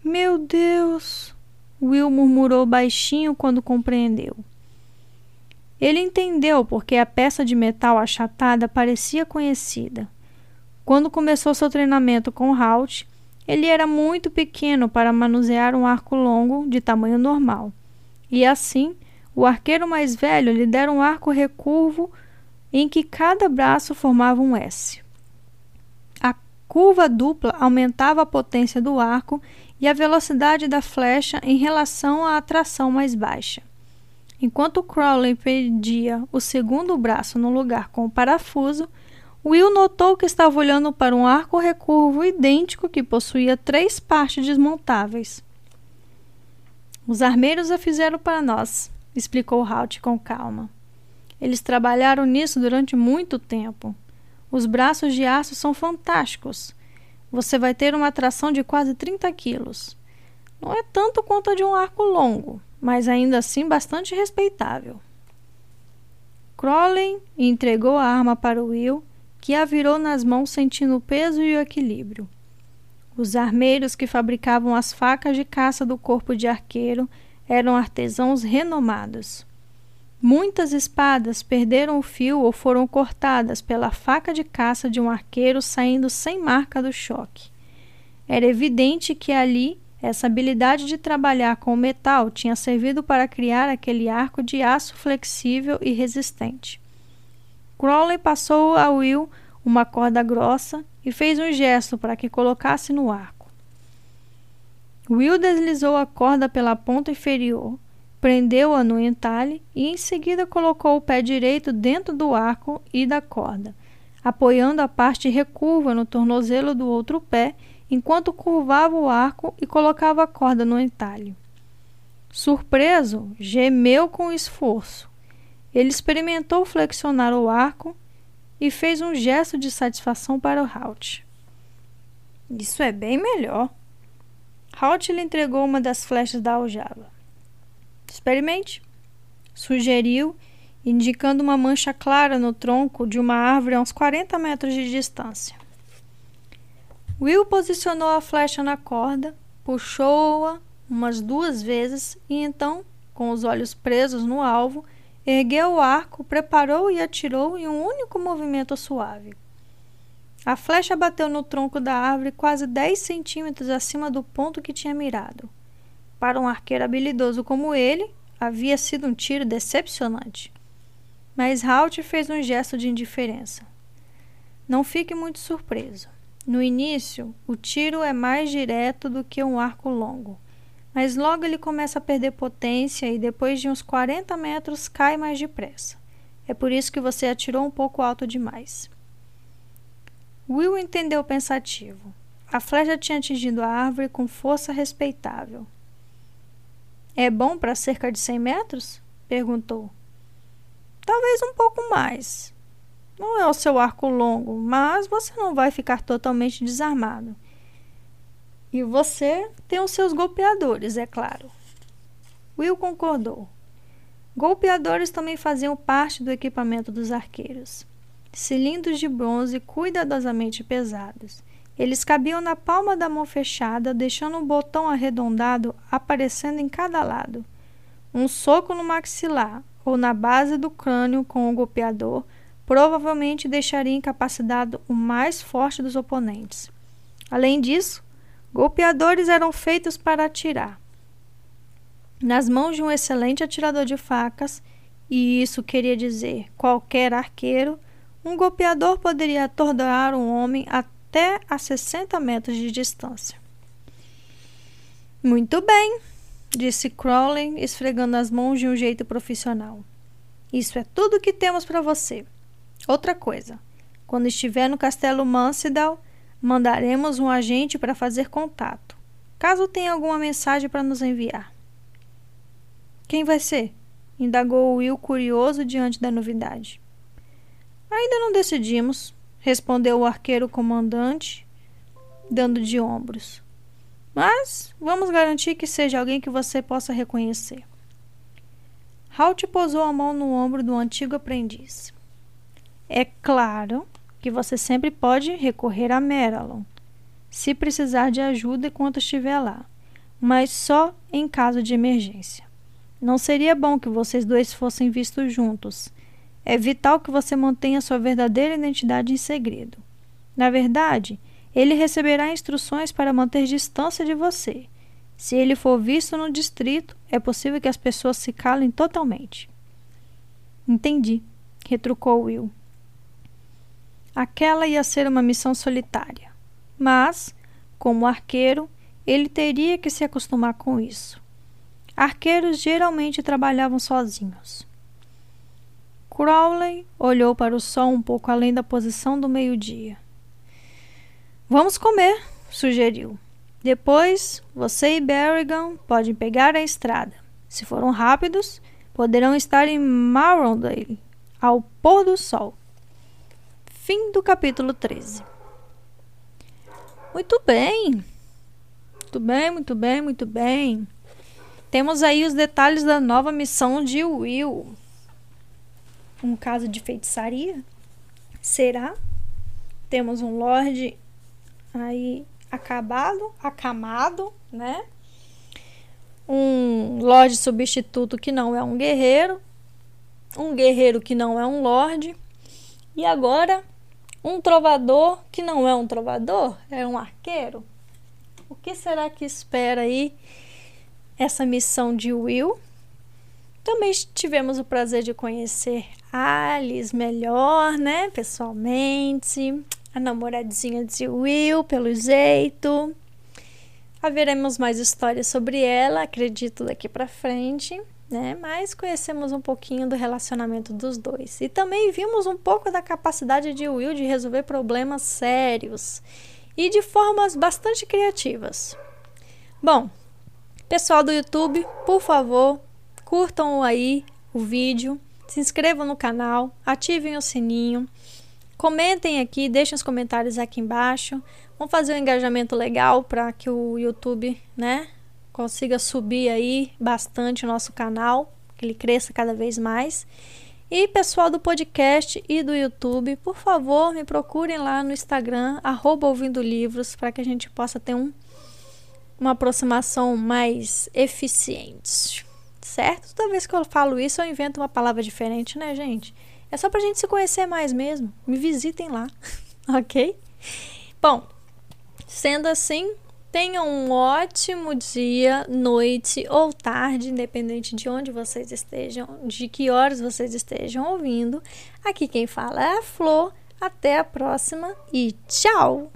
Speaker 1: Meu Deus! Will murmurou baixinho quando compreendeu. Ele entendeu porque a peça de metal achatada parecia conhecida. Quando começou seu treinamento com Halt, ele era muito pequeno para manusear um arco longo de tamanho normal. E assim, o arqueiro mais velho lhe dera um arco recurvo em que cada braço formava um S. A curva dupla aumentava a potência do arco e a velocidade da flecha em relação à atração mais baixa. Enquanto Crowley perdia o segundo braço no lugar com o parafuso, Will notou que estava olhando para um arco recurvo idêntico que possuía três partes desmontáveis. Os armeiros a fizeram para nós, explicou Halt com calma. Eles trabalharam nisso durante muito tempo. Os braços de aço são fantásticos. Você vai ter uma tração de quase 30 quilos. Não é tanto quanto a de um arco longo, mas ainda assim bastante respeitável. Crowley entregou a arma para Will, que a virou nas mãos sentindo o peso e o equilíbrio. Os armeiros que fabricavam as facas de caça do corpo de arqueiro eram artesãos renomados. Muitas espadas perderam o fio ou foram cortadas pela faca de caça de um arqueiro saindo sem marca do choque. Era evidente que ali essa habilidade de trabalhar com o metal tinha servido para criar aquele arco de aço flexível e resistente. Crowley passou a Will uma corda grossa e fez um gesto para que colocasse no arco. Will deslizou a corda pela ponta inferior prendeu-a no entalhe e em seguida colocou o pé direito dentro do arco e da corda, apoiando a parte recurva no tornozelo do outro pé, enquanto curvava o arco e colocava a corda no entalhe. Surpreso, gemeu com esforço. Ele experimentou flexionar o arco e fez um gesto de satisfação para o Halt. Isso é bem melhor. Halt lhe entregou uma das flechas da aljava. Experimente, sugeriu, indicando uma mancha clara no tronco de uma árvore a uns 40 metros de distância. Will posicionou a flecha na corda, puxou-a umas duas vezes e então, com os olhos presos no alvo, ergueu o arco, preparou e atirou em um único movimento suave. A flecha bateu no tronco da árvore quase 10 centímetros acima do ponto que tinha mirado. Para um arqueiro habilidoso como ele, havia sido um tiro decepcionante. Mas Halt fez um gesto de indiferença. Não fique muito surpreso. No início, o tiro é mais direto do que um arco longo, mas logo ele começa a perder potência e depois de uns 40 metros cai mais depressa. É por isso que você atirou um pouco alto demais. Will entendeu pensativo. A flecha tinha atingido a árvore com força respeitável. É bom para cerca de 100 metros? perguntou. Talvez um pouco mais. Não é o seu arco longo, mas você não vai ficar totalmente desarmado. E você tem os seus golpeadores, é claro. Will concordou. Golpeadores também faziam parte do equipamento dos arqueiros. Cilindros de bronze cuidadosamente pesados eles cabiam na palma da mão fechada, deixando um botão arredondado aparecendo em cada lado. Um soco no maxilar ou na base do crânio com o golpeador provavelmente deixaria incapacitado o mais forte dos oponentes. Além disso, golpeadores eram feitos para atirar. Nas mãos de um excelente atirador de facas, e isso queria dizer qualquer arqueiro, um golpeador poderia atordoar um homem até a 60 metros de distância. Muito bem, disse Crowley, esfregando as mãos de um jeito profissional. Isso é tudo que temos para você. Outra coisa, quando estiver no castelo Mansidal, mandaremos um agente para fazer contato, caso tenha alguma mensagem para nos enviar. Quem vai ser? indagou Will curioso diante da novidade. Ainda não decidimos, respondeu o arqueiro comandante, dando de ombros. Mas vamos garantir que seja alguém que você possa reconhecer. Halt posou a mão no ombro do antigo aprendiz. É claro que você sempre pode recorrer a Meralon, se precisar de ajuda enquanto estiver lá, mas só em caso de emergência. Não seria bom que vocês dois fossem vistos juntos, é vital que você mantenha sua verdadeira identidade em segredo. Na verdade, ele receberá instruções para manter distância de você. Se ele for visto no distrito, é possível que as pessoas se calem totalmente. Entendi, retrucou Will. Aquela ia ser uma missão solitária, mas, como arqueiro, ele teria que se acostumar com isso. Arqueiros geralmente trabalhavam sozinhos. Crowley olhou para o sol um pouco além da posição do meio-dia. Vamos comer, sugeriu. Depois, você e Berrigan podem pegar a estrada. Se foram rápidos, poderão estar em Marrowdale ao pôr do sol. Fim do capítulo 13. Muito bem. Muito bem, muito bem, muito bem. Temos aí os detalhes da nova missão de Will. Um caso de feitiçaria? Será? Temos um Lorde aí acabado, acamado, né? Um Lorde substituto que não é um guerreiro, um guerreiro que não é um Lorde, e agora um trovador que não é um trovador, é um arqueiro. O que será que espera aí essa missão de Will? Também tivemos o prazer de conhecer Alice melhor, né, pessoalmente a namoradinha de Will, pelo jeito. Haveremos mais histórias sobre ela, acredito, daqui para frente, né? Mas conhecemos um pouquinho do relacionamento dos dois. E também vimos um pouco da capacidade de Will de resolver problemas sérios e de formas bastante criativas. Bom, pessoal do YouTube, por favor, curtam aí o vídeo, se inscrevam no canal, ativem o sininho Comentem aqui, deixem os comentários aqui embaixo. Vamos fazer um engajamento legal para que o YouTube, né, consiga subir aí bastante o nosso canal, que ele cresça cada vez mais. E pessoal do podcast e do YouTube, por favor, me procurem lá no Instagram, arroba ouvindo livros, para que a gente possa ter um, uma aproximação mais eficiente. Certo? Toda vez que eu falo isso, eu invento uma palavra diferente, né, gente? É só pra gente se conhecer mais mesmo. Me visitem lá, ok? Bom, sendo assim, tenham um ótimo dia, noite ou tarde, independente de onde vocês estejam, de que horas vocês estejam ouvindo. Aqui quem fala é a Flor. Até a próxima e tchau!